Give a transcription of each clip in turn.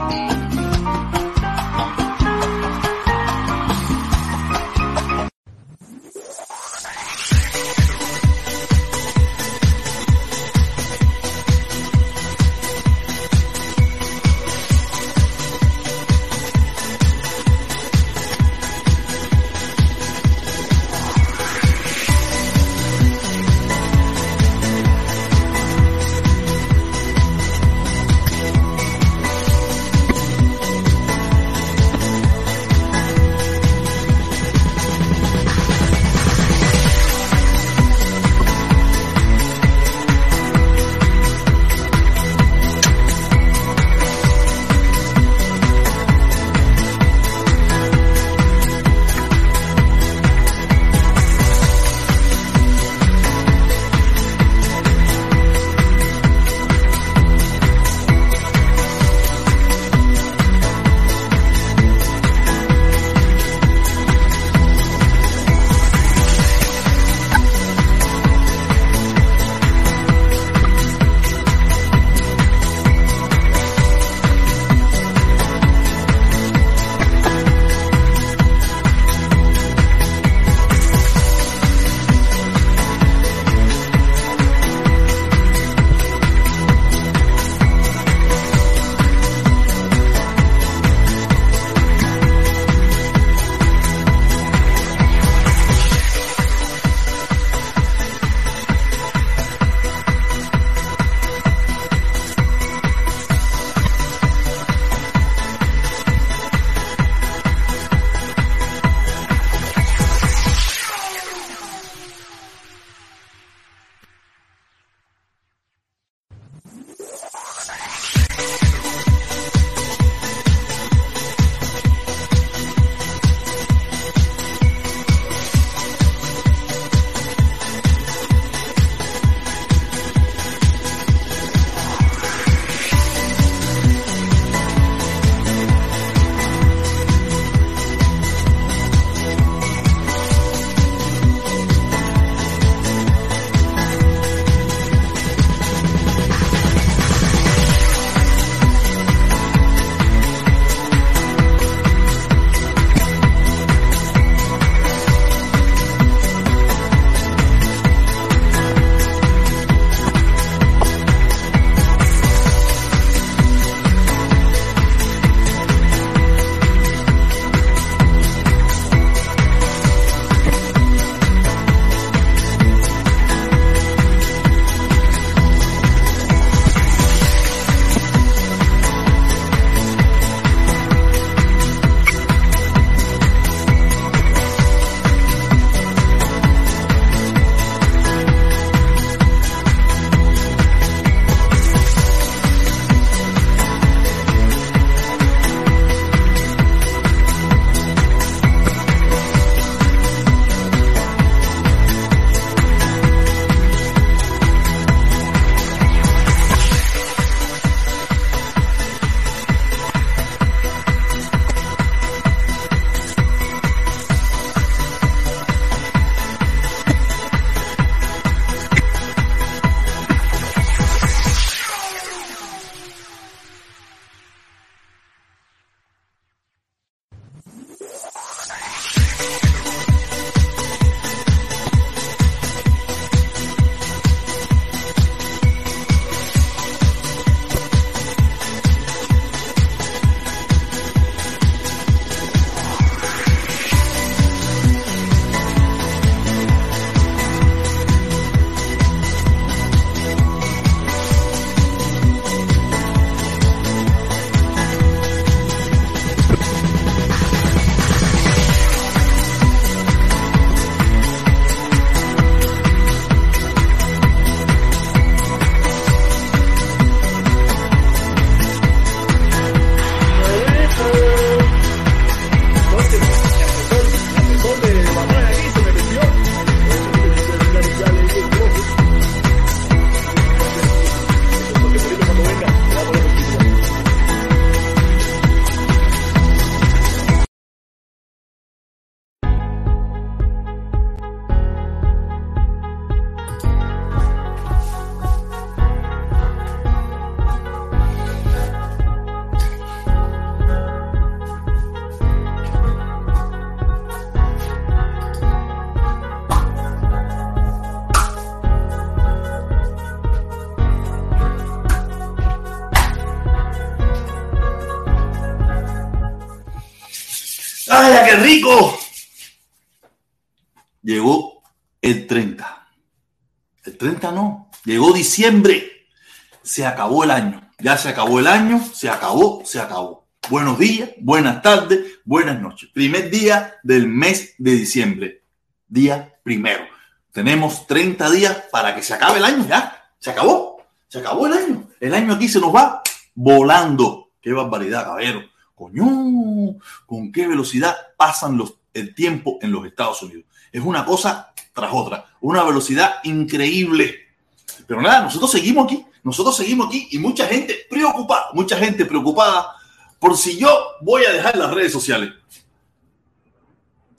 Bye. ¡Vaya, qué rico! Llegó el 30. El 30 no. Llegó diciembre. Se acabó el año. Ya se acabó el año. Se acabó, se acabó. Buenos días, buenas tardes, buenas noches. Primer día del mes de diciembre. Día primero. Tenemos 30 días para que se acabe el año. Ya, se acabó. Se acabó el año. El año aquí se nos va volando. Qué barbaridad, caballero. Coño, con qué velocidad pasan los, el tiempo en los Estados Unidos. Es una cosa tras otra, una velocidad increíble. Pero nada, nosotros seguimos aquí, nosotros seguimos aquí y mucha gente preocupada, mucha gente preocupada por si yo voy a dejar las redes sociales.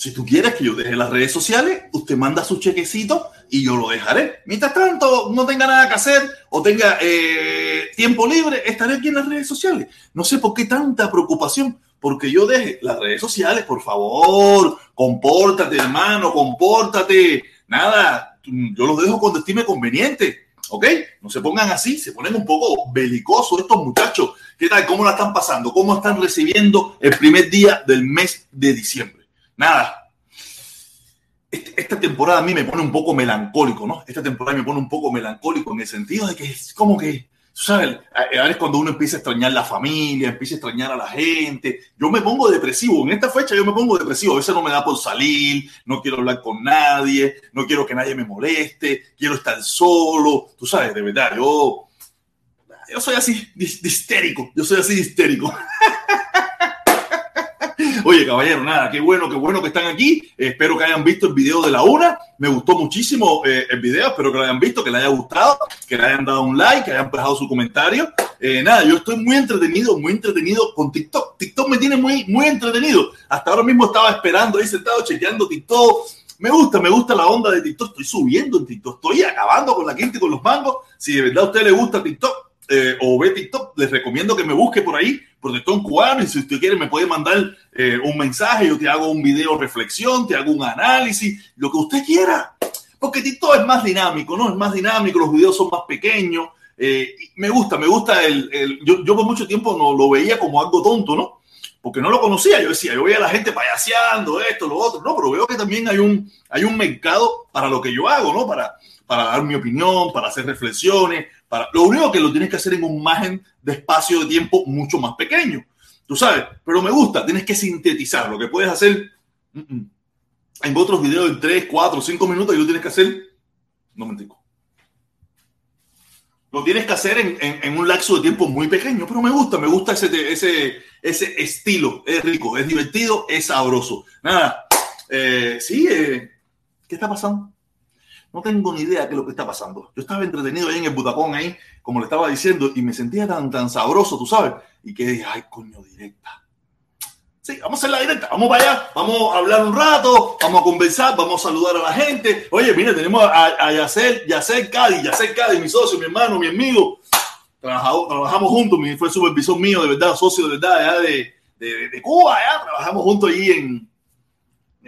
Si tú quieres que yo deje las redes sociales, usted manda su chequecito y yo lo dejaré. Mientras tanto, no tenga nada que hacer o tenga eh, tiempo libre, estaré aquí en las redes sociales. No sé por qué tanta preocupación porque yo deje las redes sociales, por favor, compórtate, hermano, compórtate. Nada, yo los dejo cuando estime conveniente, ¿ok? No se pongan así, se ponen un poco belicosos estos muchachos. ¿Qué tal? ¿Cómo la están pasando? ¿Cómo están recibiendo el primer día del mes de diciembre? Nada. Esta temporada a mí me pone un poco melancólico, ¿no? Esta temporada me pone un poco melancólico en el sentido de que es como que ¿sabes? Ahora es cuando uno empieza a extrañar la familia, empieza a extrañar a la gente. Yo me pongo depresivo. En esta fecha yo me pongo depresivo. A veces no me da por salir, no quiero hablar con nadie, no quiero que nadie me moleste, quiero estar solo. Tú sabes, de verdad, yo, yo soy así, histérico. Yo soy así histérico. Oye, caballero, nada, qué bueno, qué bueno que están aquí. espero que hayan visto el video de la una. Me gustó muchísimo eh, el video, espero que lo hayan visto, que les haya gustado, que le hayan dado un like, que hayan dejado su comentario. Eh, nada, yo estoy muy entretenido, muy entretenido con TikTok. TikTok me tiene muy, muy entretenido. Hasta ahora mismo estaba esperando ahí sentado chequeando TikTok. Me gusta, me gusta la onda de TikTok. Estoy subiendo en TikTok, estoy acabando con la gente y con los mangos. Si de verdad a usted le gusta TikTok, eh, o ve TikTok, les recomiendo que me busque por ahí, porque estoy en cubano y si usted quiere me puede mandar eh, un mensaje, yo te hago un video reflexión, te hago un análisis, lo que usted quiera. Porque TikTok es más dinámico, ¿no? Es más dinámico, los videos son más pequeños. Eh, me gusta, me gusta el... el yo, yo, por mucho tiempo no lo veía como algo tonto, ¿no? Porque no lo conocía, yo decía, yo veía a la gente payaseando esto, lo otro, no, pero veo que también hay un, hay un mercado para lo que yo hago, ¿no? Para, para dar mi opinión, para hacer reflexiones, para... Lo único que lo tienes que hacer en un margen de espacio de tiempo mucho más pequeño, tú sabes, pero me gusta, tienes que sintetizar lo que puedes hacer en otros videos en 3, 4, 5 minutos y lo tienes que hacer, no me entiendo. Lo tienes que hacer en, en, en, un lapso de tiempo muy pequeño, pero me gusta, me gusta ese, ese, ese estilo. Es rico, es divertido, es sabroso. Nada, eh, sí, eh, ¿qué está pasando? No tengo ni idea qué es lo que está pasando. Yo estaba entretenido ahí en el butacón, ahí, como le estaba diciendo, y me sentía tan, tan sabroso, tú sabes. Y que dije, ay, coño, directa. Sí, vamos a hacer la directa. Vamos para allá, vamos a hablar un rato, vamos a conversar, vamos a saludar a la gente. Oye, mire, tenemos a, a Yacer, Yacer Cádiz, Yacer Cádiz, mi socio, mi hermano, mi amigo. Trabajamos, trabajamos juntos, fue supervisor mío, de verdad, socio de verdad, allá de, de, de Cuba. Trabajamos juntos allí en,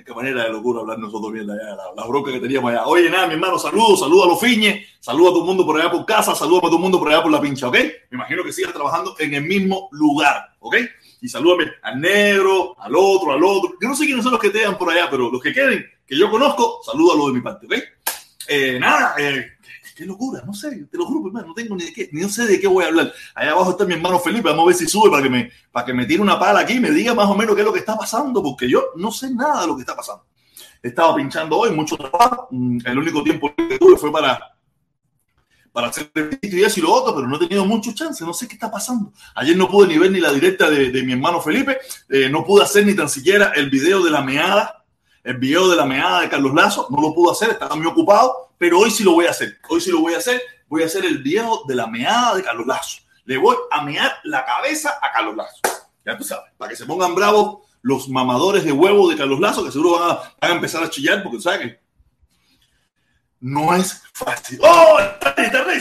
qué manera de locura hablar nosotros bien allá, la, bronca que teníamos allá. Oye, nada, mi hermano, saludos, saludos a los fiñes, saludos a todo el mundo por allá por casa, saludos a todo el mundo por allá por la pincha, ¿ok? Me imagino que sigas trabajando en el mismo lugar, ¿ok? Y salúdame al negro, al otro, al otro. Yo no sé quiénes son los que te dan por allá, pero los que queden, que yo conozco, salúdalo de mi parte, ¿ok? Eh, nada, eh, qué locura, no sé, te lo juro, hermano, no tengo ni de qué, ni no sé de qué voy a hablar. Allá abajo está mi hermano Felipe, vamos a ver si sube para que me, para que me tire una pala aquí y me diga más o menos qué es lo que está pasando, porque yo no sé nada de lo que está pasando. Estaba pinchando hoy, mucho trabajo, mm, el único tiempo que tuve fue para, para hacer esto y eso y lo otro, pero no he tenido mucho chance, no sé qué está pasando. Ayer no pude ni ver ni la directa de, de mi hermano Felipe, eh, no pude hacer ni tan siquiera el video de la meada, el video de la meada de Carlos Lazo, no lo pude hacer, estaba muy ocupado, pero hoy sí lo voy a hacer. Hoy sí lo voy a hacer. Voy a hacer el video de la meada de Carlos Lazo. Le voy a mear la cabeza a Carlos Lazo. Ya tú sabes, para que se pongan bravos los mamadores de huevo de Carlos Lazo, que seguro van a, van a empezar a chillar, porque sabes que no es fácil. ¡Oh! Está rey,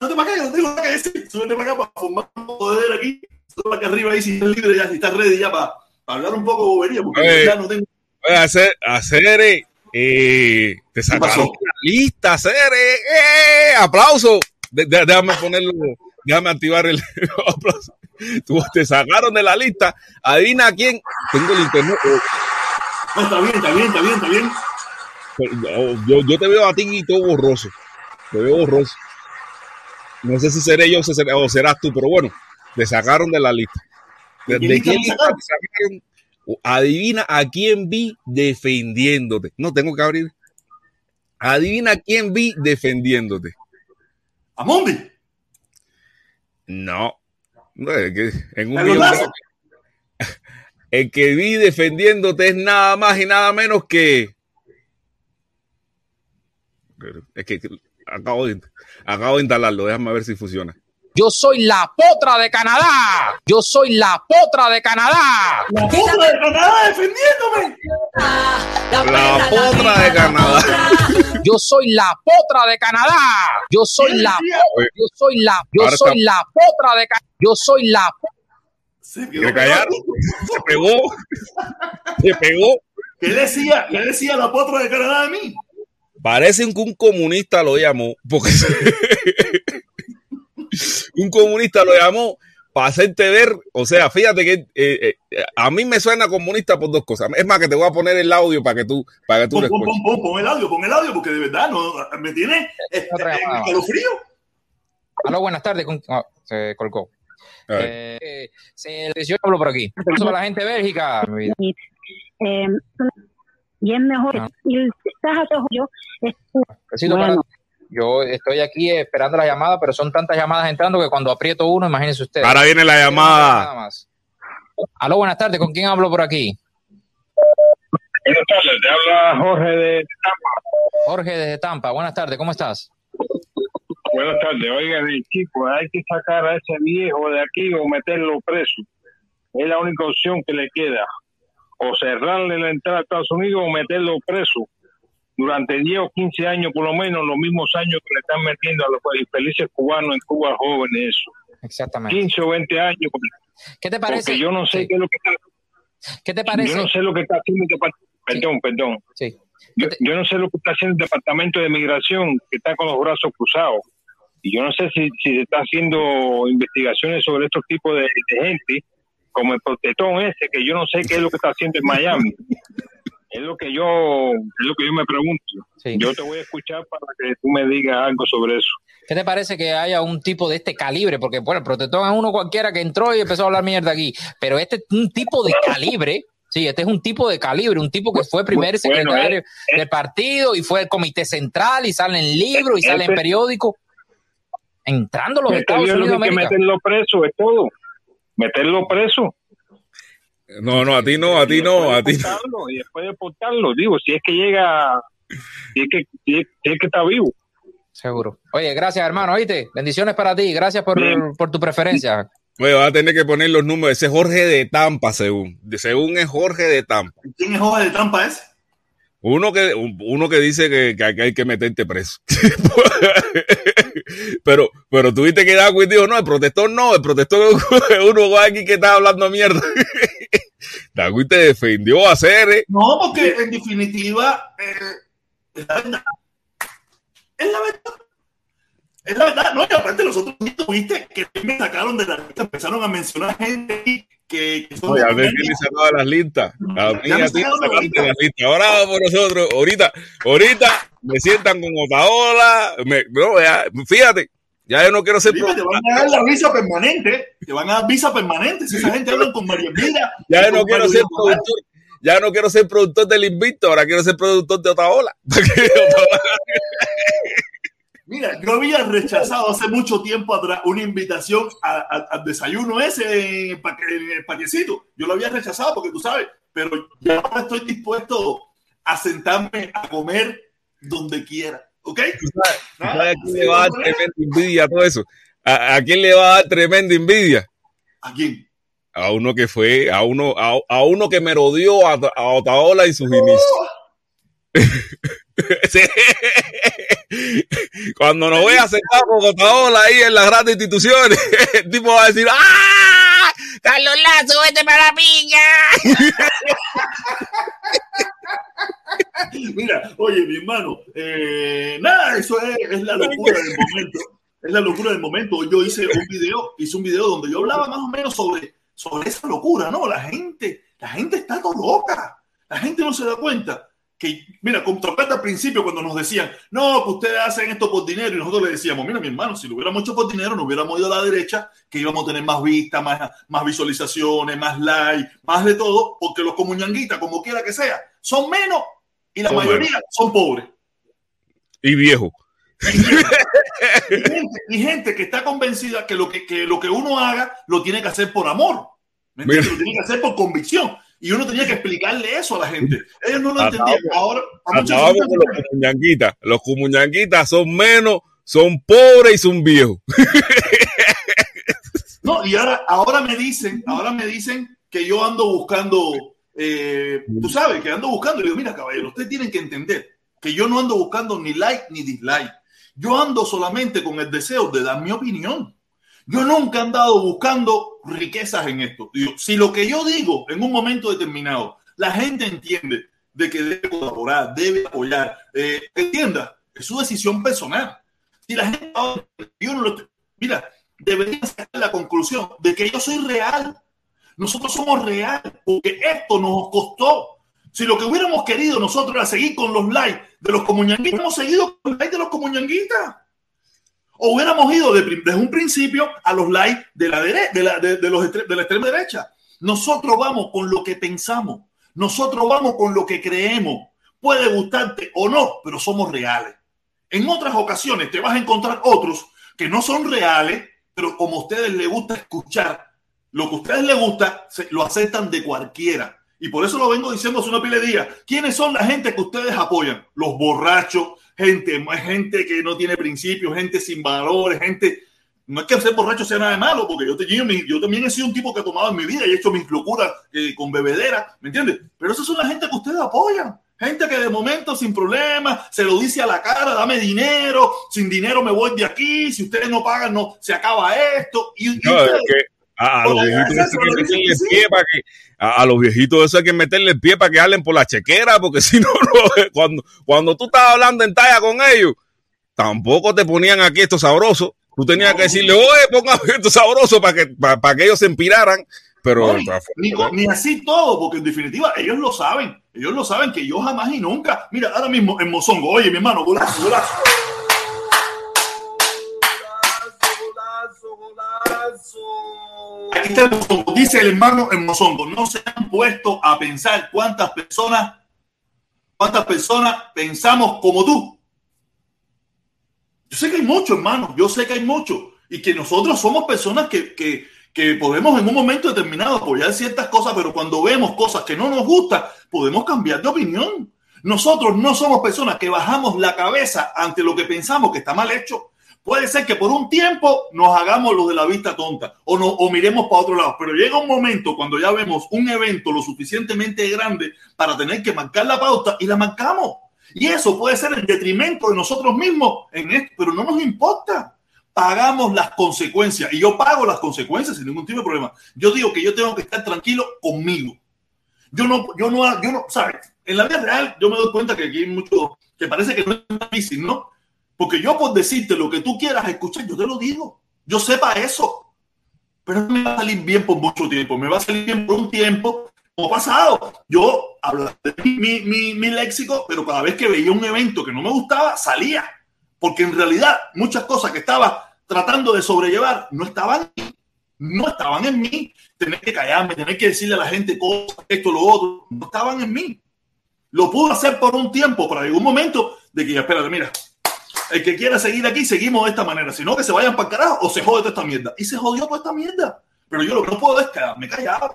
no te para acá, no tengo nada que decir. Súbete para acá para formar un poder aquí. Súbete para acá arriba ahí si estás libre, ya si estás ready ya para, para hablar un poco de bobería, porque Oye, ya no tengo. Oye, hacer, hacer eh, te sacaron la lista, hacer eh, aplauso. De, de, déjame ponerlo, déjame activar el aplauso. Tú, te sacaron de la lista. Adivina quién. Tengo el internet. No, está bien, está bien, está bien, está bien. Yo, yo te veo a ti y todo borroso. Te veo borroso. No sé si seré yo o serás tú, pero bueno, te sacaron de la lista. ¿De, quién te sacaron? Adivina a quién vi defendiéndote. No tengo que abrir. Adivina a quién vi defendiéndote. ¿A Mundi? No. no es que en un el que vi defendiéndote es nada más y nada menos que. Es que acabo de, acabo de instalarlo, déjame ver si funciona. Yo soy la potra de Canadá. Yo soy la potra de Canadá. La potra de Canadá defendiéndome. La potra de Canadá. Yo soy la potra de Canadá. Yo soy la. Yo soy la. Yo soy la potra de Canadá. Yo soy la. Se, Se pegó. Se pegó. ¿Qué decía? ¿Qué decía la potra de Canadá de mí? Parece que un comunista lo llamó, porque un comunista lo llamó para hacerte ver, o sea, fíjate que eh, eh, a mí me suena comunista por dos cosas. Es más, que te voy a poner el audio para que tú, para que tú pon, pon, pon, pon, el audio, pon el audio, porque de verdad no, me tiene este, frío. Aló, buenas tardes. Oh, se colgó. Eh, se, yo hablo por aquí. Sobre la gente de Bélgica. Eh, y es mejor. Ah. Y estás yo. bueno. Yo estoy aquí esperando la llamada, pero son tantas llamadas entrando que cuando aprieto uno, imagínense ustedes. Ahora viene la llamada. Nada más. Aló, buenas tardes. ¿Con quién hablo por aquí? Buenas tardes. Te habla Jorge de Tampa. Jorge desde Tampa. Buenas tardes. ¿Cómo estás? Buenas tardes. Oigan, chicos, hay que sacar a ese viejo de aquí o meterlo preso. Es la única opción que le queda. O cerrarle la entrada a Estados Unidos o meterlo preso durante 10 o 15 años, por lo menos, los mismos años que le están metiendo a los infelices cubanos en Cuba jóvenes, eso. Exactamente. 15 o 20 años. ¿Qué te parece? Porque yo no sé qué es lo que está. ¿Qué te parece? Yo no sé lo que está haciendo el departamento. Perdón, perdón. Sí. Yo, no sé lo que está haciendo el Departamento de Migración, que está con los brazos cruzados. Y yo no sé si, si se está haciendo investigaciones sobre estos tipos de, de gente, como el protestón ese, que yo no sé qué es lo que está haciendo en Miami. Es lo que yo, es lo que yo me pregunto. Yo te voy a escuchar para que tú me digas algo sobre eso. ¿Qué te parece que haya un tipo de este calibre? Porque, bueno, el protector es uno cualquiera que entró y empezó a hablar mierda aquí. Pero este es un tipo de calibre. Sí, este es un tipo de calibre, un tipo que fue primer secretario del partido y fue el comité central y sale en libros y sale en periódico. Entrando los Estados Unidos. Hay que meterlo preso, es todo. Meterlo preso. No, no, a ti no, a ti no, a ti no. Y después de portarlo, digo, si es que llega, si es que, si es, que está vivo. Seguro. Oye, gracias, hermano, oíste. Bendiciones para ti, gracias por, por tu preferencia. Oye, va a tener que poner los números. Ese es Jorge de Tampa, según. Según es Jorge de Tampa. ¿Quién es Jorge de Tampa ese? Uno que, uno que dice que, que hay que meterte preso. pero, pero tuviste que dar y dijo, no, el protector no, el protector es uno aquí que está hablando mierda. Dagui te defendió a hacer. ¿eh? No, porque en definitiva eh, es la verdad. Es la verdad. Es la verdad. No, y aparte los otros viste que me sacaron de la lista, empezaron a mencionar gente que, que son Oye, a ver quién le sacaba las listas. A mí a ti las listas. Ahora por nosotros. Ahorita, ahorita me sientan con Otaola. Me, no, ya, fíjate, ya yo no quiero ser productor. Te van a dar la visa permanente. Te van a dar visa permanente. Si esa gente habla con María Mira. Ya yo no quiero ser productor. Ya no quiero ser productor del Invicto, ahora quiero ser productor de Otaola. Mira, yo había rechazado hace mucho tiempo atrás una invitación al desayuno ese en el paquecito. Yo lo había rechazado porque tú sabes, pero ya ahora estoy dispuesto a sentarme a comer donde quiera. ¿Ok? sabes, a quién le va a dar tremenda envidia a todo eso? ¿A, quién le va a dar tremenda envidia? ¿A quién? A uno que fue, a uno, a, uno que me rodeó a, a Otaola y sus inicios. Cuando nos voy a sentar con Otaola ahí en las grandes instituciones, el tipo va a decir, ¡ah! Carlos Lazo, vete para la piña. Mira, oye, mi hermano, eh, nada, eso es, la locura del momento. es la locura del momento. Yo hice un video, hice un video donde yo hablaba más o menos sobre, sobre esa locura, ¿no? La gente, la gente está todo loca. La gente no se da cuenta que, mira, con trompeta al principio cuando nos decían, no, que ustedes hacen esto por dinero y nosotros le decíamos, mira mi hermano, si lo hubiéramos hecho por dinero, nos hubiéramos ido a la derecha, que íbamos a tener más vistas, más, más visualizaciones, más likes, más de todo, porque los comuñanguitas, como quiera que sea, son menos y la mayoría son pobres. Y viejos. Y gente, que está convencida que lo que, que lo que uno haga lo tiene que hacer por amor. Lo tiene que hacer por convicción. Y uno tenía que explicarle eso a la gente. Ellos no lo entendían. Ahora, los comuñanquitas. Los comuñanquitas son menos, son pobres y son viejos. No, y ahora, ahora me dicen, ahora me dicen que yo ando buscando, eh, tú sabes, que ando buscando. Y digo, mira, caballero, ustedes tienen que entender que yo no ando buscando ni like ni dislike. Yo ando solamente con el deseo de dar mi opinión. Yo nunca he andado buscando riquezas en esto. si lo que yo digo en un momento determinado, la gente entiende de que debe colaborar, debe apoyar, eh, entienda, es su decisión personal. Si la gente, yo no lo, mira, debería sacar la conclusión de que yo soy real. Nosotros somos real porque esto nos costó. Si lo que hubiéramos querido nosotros era seguir con los likes de los comuñanguitas, hemos seguido con los likes de los comuñanguitas. O hubiéramos ido desde un principio a los likes de la, de, la, de, de la extrema derecha. Nosotros vamos con lo que pensamos. Nosotros vamos con lo que creemos. Puede gustarte o no, pero somos reales. En otras ocasiones te vas a encontrar otros que no son reales, pero como a ustedes les gusta escuchar, lo que a ustedes les gusta, lo aceptan de cualquiera. Y por eso lo vengo diciendo hace una pile de. ¿Quiénes son la gente que ustedes apoyan? Los borrachos, gente, gente que no tiene principios, gente sin valores, gente... No es que ser borracho sea nada de malo, porque yo, yo, también he sido un tipo que ha tomado en mi vida y he hecho mis locuras eh, con bebedera, ¿me entiendes? Pero esas son la gente que ustedes apoyan. Gente que de momento sin problemas se lo dice a la cara, dame dinero, sin dinero me voy de aquí, si ustedes no pagan, no se acaba esto. Y, a, los viejitos hay que meterle pie para que a, los viejitos eso hay que meterle el pie para que hablen por la chequera, porque si no, cuando, cuando tú estabas hablando en talla con ellos, tampoco te ponían aquí esto sabroso. Tú tenías que decirle, oye, ponga esto sabroso para que, para, que ellos se inspiraran. Pero ni, así todo, porque en definitiva ellos lo saben. Ellos lo saben que yo jamás y nunca. Mira, ahora mismo en Mozongo, oye, mi hermano, golazo. Golazo, Está dice el hermano en Mozongo, no se han puesto a pensar cuántas personas, cuántas personas pensamos como tú. Yo sé que hay mucho, hermano, yo sé que hay mucho. Y que nosotros somos personas que, que, que podemos en un momento determinado apoyar ciertas cosas, pero cuando vemos cosas que no nos gustan, podemos cambiar de opinión. Nosotros no somos personas que bajamos la cabeza ante lo que pensamos que está mal hecho. Puede ser que por un tiempo nos hagamos lo de la vista tonta o, no, o miremos para otro lado, pero llega un momento cuando ya vemos un evento lo suficientemente grande para tener que marcar la pauta y la marcamos. Y eso puede ser el detrimento de nosotros mismos en esto, pero no nos importa. Pagamos las consecuencias y yo pago las consecuencias sin ningún tipo de problema. Yo digo que yo tengo que estar tranquilo conmigo. Yo no, yo no, yo no, ¿sabes? En la vida real yo me doy cuenta que aquí hay mucho, que parece que no es difícil, ¿no? Porque yo por decirte lo que tú quieras escuchar, yo te lo digo. Yo sepa eso. Pero me va a salir bien por mucho tiempo. Me va a salir bien por un tiempo como pasado. Yo hablaba de mi, mi, mi, léxico, pero cada vez que veía un evento que no me gustaba, salía. Porque en realidad muchas cosas que estaba tratando de sobrellevar no estaban no estaban en mí. Tener que callarme, tener que decirle a la gente cosas, esto, lo otro, no estaban en mí. Lo pude hacer por un tiempo, pero hay un momento de que, espérate, mira, el que quiera seguir aquí, seguimos de esta manera. Si no, que se vayan para el carajo o se jode toda esta mierda. Y se jodió toda esta mierda. Pero yo lo que no puedo es quedarme callado.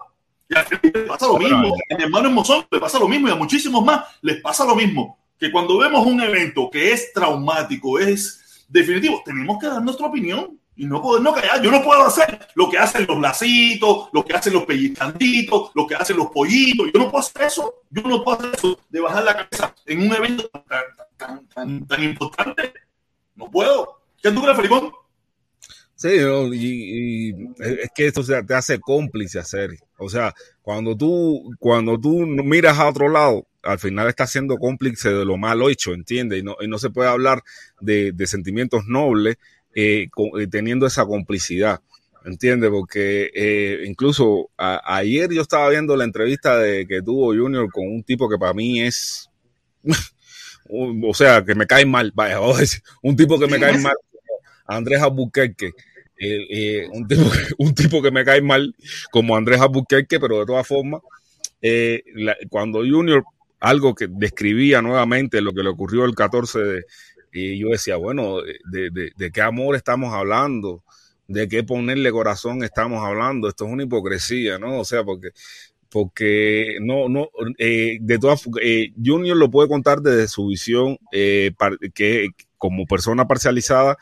Y a le pasa lo mismo. A mi hermano en Mozón le pasa lo mismo y a muchísimos más les pasa lo mismo. Que cuando vemos un evento que es traumático, es definitivo, tenemos que dar nuestra opinión y no no callar. Yo no puedo hacer lo que hacen los lacitos, lo que hacen los pellizcantitos, lo que hacen los pollitos. Yo no puedo hacer eso. Yo no puedo hacer eso de bajar la cabeza en un evento tan, tan, tan, importante. No puedo. ¿Qué crees, Felipón? Sí, y, es que esto te hace cómplice hacer. O sea, cuando tú, cuando tú miras a otro lado, al final estás siendo cómplice de lo mal hecho, ¿entiendes? Y no, y no se puede hablar de, de sentimientos nobles eh, teniendo esa complicidad. ¿Entiendes? Porque incluso ayer yo estaba viendo la entrevista de que tuvo Junior con un tipo que para mí es, o sea, que me cae mal, vaya, un tipo que me cae mal, Andrés Albuquerque. un, tipo, un tipo que me cae mal como Andrés Albuquerque, pero de todas formas, cuando Junior algo que describía nuevamente lo que le ocurrió el 14 de, y yo decía, bueno, de, qué amor estamos hablando? ¿De qué ponerle corazón estamos hablando? Esto es una hipocresía, ¿no? O sea, porque, porque no, no, eh, de todas, eh, Junior lo puede contar desde su visión, eh, que como persona parcializada,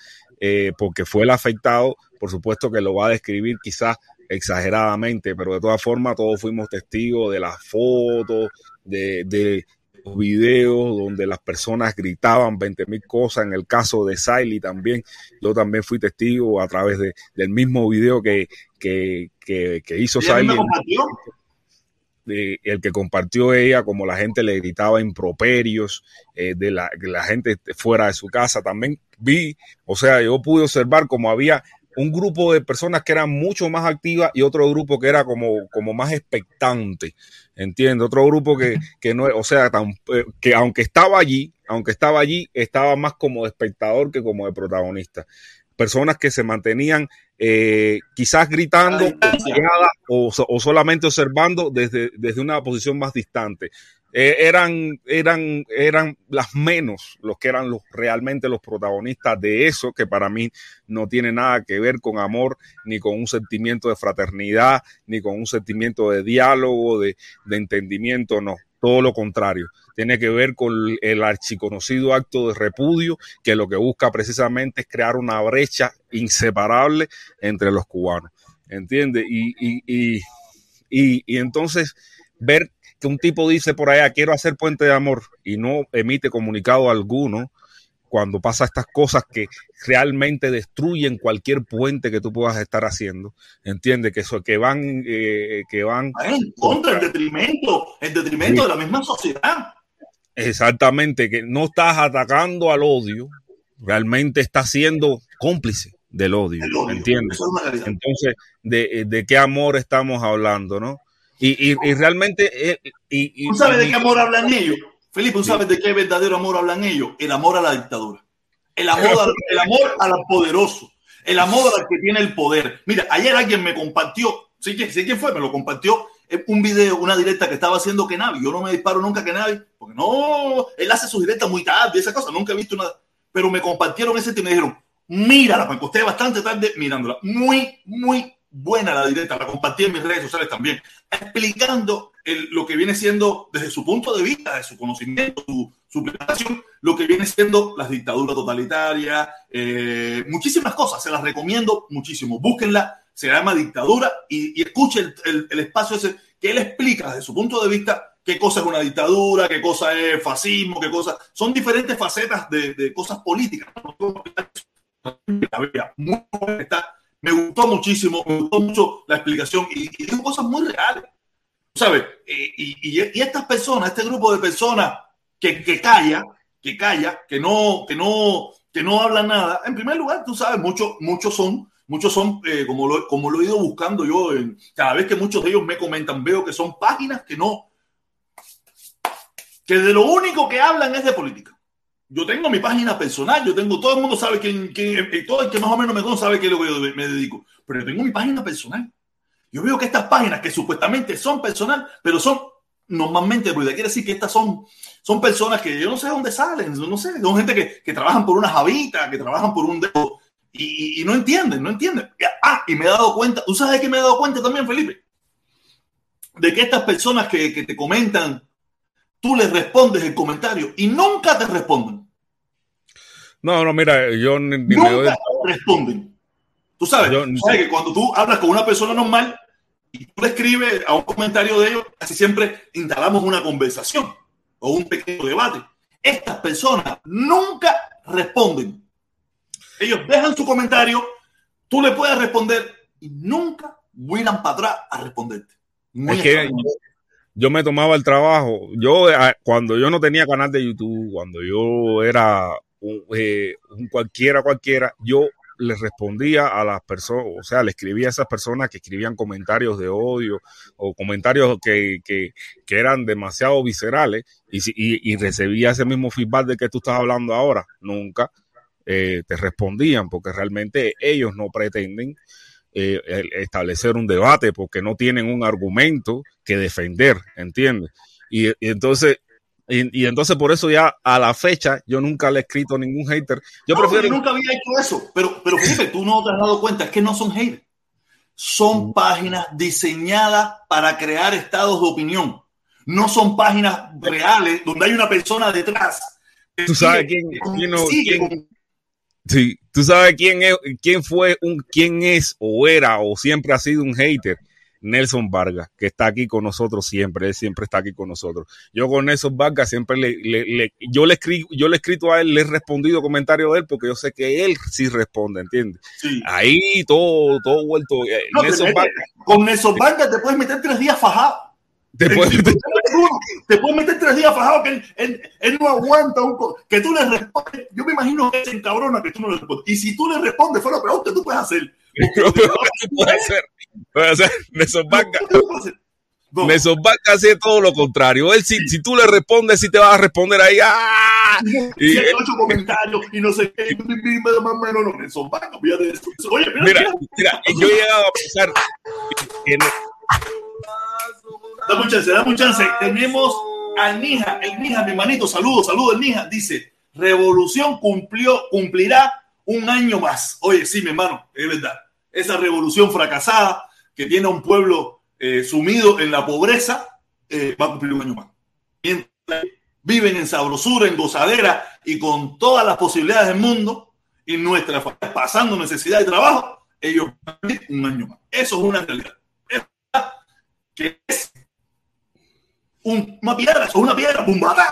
porque fue el afectado, por supuesto que lo va a describir quizás exageradamente, pero de todas formas todos fuimos testigos de las fotos, de, de los videos donde las personas gritaban 20 mil cosas. En el caso de Siley también, yo también fui testigo a través de, del mismo video que, que, que, hizo Siley. El que compartió ella, como la gente le gritaba improperios, eh, de la, la gente fuera de su casa. También vi, o sea, yo pude observar como había un grupo de personas que eran mucho más activas y otro grupo que era como, como más expectante, entiendo, otro grupo que, que no, o sea, eh, que aunque estaba allí, aunque estaba allí, estaba más como de espectador que como de protagonista. Personas que se mantenían eh, quizás gritando o, o, solamente observando desde, desde una posición más distante. Eh, eran, eran, eran las menos los que eran los, realmente los protagonistas de eso, que para mí no tiene nada que ver con amor, ni con un sentimiento de fraternidad, ni con un sentimiento de diálogo, de, de entendimiento, no. Todo lo contrario, tiene que ver con el archiconocido acto de repudio que lo que busca precisamente es crear una brecha inseparable entre los cubanos. ¿Entiendes? Y, y, y, y, entonces ver que un tipo dice por allá, quiero hacer puente de amor y no emite comunicado alguno cuando pasa estas cosas que realmente destruyen cualquier puente que tú puedas estar haciendo, entiende que eso que van eh, que van en contra en detrimento, en detrimento de la misma sociedad. Exactamente, que no estás atacando al odio, realmente estás siendo cómplice del odio, ¿entiendes? Entonces, de, de qué amor estamos hablando, ¿no? Y, y, realmente... Eh, y, ¿Tú sabes de qué amor hablan ellos? Felipe, ¿tú sabes de qué verdadero amor hablan ellos? El amor a la dictadura. El amor, al, el amor al poderoso. El amor al que tiene el poder. Mira, ayer alguien me compartió, sí que sé quién fue, me lo compartió eh, un video, una directa que estaba haciendo Kenavi. Yo no me disparo nunca a Kenavi, porque no, él hace sus directas muy tarde, esa cosa, nunca he visto nada. Pero me compartieron ese tema y me dijeron, mírala, me acosté bastante tarde mirándola. Muy, muy buena la directa, la compartí en mis redes sociales también, explicando lo que viene siendo desde su punto de vista, de su conocimiento, su, su preparación, lo que viene siendo las dictaduras totalitarias, eh, muchísimas cosas, se las recomiendo muchísimo, búsquenla, se llama dictadura y, y el, el, espacio ese que él explica desde su punto de vista qué cosa es una dictadura, qué cosa es fascismo, qué cosa, son diferentes facetas de, de cosas políticas. Muy está me gustó muchísimo, me gustó mucho la explicación y, y dijo cosas muy reales. ¿Sabes? Y, y, estas personas, este grupo de personas que, que calla, que calla, que no, que no, que no hablan nada, en primer lugar, tú sabes, muchos, muchos son, muchos son, eh, como, lo, como lo he ido buscando yo, en, cada vez que muchos de ellos me comentan, veo que son páginas que no, que de lo único que hablan es de política yo tengo mi página personal, yo tengo, todo el mundo sabe quién, quién eh, todo el que más o menos me conoce sabe que que yo me dedico, pero yo tengo mi página personal. Yo veo que estas páginas que supuestamente son personal, pero son normalmente, porque quiere decir que estas son, son personas que yo no sé de dónde salen, no sé, son gente que, que trabajan por una javita, que trabajan por un dedo y, y, no entienden, no entienden. Ah, y me he dado cuenta, ¿tú sabes qué me he dado cuenta también, Felipe? De que estas personas que, que te comentan tú les respondes el comentario y nunca te responden. No, no, mira, yo ni, nunca me responden. Tú sabes, yo, sabes que cuando tú hablas con una persona normal y tú le escribes a un comentario de ellos, casi siempre instalamos una conversación o un pequeño debate. Estas personas nunca responden. Ellos dejan su comentario, tú le puedes responder y nunca vuelan para atrás a responderte. es que, yo me tomaba el trabajo. Yo, eh, cuando yo no tenía canal de YouTube, cuando yo era un, eh, un cualquiera, cualquiera, yo le respondía a las personas, o sea, le escribía a esas personas que escribían comentarios de odio o comentarios que, que, eran demasiado viscerales y, y, y, recibía ese mismo feedback de que tú estás hablando ahora. Nunca eh, te respondían porque realmente ellos no pretenden eh, establecer un debate porque no tienen un argumento que defender, ¿entiendes? Y entonces y, y, entonces por eso ya a la fecha yo nunca le he escrito a ningún hater. Yo no, prefiero... Yo nunca había hecho eso, pero, pero Felipe, tú no te has dado cuenta, es que no son haters. Son mm. páginas diseñadas para crear estados de opinión. No son páginas reales donde hay una persona detrás. Tú sabes quién, quién, no, quién sí, tú sabes quién es, quién fue un, quién es o era o siempre ha sido un hater Nelson Vargas, que está aquí con nosotros siempre, él siempre está aquí con nosotros. Yo con Nelson Vargas siempre le, le, le yo le escribo, yo le he escrito a él, le he respondido comentarios de él porque yo sé que él sí responde, ¿entiendes? Sí. Ahí todo, todo vuelto. Eh, no, Nelson Vargas. Con Nelson Vargas te puedes meter tres días fajado. Te puedes, meter... te puedes meter tres días fajado que él, él, él no aguanta un que tú le respondes. Yo me imagino que se encabrona que tú no le respondes. Y si tú le respondes, fue lo peor que tú puedes hacer. puede hacer. Puede hacer. Nelson Vargas. No. Nelson Vargas hace todo lo contrario. Él, si, si tú le respondes, si te vas a responder ahí. ¡ah! Y, y ocho comentarios y no sé qué. Más o menos, no. Nelson Vargas, fíjate eso. Oye, mira, mira, mira, yo he llegado a pensar que. Dame un chance, dame un chance. Tenemos al Nija, el Nija, mi hermanito, saludos, saludos, el Nija. Dice: Revolución cumplió, cumplirá un año más. Oye, sí, mi hermano, es verdad. Esa revolución fracasada que tiene a un pueblo eh, sumido en la pobreza eh, va a cumplir un año más. Mientras viven en sabrosura, en gozadera y con todas las posibilidades del mundo y nuestra familia pasando necesidad de trabajo, ellos van a vivir un año más. Eso es una realidad. Es que es una piedra, es una piedra, ¡bumbata!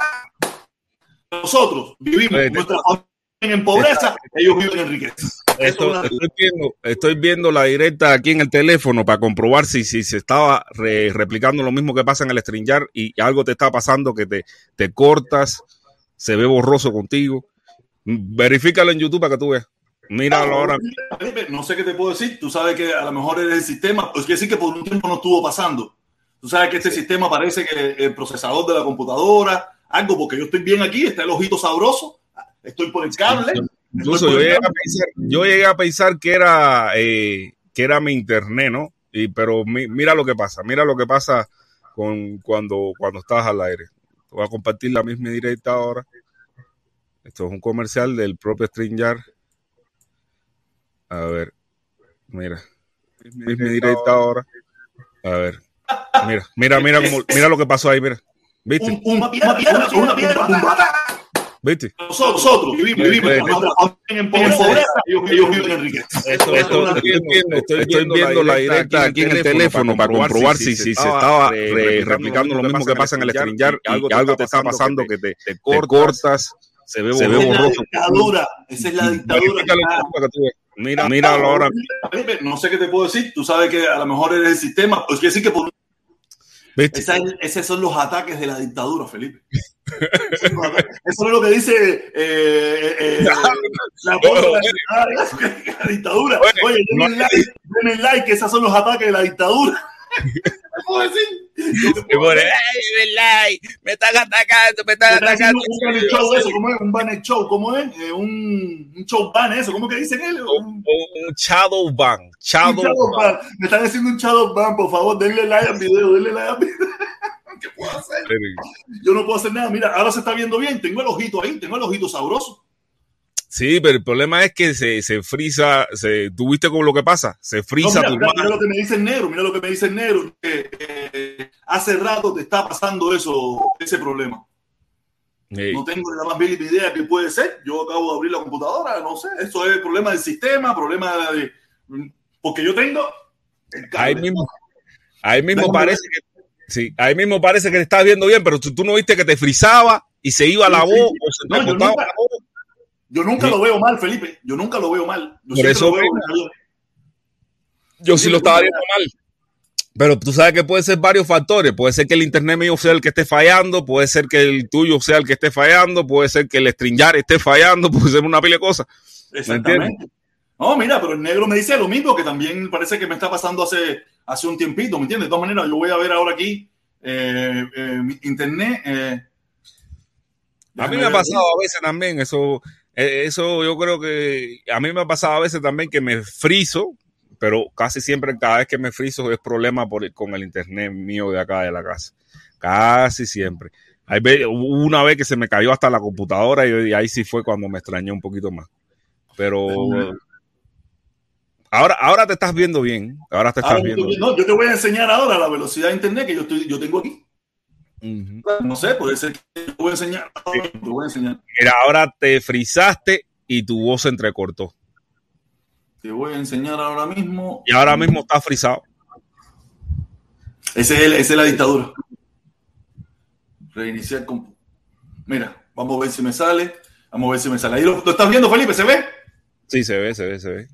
Nosotros vivimos nuestra familia en pobreza, ellos viven en riqueza. Esto, estoy, viendo, estoy, viendo, la directa aquí en el teléfono para comprobar si, si se estaba re, replicando lo mismo que pasa en el StreamYard y algo te está pasando que te, te cortas, se ve borroso contigo. Verifícalo en YouTube para que tú veas. Míralo Ah, ahora. No sé qué te puedo decir. Tú sabes que a lo mejor es el sistema. Pues quiere decir que por un tiempo no estuvo pasando. Tú sabes que este sistema parece que el procesador de la computadora, algo, porque yo estoy bien aquí, está el ojito sabroso, estoy por el cable. Incluso yo llegué, a pensar, yo llegué a pensar que era, eh, que era mi internet, ¿no? Y, pero mi, mira lo que pasa, mira lo que pasa con cuando, cuando estás al aire. Voy a compartir la misma directa ahora. Esto es un comercial del propio StreamYard. A ver, mira. Misma directa ahora. A ver. Mira, mira, mira, cómo, mira lo que pasó ahí, mira. ¿Viste? Un, un, una piedra, una piedra, una piedra, ¿Viste? Nosotros, nosotros vivimos, vivimos en pobreza, ellos, ellos viven en riqueza. Esto, esto, estoy viendo, estoy viendo, viendo la directa aquí en el teléfono para comprobar si, si, si se estaba re, replicando lo mismo que pasa en el StreamYard y algo te está pasando que te, te cortas, se ve borroso. Esa es la dictadura, esa es la dictadura. Mira, míralo ahora. No sé qué te puedo decir. Tú sabes que a lo mejor eres el sistema. Pues quiere decir que por... Esa, esos son los ataques de la dictadura, Felipe. Eso es lo que dice eh, eh, la, la, la, la, dictadura. Oye, denme like, denme like, esos son los ataques de la dictadura. ¿Qué puedo decir? Me pone, ay, me están atacando, me están atacando. Un banner show, eso, ¿cómo es? Un banner show, ¿cómo es? Eh, un, un show ban, eso, ¿cómo que dicen ellos? Un, un shadow ban. Shadow, un shadow ban. ban. Me están haciendo un shadow ban, por favor, denle like al video, denle like al video. ¿Qué puedo hacer? Yo no puedo hacer nada. Mira, ahora se está viendo bien. Tengo el ojito ahí, tengo el ojito sabroso. Sí, pero el problema es que se, se frisa, se, ¿tú viste con lo que pasa? Se frisa no, mira, tu mira, mira, lo que me dice el negro, mira lo que me dice el negro. Eh, eh, hace rato te está pasando eso, ese problema. No tengo la más mínima idea que puede ser. Yo acabo de abrir la computadora, no sé. Eso es problema del sistema, problema de. Porque yo tengo. Ahí mismo, ahí mismo parece que. Sí, ahí mismo parece que te estás viendo bien, pero tú, tú no viste que te frizaba y se iba la voz sí. o se no, yo nunca, lo veo mal, Felipe. Yo nunca lo veo mal. Yo Por eso veo mal. Yo sí lo estaba viendo mal. Pero tú sabes que puede ser varios factores. Puede ser que el internet mío sea el que esté fallando, puede ser que el tuyo sea el que esté fallando, puede ser que el stringar esté fallando, puede ser una pila de cosas. Exactamente. No, mira, pero el negro me dice lo mismo, que también parece que me está pasando hace, hace un tiempito, ¿me entiendes? De todas maneras, yo voy a ver ahora aquí eh, eh, internet. Eh, a mí me ha pasado a veces también, eso, eso yo creo que a mí me ha pasado a veces también que me friso, pero casi siempre cada vez que me friso es problema por, con el internet mío de acá de la casa. Casi siempre. Hay una vez que se me cayó hasta la computadora y, ahí sí fue cuando me extrañé un poquito más. Pero ahora, ahora te estás viendo bien. Ahora te estás viendo. No, yo te voy a enseñar ahora la velocidad de internet que yo, estoy, yo tengo aquí. No sé, puede ser que te voy a enseñar. Te voy a enseñar. Mira, ahora te frizaste y tu voz se entrecortó. Te voy a enseñar ahora mismo. Y ahora mismo está frizado. Ese es, esa es la dictadura. Reiniciar con. Mira, vamos a ver si me sale. Vamos a ver si me sale. Ahí lo, estás viendo, Felipe? ¿Se ve? Sí, se ve, se ve, se ve.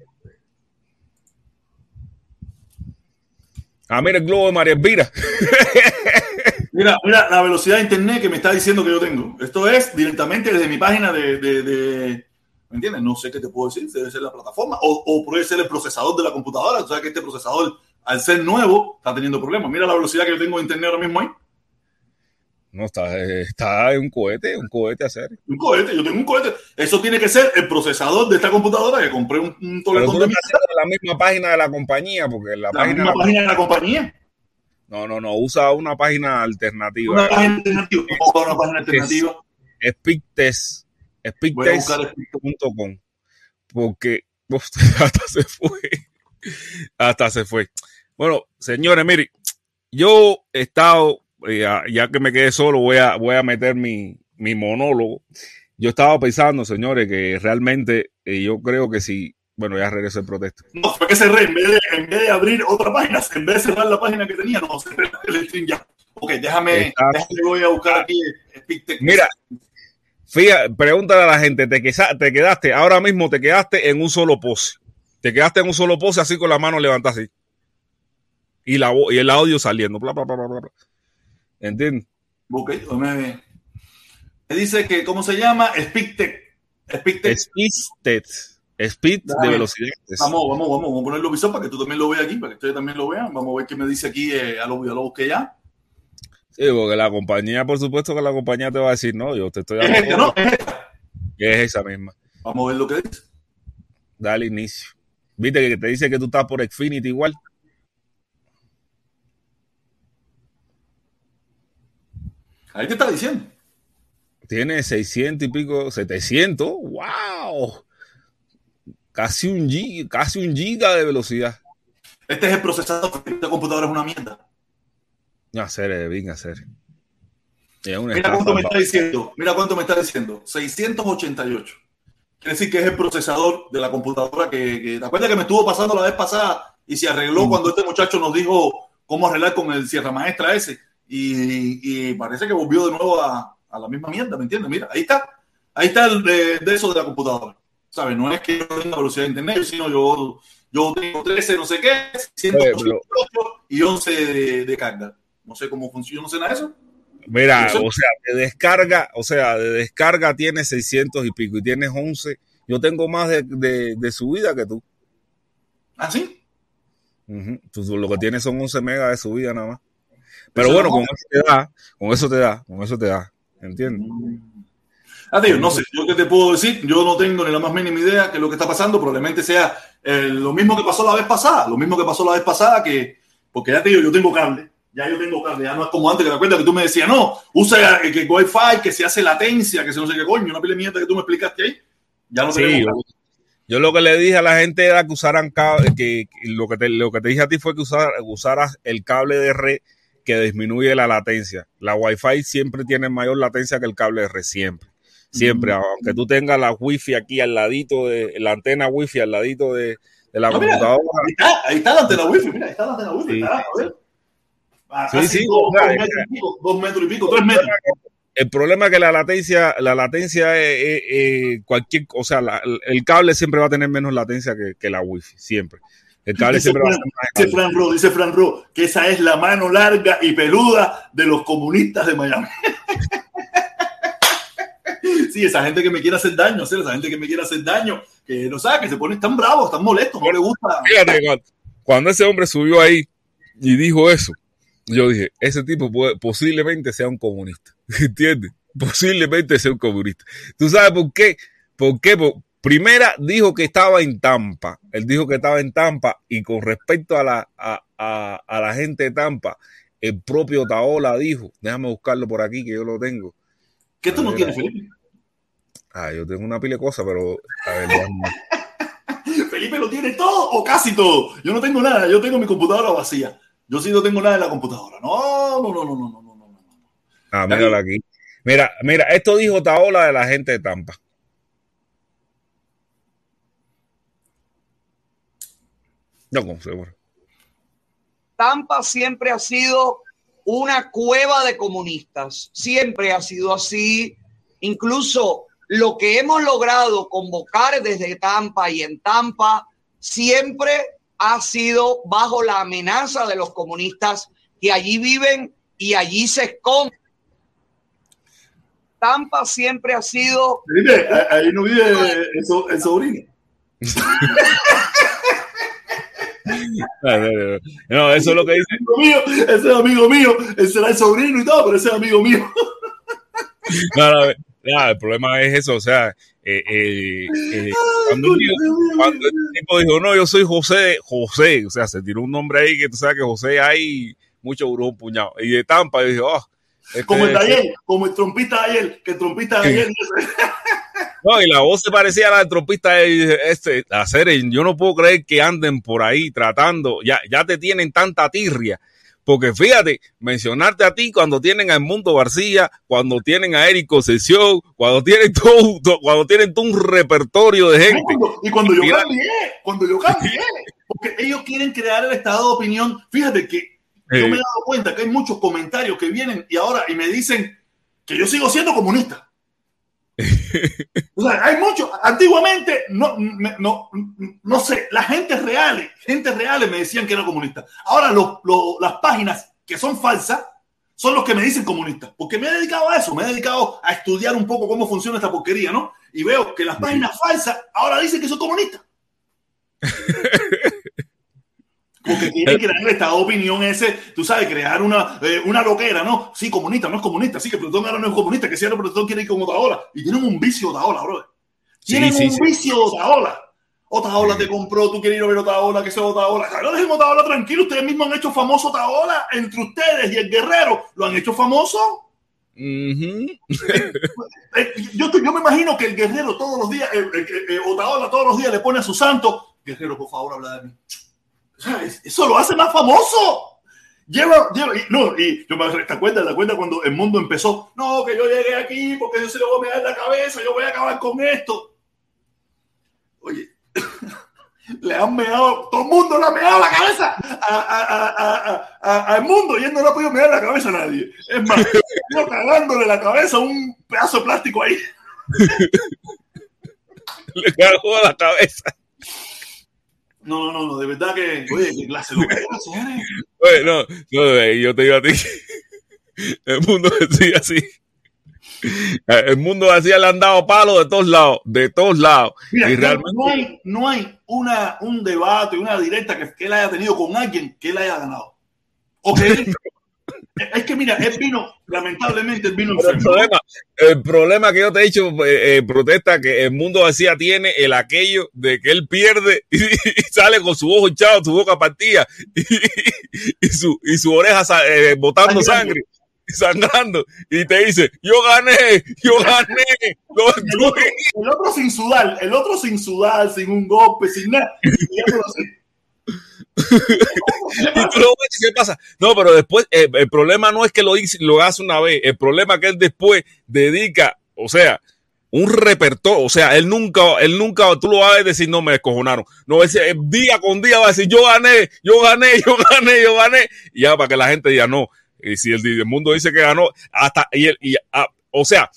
Ah, mira el globo de María Elvira. mira, mira la velocidad de internet que me está diciendo que yo tengo. Esto es directamente desde mi página de, de, ¿me entiendes? No sé qué te puedo decir, debe ser la plataforma o, o puede ser el procesador de la computadora. O sea que este procesador, al ser nuevo, está teniendo problemas. Mira la velocidad que yo tengo de internet ahora mismo ahí. No, está, está un cohete, un cohete a hacer. Un cohete, yo tengo un cohete. Eso tiene que ser el procesador de esta computadora que compré un, un de la misma página de la compañía, porque la, página, misma página de la compañía. No, no, no, usa una página alternativa. Una página alternativa. Una página alternativa. Spictest. Spictest.com. Porque hasta se fue. Hasta se fue. Bueno, señores, mire, yo he estado ya, que me quedé solo, voy a, voy a meter mi, mi monólogo. Yo estaba pensando, señores, que realmente eh, yo creo que si, bueno, ya regresé el protesto. No, fue que cerré, en vez, de, en vez de abrir otra página, en vez de cerrar la página que tenía, no, cerré el stream ya. Ok, déjame, déjame voy a buscar aquí. Mira, fíjate, pregúntale a la gente, ¿te, te quedaste, ahora mismo te quedaste en un solo pose. Te quedaste en un solo pose así con la mano levantada así. Y, la, y el audio saliendo. Bla, bla, bla, bla, bla. ¿Entiendes? Ok, me, dice que, ¿cómo se llama? Speedtech. Speedtech. Speed de velocidad. Vamos, vamos, vamos, vamos a ponerlo visor para que tú también lo veas aquí, para que ustedes también lo vean. Vamos a ver qué me dice aquí, eh, a lo, lo busqué ya. Sí, porque la compañía, por supuesto que la compañía te va a decir, no, yo te estoy dando. Es esta, ¿no? Es esta. es esa misma. Vamos a ver lo que dice. Dale inicio. Viste que te dice que tú estás por Xfinity igual. Ahí te está diciendo. Tiene 600 y pico, 700. ¡Wow! Casi un, giga, casi un giga de velocidad. Este es el procesador. Esta computadora es una mierda. No, hacer, bien hacer. Mira cuánto me está diciendo. Mira cuánto me está diciendo. 688. Quiere decir que es el procesador de la computadora que, ¿te acuerdas que me estuvo pasando la vez pasada y se arregló mm. cuando este muchacho nos dijo cómo arreglar con el Sierra Maestra ese? y, parece que volvió de nuevo a, la misma mierda, ¿me entiendes? Mira, ahí está, ahí está el de, eso de la computadora, ¿sabes? No es que yo tenga velocidad de internet, sino yo, yo tengo 13 no sé qué, 188 y 11 de, carga. No sé cómo funciona eso. Mira, o sea, de descarga, o sea, de descarga tienes 600 y pico y tienes 11. Yo tengo más de, de, subida que tú. ¿Ah, sí? tú, lo que tienes son 11 megas de subida nada más. Pero bueno, con eso te da, con eso te da, con eso te da. ¿Entiendes? Ah, no sé, yo qué te puedo decir, yo no tengo ni la más mínima idea que lo que está pasando, probablemente sea eh, lo mismo que pasó la vez pasada, lo mismo que pasó la vez pasada, que, porque ya te digo, yo tengo cable, ya yo tengo cable, ya no es como antes, que te acuerdas que tú me decías, no, usa que, que Wi-Fi, que se hace latencia, que se no sé qué coño, una pila mierda que tú me explicaste ahí, ya no tenemos yo, yo, lo que le dije a la gente era que usaran cable, que, lo, que te, lo que te dije a ti fue que usar, usaras el cable de red que disminuye la latencia. La Wi-Fi siempre tiene mayor latencia que el cable R, siempre. Siempre, aunque tú tengas la Wi-Fi aquí al ladito de la antena Wi-Fi al ladito de, la computadora. ahí, está, ahí está la antena Wi-Fi, mira, ahí está la antena Wi-Fi. Sí, sí, dos, metros y pico, dos metros y pico, tres metros. El problema es que la latencia, la latencia es, cualquier, o sea, el cable siempre va a tener menos latencia que, que la Wi-Fi, siempre. El cable dice siempre Dice Fran Ro, dice Fran Ro, que esa es la mano larga y peluda de los comunistas de Miami. sí, esa gente que me quiere hacer daño, esa gente que me quiere hacer daño, que no sabe, que se ponen tan bravos, tan molestos, no le gusta. Fíjate, cuando, cuando ese hombre subió ahí y dijo eso, yo dije, ese tipo puede, posiblemente sea un comunista, ¿entiendes? Posiblemente sea un comunista. ¿Tú sabes por qué? ¿Por qué? Por, primera dijo que estaba en Tampa, él dijo que estaba en Tampa y con respecto a la, a, a, a la gente de Tampa, el propio Taola dijo, déjame buscarlo por aquí que yo lo tengo. ¿Qué tú no tienes, Felipe? Ah, yo tengo una pila de cosas, pero a ver, vamos. Felipe lo tiene todo o casi todo. Yo no tengo nada, yo tengo mi computadora vacía. Yo sí no tengo nada en la computadora. No, no, no, no, no, no, no, no. Ah, mírala aquí. Mira, mira, esto dijo Taola de la gente de Tampa. No, con seguro. Tampa siempre ha sido una cueva de comunistas. Siempre ha sido así. Incluso lo que hemos logrado convocar desde Tampa y en Tampa siempre ha sido bajo la amenaza de los comunistas que allí viven y allí se esconden. Tampa siempre ha sido. Felipe, ahí no vive el, el sobrino. No, eso es lo que dice. Mío, ese es amigo mío, ese será el sobrino y todo, pero ese es amigo mío. No, no, no, el problema es eso, o sea, eh, eh, eh, cuando, un el tipo dijo, no, yo soy José, José, o sea, se tiró un nombre ahí que tú sabes que José hay mucho brujo puñado, y de Tampa, y dijo, oh, este, como el de ayer, como el trompista de ayer, que el trompista de ayer. No, y la voz se parecía a la del trompista de este, hacer, yo no puedo creer que anden por ahí tratando, ya, ya te tienen tanta tirria. Porque fíjate, mencionarte a ti cuando tienen a Mundo García, cuando tienen a Eric Concesión, cuando tienen todo, cuando tienen todo un repertorio de gente. No, y cuando yo cambié, cuando yo cambié, porque ellos quieren crear el estado de opinión. Fíjate que yo me he dado cuenta que hay muchos comentarios que vienen y ahora y me dicen que yo sigo siendo comunista. o sea, hay muchos. Antiguamente, no, no, no sé, la gente real, gente reales me decían que era comunista. Ahora lo, lo, las páginas que son falsas son los que me dicen comunista, porque me he dedicado a eso, me he dedicado a estudiar un poco cómo funciona esta porquería, ¿no? Y veo que las páginas falsas ahora dicen que soy comunista. Porque quieren crear el estado de opinión ese, tú sabes, crear una, eh, una loquera, ¿no? Sí, comunista, no es comunista, sí, que Plutón ahora no es comunista, que si ahora Plutón quiere ir como Otaola. Y tienen un vicio Otaola, bro. Tienen sí, sí, un vicio Otaola. Otaola te compró, tú quieres ir a ver Otaola, que sea Otaola. No dejen Otaola tranquilo, ustedes mismos han hecho famoso Otaola entre ustedes y el guerrero. ¿Lo han hecho famoso? Uh -huh. yo, yo, me imagino que el guerrero todos los días, eh, eh, Otaola todos los días le pone a su santo, guerrero, por favor, habla de mí. Eso lo hace más famoso. Lleva, lleva, y, no, y yo me te acuerdas, te acuerdas cuando el mundo empezó, no, que yo llegué aquí porque yo se lo voy a meter la cabeza, yo voy a acabar con esto. Oye, le han meado, todo el mundo le ha meado la cabeza al mundo y él no le ha podido mear la cabeza a nadie. Es más, yo cagándole la cabeza a un pedazo de plástico ahí. le cagó la cabeza. No, no, no, de verdad que, oye, qué clase de Oye, no, no, yo te digo a ti, el mundo decía así. El mundo decía le han dado palo de todos lados, de todos lados. Mira, y realmente... no hay, no hay una, un debate, una directa que, que él haya tenido con alguien que él haya ganado. O que él, es que mira, él vino, lamentablemente, él vino el problema, el problema que yo te he dicho, eh, eh, protesta, que el mundo decía tiene el aquello de que él pierde y, y sale con su ojo hinchado, su boca partida y, y, su, y su oreja eh, botando Ay, sangre. Y sangrando. Y te dice yo gané yo gané el, otro, el otro sin sudar el otro sin sudar sin un golpe sin nada y tú lo ves, ¿qué pasa? No, pero después, eh, el problema no es que lo, lo hace una vez, el problema es que él después dedica, o sea, un repertorio, o sea, él nunca, él nunca, tú lo vas a decir, no me descojonaron. No, ese día con día va a decir, yo gané, yo gané, yo gané, yo gané. Y ya para que la gente diga, no. Y si el, mundo dice que ganó, hasta, y, el, y a, o sea,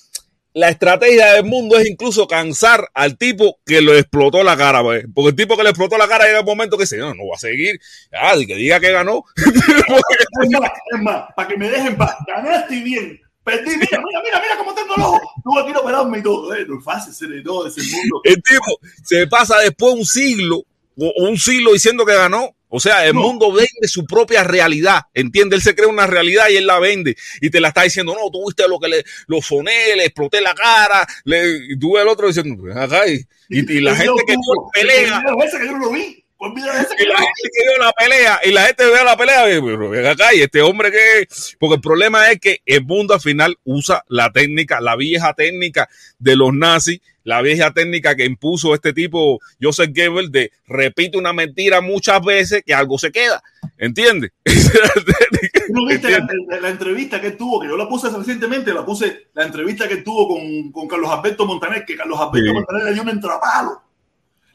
la estrategia del mundo es incluso cansar al tipo que lo explotó la cara, ¿ves? porque el tipo que le explotó la cara llega un momento que dice, no, no va a seguir, ah, y que diga que ganó. para que me dejen paz, ganaste bien, Perdí, mira, mira, mira, mira cómo tengo el ojo. Tuve que ir a operarme y todo. Eh, no es fácil ser todo ese mundo. El tipo se pasa después un siglo, o un siglo diciendo que ganó. O sea, el No. mundo vende su propia realidad, ¿entiende? Él se crea una realidad y él la vende y te la está diciendo, no, tú viste lo que le, lo soné, le exploté la cara, le, y tú el otro diciendo, "Ven acá, y, y- y la gente que tuvo, pelea, el video ese que yo no lo vi. Pues mira ese que y la no gente que vio la pelea, y la gente ve la pelea, y, pero ven acá, y este hombre que, porque el problema es que el mundo al final usa la técnica, la vieja técnica de los nazis, la vieja técnica que impuso este tipo, Joseph Goebbels, de repite una mentira muchas veces que algo se queda, ¿entiendes? Esa es la técnica, ¿Tú no viste la, ¿entiendes? la- la entrevista que tuvo? Que yo la puse recientemente, la puse, la entrevista que tuvo con, con Carlos Alberto Montaner, que Carlos Alberto Sí. Montaner le dio un entrapalo.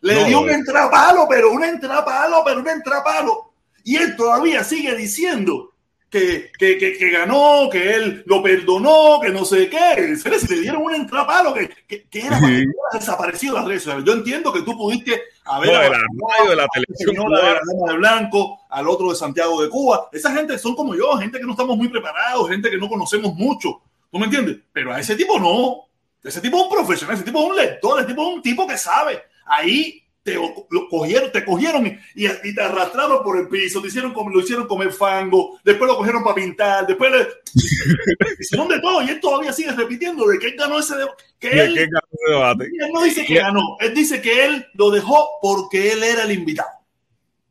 Le No, dio un eh. entrapalo, pero un entrapalo, pero un entrapalo. Y él todavía sigue diciendo que, que, que, que ganó, que él lo perdonó, que no sé qué. Si le dieron un entrapalo, que, que, que era para Sí. desaparecido las redes. Yo entiendo que tú pudiste haber No, de la radio, de la televisión de la. Dama de Blanco, al otro de Santiago de Cuba. Esa gente son como yo, gente que no estamos muy preparados, gente que no conocemos mucho. ¿Tú me entiendes? Pero a ese tipo no. Ese tipo es un profesional, ese tipo es un lector, ese tipo es un tipo que sabe. Ahí te lo cogieron, te cogieron y, y- te arrastraron por el piso, te hicieron como, lo hicieron comer fango, después lo cogieron para pintar, después le de todo y él todavía sigue repitiendo de que él ganó ese de- que ¿Qué- él, debate? no dice que ganó, él dice que él lo dejó porque él era el invitado.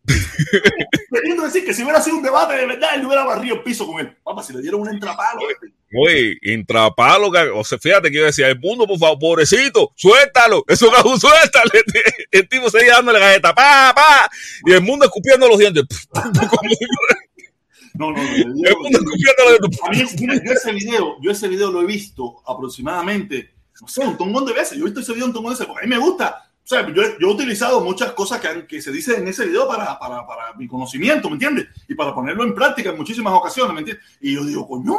Queriendo decir que si hubiera sido un debate de verdad, él hubiera barrido el piso con él. Papá, si le dieron un entrapalo. Oye, intrapalo, o sea, fíjate que yo decía, el mundo, por favor, pobrecito, suéltalo, eso es un suéltalo. El tipo seguía dándole galleta, pa, pa, y el mundo escupiendo los dientes. No, no, no. El mundo escupiendo los dientes. A mí, yo ese video, yo ese video lo he visto aproximadamente, no sé, un tongón de veces. Yo he visto ese video un tongón de veces porque a mí me gusta. Sea, yo, yo he utilizado muchas cosas que, que se dicen en ese video para, para, para mi conocimiento, ¿me entiendes? Y para ponerlo en práctica en muchísimas ocasiones, ¿me entiendes? Y yo digo, coño,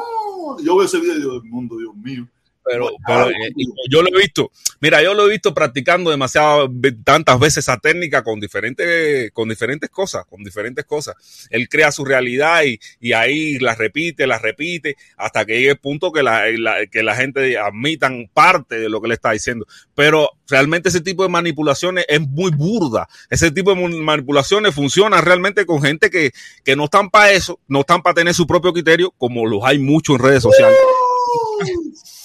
yo veo ese video y digo, mundo, Dios mío. Pero, pero, eh, yo lo he visto, mira, yo lo he visto practicando demasiadas tantas veces esa técnica con diferentes, con diferentes cosas, con diferentes cosas. Él crea su realidad y, y ahí la repite, la repite, hasta que llegue el punto que la, la- que la gente admitan parte de lo que le está diciendo. Pero realmente ese tipo de manipulaciones es muy burda. Ese tipo de manipulaciones funcionan realmente con gente que, que no están para eso, no están para tener su propio criterio, como los hay muchos en redes sociales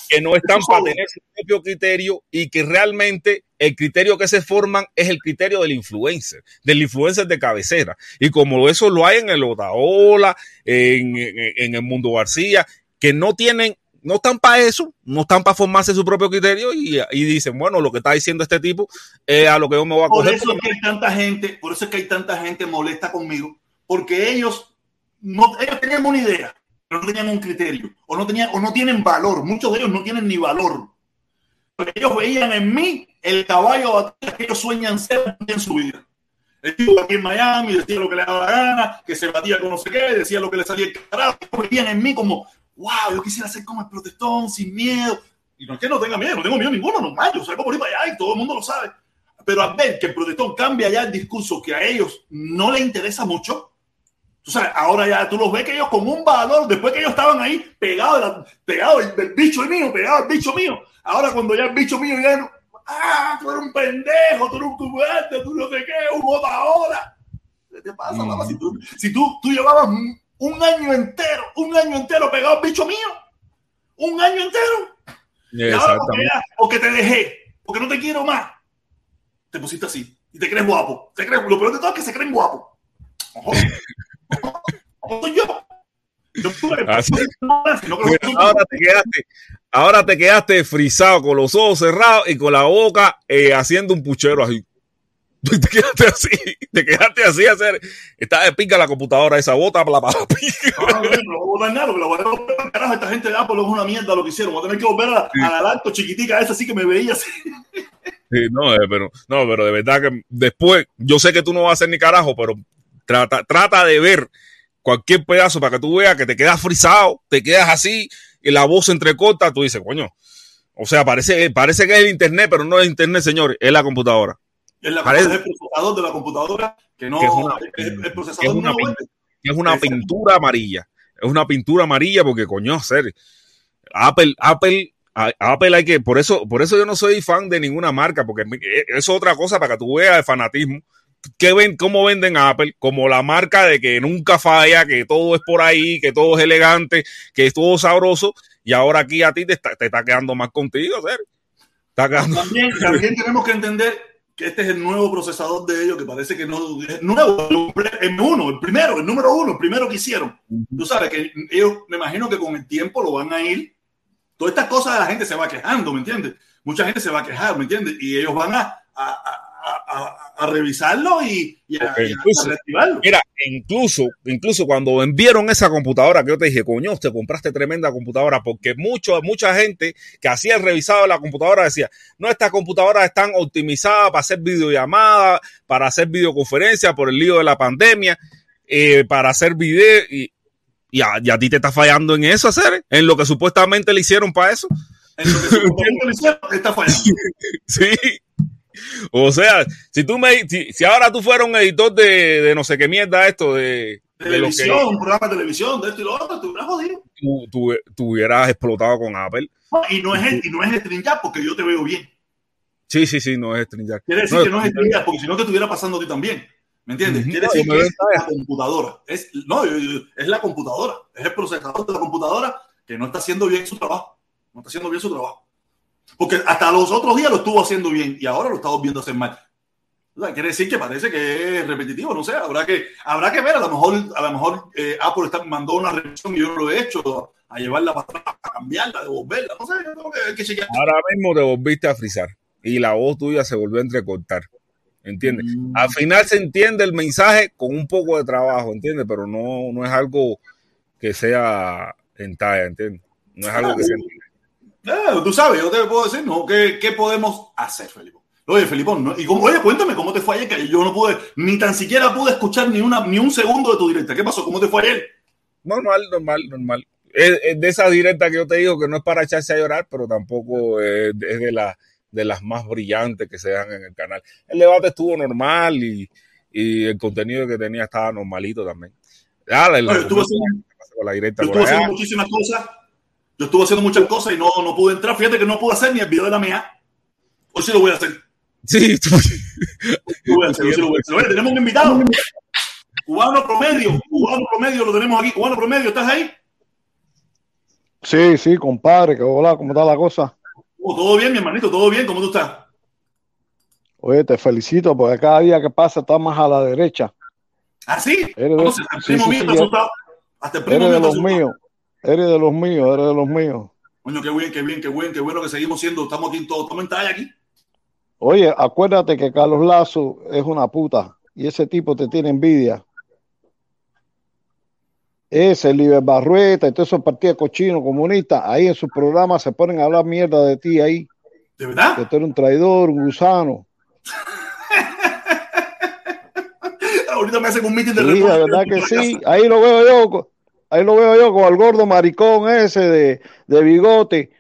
que no están para tener su propio criterio y que realmente el criterio que se forman es el criterio del influencer, del influencer de cabecera. Y como eso lo hay en el Otaola, en, en, en el Mundo García, que no tienen, no están para eso, no están para formarse su propio criterio y, y dicen, bueno, lo que está diciendo este tipo es a lo que yo me voy a Por coger. eso es que hay tanta gente, por eso es que hay tanta gente molesta conmigo, porque ellos no, ellos tenían una idea, no tenían un criterio, o no tenían, o no tienen valor. Muchos de ellos no tienen ni valor. Porque ellos veían en mí el caballo que ellos sueñan ser en su vida. El tipo aquí en Miami decía lo que le daba la gana, que se batía con no sé qué, decía lo que le salía el carajo. Veían en mí como, wow, yo quisiera ser como el protestón, sin miedo. Y no es que no tenga miedo, no tengo miedo ninguno, normal, yo salgo por ahí para allá y todo el mundo lo sabe. Pero al ver que el protestón cambia ya el discurso que a ellos no les interesa mucho, tú sabes, ahora ya tú los ves que ellos con un valor, después que ellos estaban ahí pegados del, del bicho mío, pegados al bicho mío, ahora cuando ya el bicho mío ya no, ah, tú eres un pendejo, tú eres un cuberte, tú no sé qué, un botadora. ¿Qué te pasa, Mm. papá? Si tú, si tú, tú llevabas un, año entero, un año entero pegado al bicho mío, un año entero, y ahora porque, Exactamente. ya- porque te dejé, porque no te quiero más, te pusiste así y te crees guapo. Te crees, lo peor de todo es que se creen guapos. Ojo. Yo. Así. no, Mira, otros- ahora te quedaste, ahora te quedaste frisado con los ojos cerrados y con la boca eh, haciendo un puchero así. Te quedaste así, te quedaste así a hacer. Está de pica la computadora esa bota para la pica. Ah, no, voy a nada, porque lo voy a botar, carajo, esta gente de Apple es una mierda lo que hicieron. Voy a tener que volver a, a la lacto chiquitica esa así que me veía así. Sí, no, eh, pero, no, pero de verdad que después, yo sé que tú no vas a hacer ni carajo, pero trata, trata de ver cualquier pedazo para que tú veas que te quedas frisado, te quedas así, y la voz entrecorta, tú dices, coño. O sea, parece, parece que es el internet, pero no es internet, señores, es la computadora. Es, la, Parece- es el procesador de la computadora que no. Que es una- el, el que procesador es una no pin- vuelve. que es una pintura amarilla. Es una pintura amarilla porque, coño, ser, Apple, Apple, Apple hay que, por eso, por eso yo no soy fan de ninguna marca, porque es otra cosa para que tú veas el fanatismo. ¿Qué ven, ¿Cómo venden Apple? Como la marca de que nunca falla, que todo es por ahí, que todo es elegante, que es todo sabroso, y ahora aquí a ti te está, te está quedando más contigo, ¿ser? También, también tenemos que entender que este es el nuevo procesador de ellos, que parece que no es nuevo, el uno, el primero, el número uno, el primero que hicieron. Tú sabes que ellos, me imagino que con el tiempo lo van a ir. Todas estas cosas la gente se va quejando, ¿me entiendes? Mucha gente se va a quejar, ¿me entiendes? Y ellos van a, a, revisarlo y, a, incluso, Mira, incluso, incluso cuando enviaron esa computadora que yo te dije, coño, te compraste tremenda computadora, porque mucho, mucha gente que hacía el revisado de la computadora decía, no, estas computadoras están optimizadas para hacer videollamadas, para hacer videoconferencias por el lío de la pandemia, eh, para hacer video y, y, a, ti te está fallando en eso, hacer, en lo que supuestamente le hicieron para eso. En lo que supuestamente le hicieron, está fallando. sí. O sea, si tú me, si, ahora tú fueras un editor de, de, no sé qué mierda esto de televisión, un programa de televisión, de esto y lo otro, tú hubieras jodido. Tú, tú, hubieras explotado con Apple. y no es, y no es StreamYard porque yo te veo bien. Sí, sí, sí, no es StreamYard. Quiere decir que no es StreamYard porque si no te estuviera pasando a ti también. ¿Me entiendes? Quiere decir que es la computadora. Es, no, es la computadora. Es el procesador de la computadora que no está haciendo bien su trabajo. No está haciendo bien su trabajo. Porque hasta los otros días lo estuvo haciendo bien y ahora lo estamos viendo hacer mal. quiere decir que parece que es repetitivo, no sé, habrá que, habrá que ver, a lo mejor, a lo mejor eh, Apple está, mandó una revisión y yo no lo he hecho, a llevarla para atrás, a cambiarla, devolverla, no sé, que, que Ahora mismo te volviste a frizar y la voz tuya se volvió a entrecortar, ¿entiendes? Mm. Al final se entiende el mensaje con un poco de trabajo, ¿entiendes? Pero no, no es algo que sea en talla, ¿entiendes? No es algo que sea en Ah, tú sabes, yo te puedo decir, ¿no? ¿Qué, qué podemos hacer, Felipe? Oye, Felipón, ¿no? y como, oye, cuéntame cómo te fue ayer, que yo no pude, ni tan siquiera pude escuchar ni, una, ni un segundo de tu directa. ¿Qué pasó? ¿Cómo te fue ayer? Normal, normal, normal. Es, de esa directa que yo te digo que no es para echarse a llorar, pero tampoco es, de, la, de las más brillantes que se dan en el canal. El debate estuvo normal y, y el contenido que tenía estaba normalito también. Dale, la, estuve haciendo, la directa yo estuve haciendo muchísimas cosas yo estuve haciendo muchas cosas y no, no pude entrar. Fíjate que no pude hacer ni el video de la mía. Hoy sí lo voy a hacer. Sí, tú. Lo voy a hacer, sí lo voy a hacer. tenemos un invitado. Cubano promedio. Cubano promedio lo tenemos aquí. Cubano promedio, ¿estás ahí? Sí, sí, compadre. Que hola, ¿cómo está la cosa? Oh, todo bien, mi hermanito, todo bien. ¿Cómo tú estás? Oye, te felicito porque cada día que pasa está más a la derecha. ¿Ah, sí? Eres de, hasta el primo mío está Hasta el primo eres de los míos. Eres de los míos, eres de los míos. Coño, qué bien, qué bien, qué bueno, qué bueno que seguimos siendo. Estamos aquí en todo, estamos en talla aquí. Oye, acuérdate que Carlos Lazo es una puta y ese tipo te tiene envidia. Ese, Liber Barrueta y todos esos partidos cochinos comunistas, ahí en sus programas se ponen a hablar mierda de ti ahí. ¿De verdad? Que tú eres un traidor, un gusano. Ahorita me hacen un meeting de Sí, de verdad que sí. Ahí lo veo yo Ahí lo veo yo con el gordo maricón ese de, de bigote,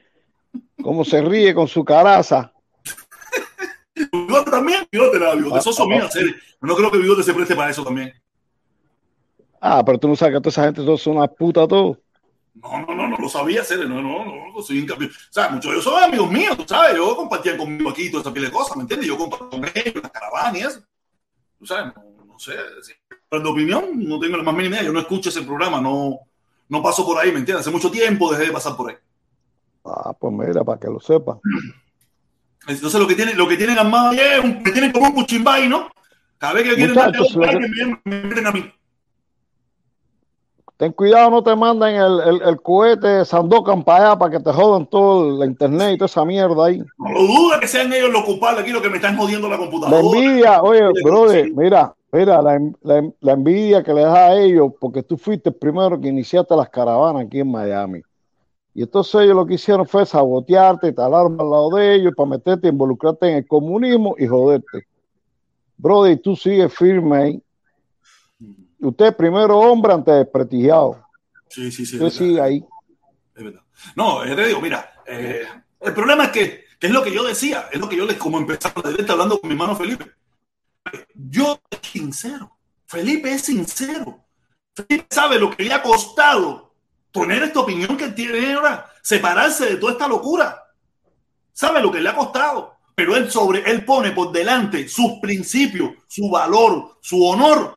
como se ríe con su caraza. Bigote también, bigote, la bigote. Eso son mías, No creo que bigote se preste para eso también. Ah, pero tú no sabes que toda esa gente todos son una puta todos. No, no, no, no lo sabía hacer, no, no, no, soy incapaz. O sea, muchos de ellos son amigos míos, tú sabes, yo compartían conmigo aquí toda esa pila de cosas, ¿me entiendes? Yo comparto con ellos, las caravanas y eso. Tú sabes, no, no sé, pero de opinión, no tengo la más mínima idea. Yo no escucho ese programa, no, no paso por ahí, ¿me entiendes? Hace mucho tiempo dejé de pasar por ahí. Ah, pues mira, para que lo sepa. Entonces lo que tienen, lo que tienen armado es un, me tienen como un cuchimbay, ¿no? Cada vez que quieren darte un que... me, meten a mí. Ten cuidado, no te manden el, el, el cohete Sandokan para allá para que te jodan todo la internet y toda esa mierda ahí. No lo duda que sean ellos los culpables aquí los que me están jodiendo la computadora. Envidia, oye, brother, mira, Mira, la, la, envidia que le da a ellos, porque tú fuiste el primero que iniciaste las caravanas aquí en Miami. Y entonces ellos lo que hicieron fue sabotearte, talarme al lado de ellos para meterte, involucrarte en el comunismo y joderte. Brother, tú sigues firme ahí. Usted primero hombre ante desprestigiado. Sí, sí, sí. Usted sigue ahí. Es verdad. No, te digo, mira, eh, el problema es que, que, es lo que yo decía, es lo que yo les, como empezaba hablando con mi hermano Felipe yo soy sincero. Felipe es sincero. Felipe sabe lo que le ha costado poner esta opinión que tiene ahora, separarse de toda esta locura. ¿Sabe lo que le ha costado? Pero él sobre, él pone por delante sus principios, su valor, su honor.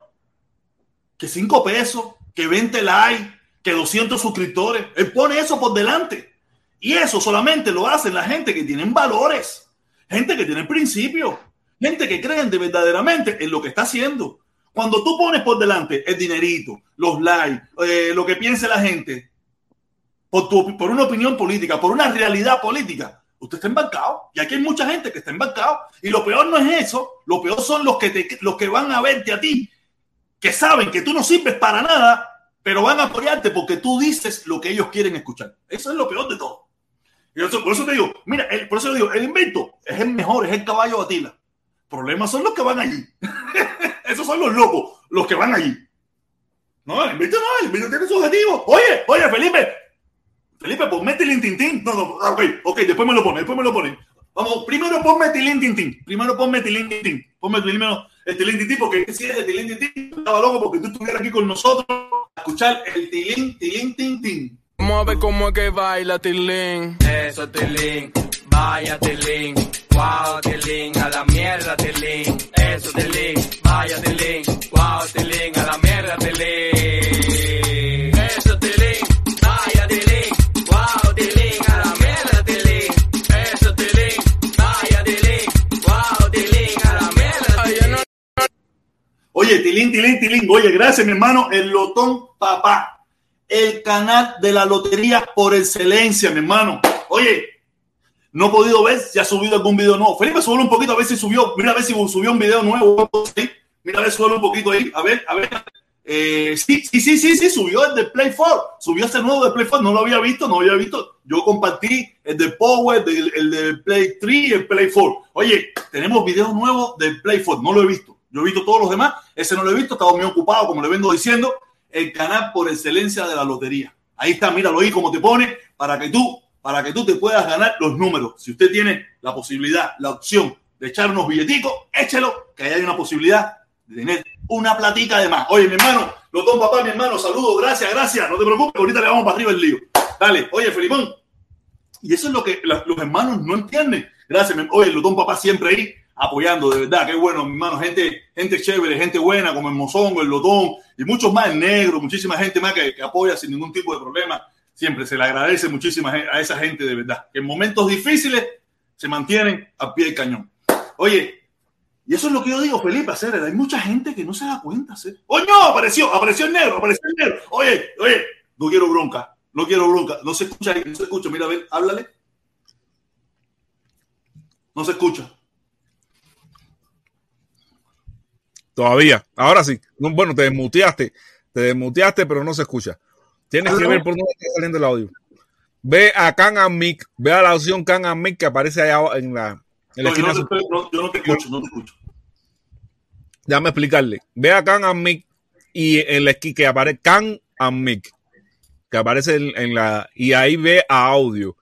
Que cinco pesos, que 20 likes, que 200 suscriptores. Él pone eso por delante. Y eso solamente lo hacen la gente que tienen valores, gente que tiene principios, gente que creen de verdaderamente en lo que está haciendo. Cuando tú pones por delante el dinerito, los likes, eh, lo que piense la gente, por, por una opinión política, por una realidad política, usted está embarcado. Y aquí hay mucha gente que está embarcado. Y lo peor no es eso, lo peor son los que, te, los que van a verte a ti, que saben que tú no sirves para nada, pero van a apoyarte porque tú dices lo que ellos quieren escuchar. Eso es lo peor de todo. Y por eso te digo, mira, por eso digo, el invento es el mejor, es el caballo de Atila. Problemas son los que van allí. Esos son los locos, los que van allí. No, el invento no, el invento tiene su objetivo. Oye, oye, Felipe. Felipe, ponme Tilín Tintín. No, no, ok, ok, después me lo pone, después me lo pone. Vamos, primero ponme Tilín Tintín. Primero ponme Tilín Tintín. Ponme primero el Tilín Tintín, porque si es el Tilín Tintín, estaba loco porque tú estuvieras aquí con nosotros a escuchar el Tilín, Tilín Tintín. Vamos a ver cómo es que baila Tilín. Eso, Tilín. Vaya Tilín. Wow, Tilín. A la mierda, Tilín. Eso, Tilín. Vaya Tilín. Wow, Tilín. A la mierda, Tilín. Eso, Tilín. Vaya Tilín. Wow, Tilín. A la mierda, Tilín. Eso, Tilín. Vaya Tilín. Wow, Tilín. A la mierda, Oye, Tilín, Tilín, Tilín. Oye, gracias, mi hermano. El Lotón Papá el canal de la lotería por excelencia, mi hermano. Oye, no he podido ver si ha subido algún video nuevo. Felipe, sube un poquito a ver si subió. Mira a ver si subió un video nuevo. Mira a ver, sube un poquito ahí. A ver, a ver. Eh, sí, sí, sí, sí, sí, subió el de Play 4. Subió este nuevo de Play 4. No lo había visto, no lo había visto. Yo compartí el de Power, el, de Play 3 y el Play 4. Oye, tenemos videos nuevos de Play 4. No lo he visto. Yo he visto todos los demás. Ese no lo he visto. Estaba muy ocupado, como le vengo diciendo el canal por excelencia de la lotería. Ahí está, míralo ahí como te pone para que tú, para que tú te puedas ganar los números. Si usted tiene la posibilidad, la opción de echar unos billeticos, échelo, que ahí hay una posibilidad de tener una platica de más. Oye, mi hermano, lo tomo papá, mi hermano, saludo, gracias, gracias, no te preocupes, ahorita le vamos para arriba el lío. Dale, oye, Felipón. Y eso es lo que los hermanos no entienden. Gracias, oye, lo tomo papá siempre ahí apoyando, de verdad, qué bueno, mi hermano, gente, gente chévere, gente buena, como el Mozongo, el Lotón, y muchos más, el Negro, muchísima gente más que, apoya sin ningún tipo de problema. Siempre se le agradece muchísimo a esa gente, de verdad, que en momentos difíciles se mantienen a pie del cañón. Oye, y eso es lo que yo digo, Felipe, hacer, hay mucha gente que no se da cuenta, hacer. ¡Oh, no! Apareció, apareció el negro, apareció el negro. Oye, oye, no quiero bronca, no quiero bronca, no se escucha, no se escucha, mira, a ver, háblale. No se escucha. Todavía. Ahora sí. bueno, te desmuteaste. Te desmuteaste, pero no se escucha. Tienes que ver por dónde está saliendo el audio. Ve a Can and Mic. Ve a la opción Can and Mic que aparece allá en la, en la esquina. Yo no, te, escucho, no te escucho. Déjame explicarle. Ve a Can and Mic y en la esquina que aparece Can and Mic. Que aparece en la. Y ahí ve a audio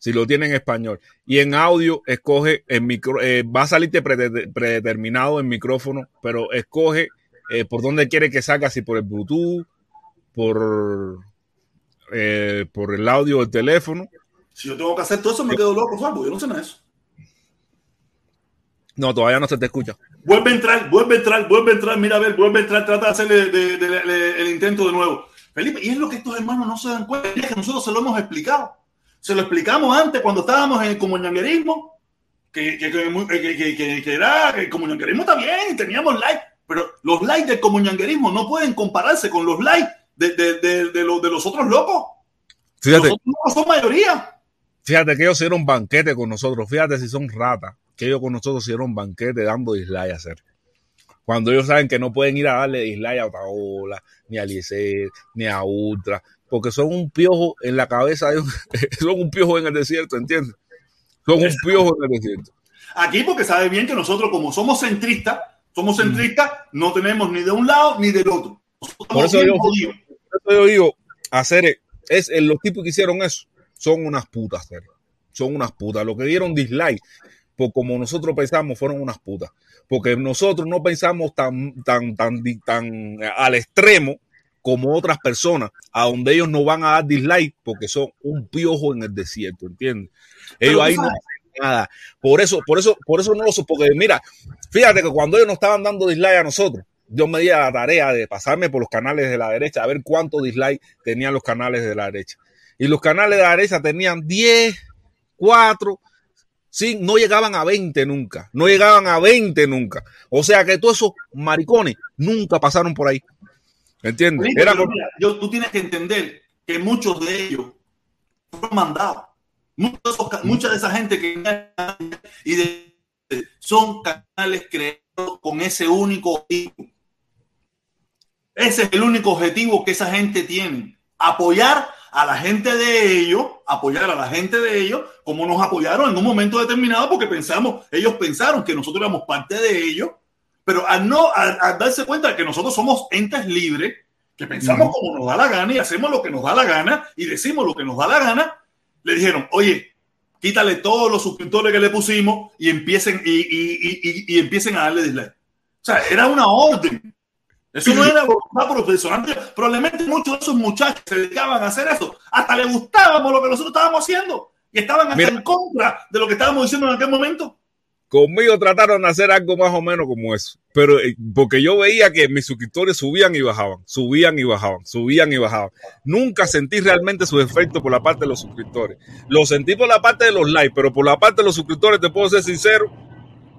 si lo tiene en español. Y en audio, escoge el micro, eh, va a salirte predeterminado el micrófono, pero escoge eh, por dónde quiere que salga, si por el Bluetooth, por, eh, por el audio del teléfono. Si yo tengo que hacer todo eso, me quedo loco, ¿sabes? Yo no sé nada de eso. No, todavía no se te escucha. Vuelve a entrar, vuelve a entrar, vuelve a entrar, mira a ver, vuelve a entrar, trata de hacerle el intento de nuevo. Felipe, y es lo que estos hermanos no se dan cuenta, es que nosotros se lo hemos explicado. Se lo explicamos antes cuando estábamos en el comunanguerismo, que, que, que, que, era que el comunanguerismo también, teníamos likes, pero los likes del comunanguerismo no pueden compararse con los likes de, de, de, de los, de los otros locos. Fíjate. Los otros locos son mayoría. Fíjate que ellos hicieron banquete con nosotros. Fíjate si son ratas, que ellos con nosotros hicieron banquete dando dislike a hacer. Cuando ellos saben que no pueden ir a darle dislike a Otaola, ni a Licer, ni a Ultra, porque son un piojo en la cabeza, de son un piojo en el desierto, ¿entiendes? Son un piojo en el desierto. Aquí porque sabe bien que nosotros como somos centristas, somos mm. centristas, no tenemos ni de un lado ni del otro. Por eso, yo, eso, yo, digo, hacer es los tipos que hicieron eso son unas putas, son unas putas. Lo que dieron dislike, por como nosotros pensamos, fueron unas putas. Porque nosotros no pensamos tan, tan, tan, tan al extremo como otras personas, a donde ellos no van a dar dislike porque son un piojo en el desierto, ¿entiendes? Ellos ahí no hacen nada. Por eso, por eso, por eso no lo sé, porque mira, fíjate que cuando ellos nos estaban dando dislike a nosotros, yo me di a la tarea de pasarme por los canales de la derecha a ver cuánto dislike tenían los canales de la derecha. Y los canales de la derecha tenían 10, 4, Sí, no llegaban a 20 nunca, no llegaban a 20 nunca. O sea que todos esos maricones nunca pasaron por ahí. ¿Entiendes? Era mira, yo, tú tienes que entender que muchos de ellos fueron mandados. mucha de esa gente que y de, son canales creados con ese único objetivo. Ese es el único objetivo que esa gente tiene. Apoyar a la gente de ellos, apoyar a la gente de ellos, como nos apoyaron en un momento determinado, porque pensamos, ellos pensaron que nosotros éramos parte de ellos, pero al no, al, darse cuenta de que nosotros somos entes libres, que pensamos como nos da la gana y hacemos lo que nos da la gana y decimos lo que nos da la gana, le dijeron, oye, quítale todos los suscriptores que le pusimos y empiecen, y, y, y, y empiecen a darle dislike. O sea, era una orden. Eso no era voluntad profesional. Probablemente muchos de esos muchachos se dedicaban a hacer eso. Hasta les gustábamos lo que nosotros estábamos haciendo. Y estaban hasta en contra de lo que estábamos diciendo en aquel momento. Conmigo trataron de hacer algo más o menos como eso. Pero eh, porque yo veía que mis suscriptores subían y bajaban, subían y bajaban, subían y bajaban. Nunca sentí realmente su efecto por la parte de los suscriptores. Lo sentí por la parte de los likes, pero por la parte de los suscriptores, te puedo ser sincero,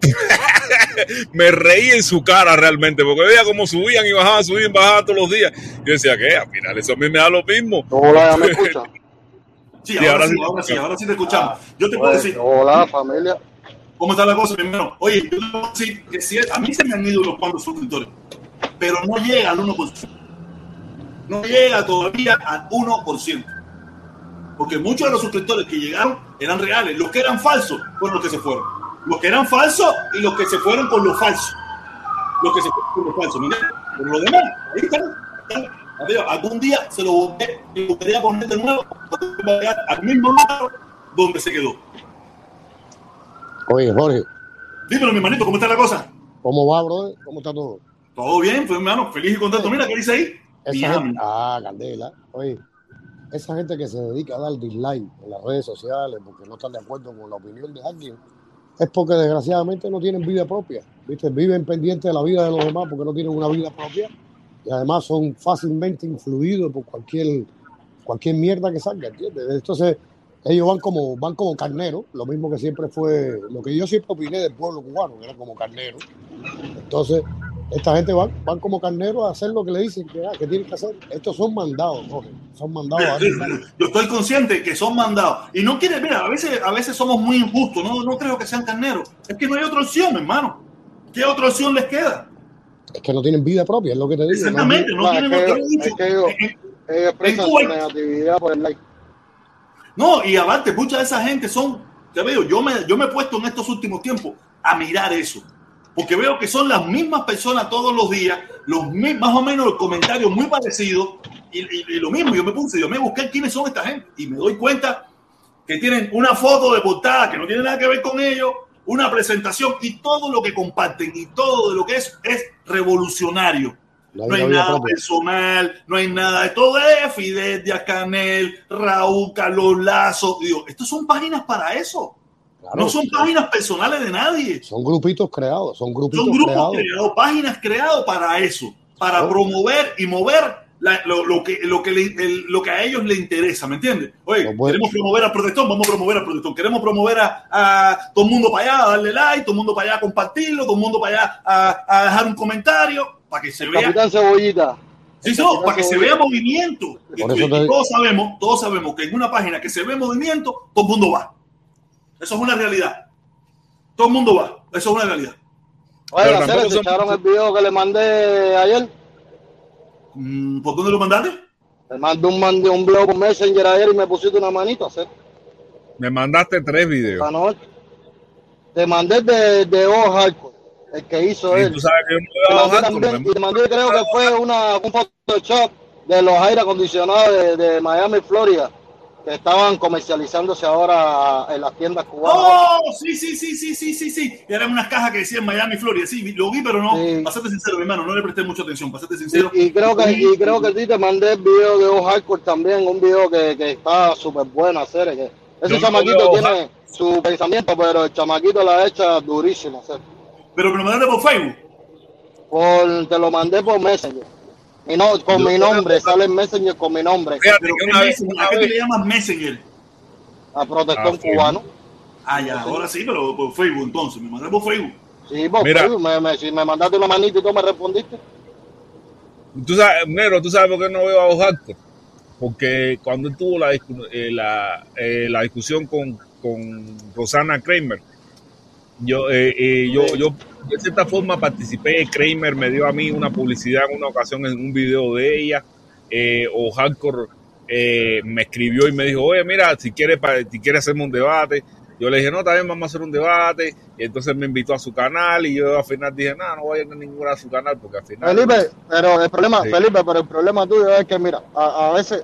me reí en su cara realmente, porque veía cómo subían y bajaban, subían y bajaban todos los días. Yo decía que al final eso a mí me da lo mismo. Hola, ¿me escucha? Sí, ahora, sí, ahora sí, ahora sí te escuchamos. Yo te puedo decir. Hola, familia. ¿Cómo está la cosa, mi hermano? Oye, yo te puedo decir que si a mí se me han ido unos cuantos suscriptores, pero no llega al 1%. No llega todavía al 1%. Porque muchos de los suscriptores que llegaron eran reales. Los que eran falsos fueron los que se fueron los que eran falsos y los que se fueron con lo falso. Los que se fueron con lo falso. Mira, por lo demás, ahí están. algún día se lo volveré a poner de nuevo al mismo lugar donde se quedó. Oye, Jorge. Dímelo, mi hermanito, ¿cómo está la cosa? ¿Cómo va, brother? ¿Cómo está todo? Todo bien, pues, hermano, feliz y contento. Mira, ¿qué dice ahí? ah, Candela. Oye, esa gente que se dedica a dar dislike en las redes sociales porque no están de acuerdo con la opinión de alguien, es porque desgraciadamente no tienen vida propia, ¿viste? Viven pendientes de la vida de los demás porque no tienen una vida propia y además son fácilmente influidos por cualquier, cualquier mierda que salga, ¿entiendes? Entonces, ellos van como, van como carneros, lo mismo que siempre fue, lo que yo siempre opiné del pueblo cubano, que era como carnero. Entonces, esta gente van, van como carneros a hacer lo que le dicen que, ah, que tienen que hacer. Estos son mandados, Jorge. Son mandados. Yo estoy consciente que son mandados. Y no quiere, mira, a veces, a veces somos muy injustos. No, no creo que sean carneros. Es que no hay otra opción, hermano. ¿Qué otra opción les queda? Es que no tienen vida propia, es lo que te digo. Exactamente, no, tienen otra opción. ellos, expresan su negatividad por el like. No, y aparte, mucha de esa gente son, te veo, yo me, yo me he puesto en estos últimos tiempos a mirar eso porque veo que son las mismas personas todos los días, los más o menos los comentarios muy parecidos, y, lo mismo, yo me puse, yo me busqué quiénes son esta gente, y me doy cuenta que tienen una foto de portada que no tiene nada que ver con ellos, una presentación, y todo lo que comparten, y todo lo que es, es revolucionario. No, hay nada personal, no hay nada de todo es Fidel Díaz Canel, Raúl, Carlos Lazo. Digo, estas son páginas para eso no son páginas personales de nadie. Son grupitos creados, son grupitos son grupos creados. páginas creadas para eso, para promover y mover lo, que, lo, que lo que a ellos les interesa, ¿me entiendes? Oye, queremos promover al protestón, vamos a promover al protestón. Queremos promover a, todo el mundo para allá, a darle like, todo el mundo para allá a compartirlo, todo el mundo para allá a, dejar un comentario, para que se vea. Capitán Cebollita. Sí, no, para que se vea movimiento. todos sabemos, todos sabemos que en una página que se ve movimiento, todo el mundo va. Eso es una realidad. Todo el mundo va. Eso es una realidad. Oye, ¿se son... echaron el video que le mandé ayer? Mm, ¿Por dónde lo mandaste? Le mandé un, mandé un blog por Messenger ayer y me pusiste una manito a hacer. Me mandaste tres videos. Te mandé de, de O Hardcore, el que hizo él. Tú sabes que yo no te, mandé también, y te mandé, creo que fue una, un Photoshop de los aire acondicionados de, de Miami, Florida que estaban comercializándose ahora en las tiendas cubanas. Oh, sí, sí, sí, sí, sí, sí, sí. Eran unas cajas que decían Miami, Florida. Sí, lo vi, pero no. Sí. Pasate sincero, mi hermano, no le presté mucha atención. Pasate sincero. Y, y creo que y creo que a ti te mandé el video de O Hardcore también, un video que, que está súper bueno hacer. Que ese Yo chamaquito tiene su pensamiento, pero el chamaquito la ha hecho durísimo. hacer. Pero me lo mandaste por Facebook. Por, te lo mandé por Messenger. Y no, con Yo- mi nombre, sale en Messenger con mi nombre. Fíjate Pero que ¿qué, una vez, Messenger? una ¿A qué le llamas Messenger? A protestón Ah, cubano. Ah, ya, ahora sí, pero por Facebook entonces. Me mandaste por Facebook. Sí, por Mira. Facebook, me, me- si me mandaste una manita y tú me respondiste. Tú sabes, Nero, ¿tú sabes por qué no veo a Ojarco? Porque cuando él tuvo la, eh, la, eh, la discusión con, con Rosana Kramer, yo, eh, eh, yo, yo de cierta forma participé, Kramer me dio a mí una publicidad en una ocasión en un video de ella, eh, o Hardcore eh, me escribió y me dijo, oye, mira, si quieres, si quieres hacerme un debate, yo le dije, no, también vamos a hacer un debate, y entonces me invitó a su canal, y yo al final dije, no, no voy a ir a ninguna a su canal, porque al final... Felipe, pero el problema, Sí. Felipe, pero el problema tuyo es que, mira, a, a veces,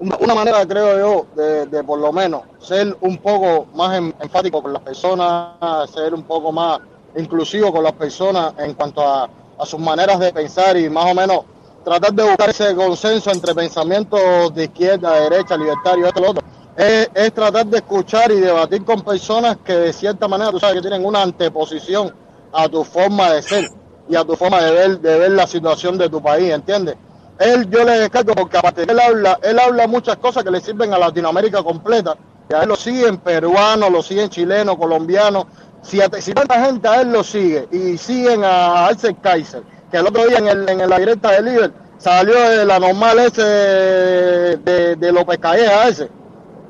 una, manera, creo yo, de, de por lo menos ser un poco más enfático con las personas, ser un poco más inclusivo con las personas en cuanto a, a sus maneras de pensar y más o menos tratar de buscar ese consenso entre pensamientos de izquierda, derecha, libertario, esto, lo otro. Es, tratar de escuchar y debatir con personas que de cierta manera, tú sabes, que tienen una anteposición a tu forma de ser y a tu forma de ver, de ver la situación de tu país, ¿entiendes? Él, yo le descarto porque aparte él habla, él habla muchas cosas que le sirven a Latinoamérica completa. Y a él lo siguen peruanos, lo siguen chilenos, colombianos. Si, si tanta gente a él lo sigue y siguen a Arce Kaiser, que el otro día en, el, en la directa de Liber salió de la normal ese de, de López Calleja ese,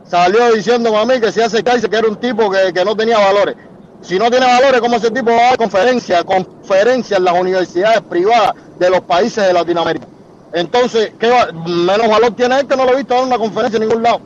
salió diciendo a mí que si hace Kaiser que era un tipo que, que no tenía valores. Si no tiene valores, ¿cómo ese tipo va a conferencias, conferencias en las universidades privadas de los países de Latinoamérica? Entonces, ¿qué va- menos valor tiene él que no lo he visto dar una conferencia en ningún lado?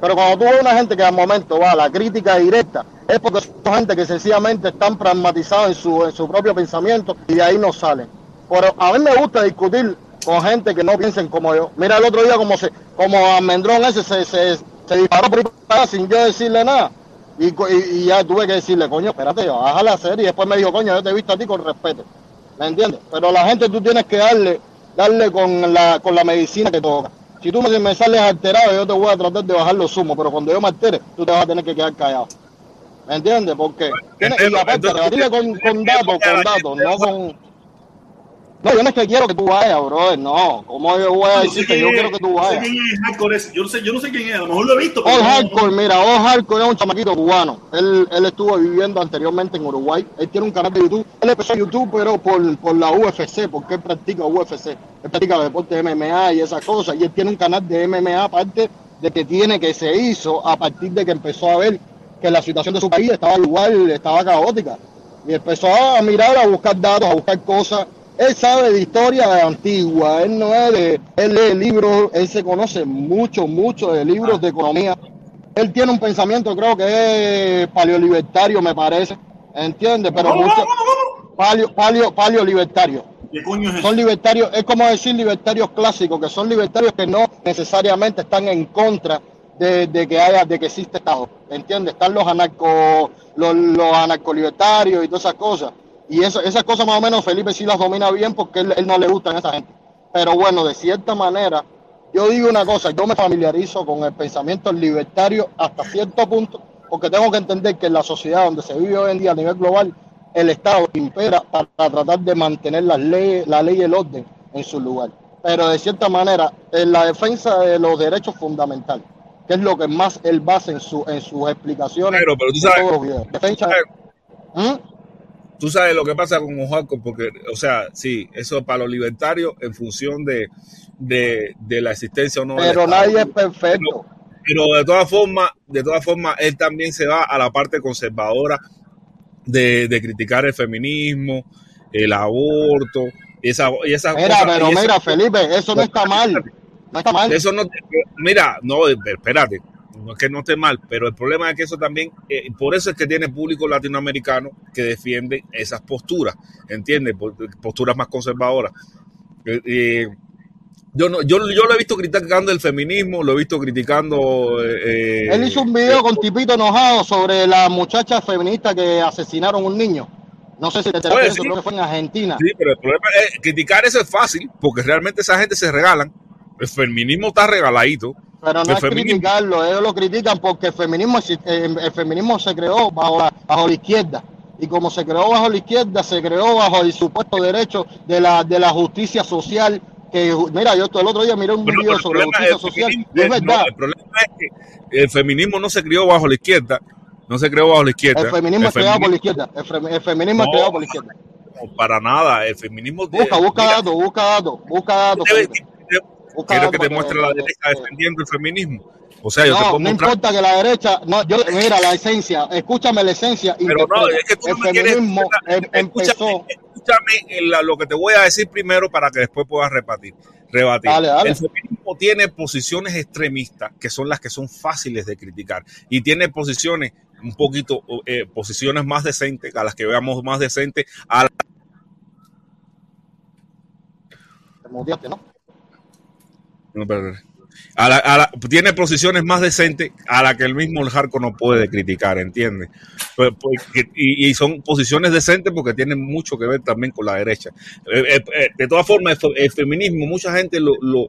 Pero cuando tú ves una gente que al momento va a la crítica directa, es porque son gente que sencillamente están pragmatizados en su, en su propio pensamiento y de ahí no salen. Pero a mí me gusta discutir con gente que no piensen como yo. Mira el otro día como se, como Almendrón ese se, se, se disparó por ahí sin yo decirle nada. Y, y- ya tuve que decirle, coño, espérate, bájale a hacer. Y después me dijo, coño, yo te he visto a ti con respeto. ¿Me entiendes? Pero la gente tú tienes que darle, darle con la, con la medicina que toca. Si tú me, me sales alterado, yo te voy a tratar de bajar los humos, pero cuando yo me altere, tú te vas a tener que quedar callado. ¿Me entiendes? Porque tienes, y aparte, debatirle con, con datos, con datos, no con... No, yo no es que quiero que tú vayas, brother, no. ¿Cómo yo voy a Yo sé decir que quién yo quiero que tú sé vayas? Yo no sé, yo no sé quién es. A lo mejor lo he visto. All no- Hardcore, mira, All Hardcore es un chamaquito cubano. Él, él estuvo viviendo anteriormente en Uruguay. Él tiene un canal de YouTube. Él empezó YouTube, pero por, por la UFC, porque él practica UFC. Él practica deporte de MMA y esas cosas. Y él tiene un canal de MMA, aparte de que tiene, que se hizo a partir de que empezó a ver que la situación de su país estaba igual, estaba caótica. Y empezó a mirar, a buscar datos, a buscar cosas. Él sabe de historia antigua, él no es de, él lee libros, él se conoce mucho, mucho de libros de economía. Él tiene un pensamiento, creo que es paleolibertario, me parece, ¿entiendes? Pero ¿Cómo, mucho, paleo, paleo, paleolibertario. ¿Qué coño es eso? Son libertarios, es como decir libertarios clásicos, que son libertarios que no necesariamente están en contra de, que haya, de que existe Estado, ¿entiendes? Están los anarco, los, los anarcolibertarios y todas esas cosas. Y eso, esas cosas más o menos Felipe sí las domina bien porque él, no le gustan a esa gente. Pero bueno, de cierta manera, yo digo una cosa, yo me familiarizo con el pensamiento libertario hasta cierto punto, porque tengo que entender que en la sociedad donde se vive hoy en día a nivel global, el Estado impera para tratar de mantener las leyes, la ley y el orden en su lugar. Pero de cierta manera, en la defensa de los derechos fundamentales, que es lo que más él basa en, su, en sus explicaciones Pero, pero tú sabes-. Defensa, ¿Mm? Tú sabes lo que pasa con Oaxaca, porque, o sea, sí, eso es para los libertarios en función de, de, de la existencia o no. Pero Estado. nadie es perfecto. Pero de todas formas, de todas formas, él también se va a la parte conservadora de, de criticar el feminismo, el aborto, y esa, y esas Mira, pero y esa- mira, Felipe, eso no está mal. No está mal. eso no, mira, no, espérate, no es que no esté mal, pero el problema es que eso también, eh, por eso es que tiene público latinoamericano que defiende esas posturas, ¿entiendes? Posturas más conservadoras. Eh, eh, yo no, yo, yo lo he visto criticando el feminismo, lo he visto criticando. eh, Él hizo un video con Tipito enojado sobre la muchacha feminista que asesinaron un niño. No sé si te enteraste Pues sí. creo que fue en Argentina. Sí, pero el problema es criticar eso es fácil, porque realmente esa gente se regalan. El feminismo está regaladito. Pero no el es feminismo, criticarlo, ellos lo critican porque el feminismo, eh, el feminismo se creó bajo la, bajo la izquierda. Y como se creó bajo la izquierda, se creó bajo el supuesto derecho de la, de la justicia social. Que, mira, yo el otro día miré un video sobre problema- justicia social es es- no, verdad. el problema es que el feminismo no se crió bajo la izquierda, no se creó bajo la izquierda. El feminismo es creado por la izquierda. El, el feminismo es No. creado por la izquierda. no, para nada, el feminismo. Busca, busca datos, busca datos, busca datos. debe- Que te para muestre que- la para que- derecha defendiendo el feminismo. O sea, yo te No, puedo no mostrar. importa que la derecha, no, yo, mira la esencia, escúchame la esencia. Pero no, es que tú no el me quieres. feminismo em- empezó. Escúchame, escúchame la- lo que te voy a decir primero para que después puedas rebatir. rebatir. Dale, dale. El feminismo tiene posiciones extremistas que son las que son fáciles de criticar y tiene posiciones un poquito, eh, posiciones más decentes, a las que veamos más decentes, a la- Te ¿no? A la- tiene posiciones más decentes a la que el mismo el hardcore no puede criticar, ¿entiendes? Pues, pues, y, son posiciones decentes porque tienen mucho que ver también con la derecha. Eh, eh, eh, de todas formas, el, fe- el feminismo, mucha gente lo, lo,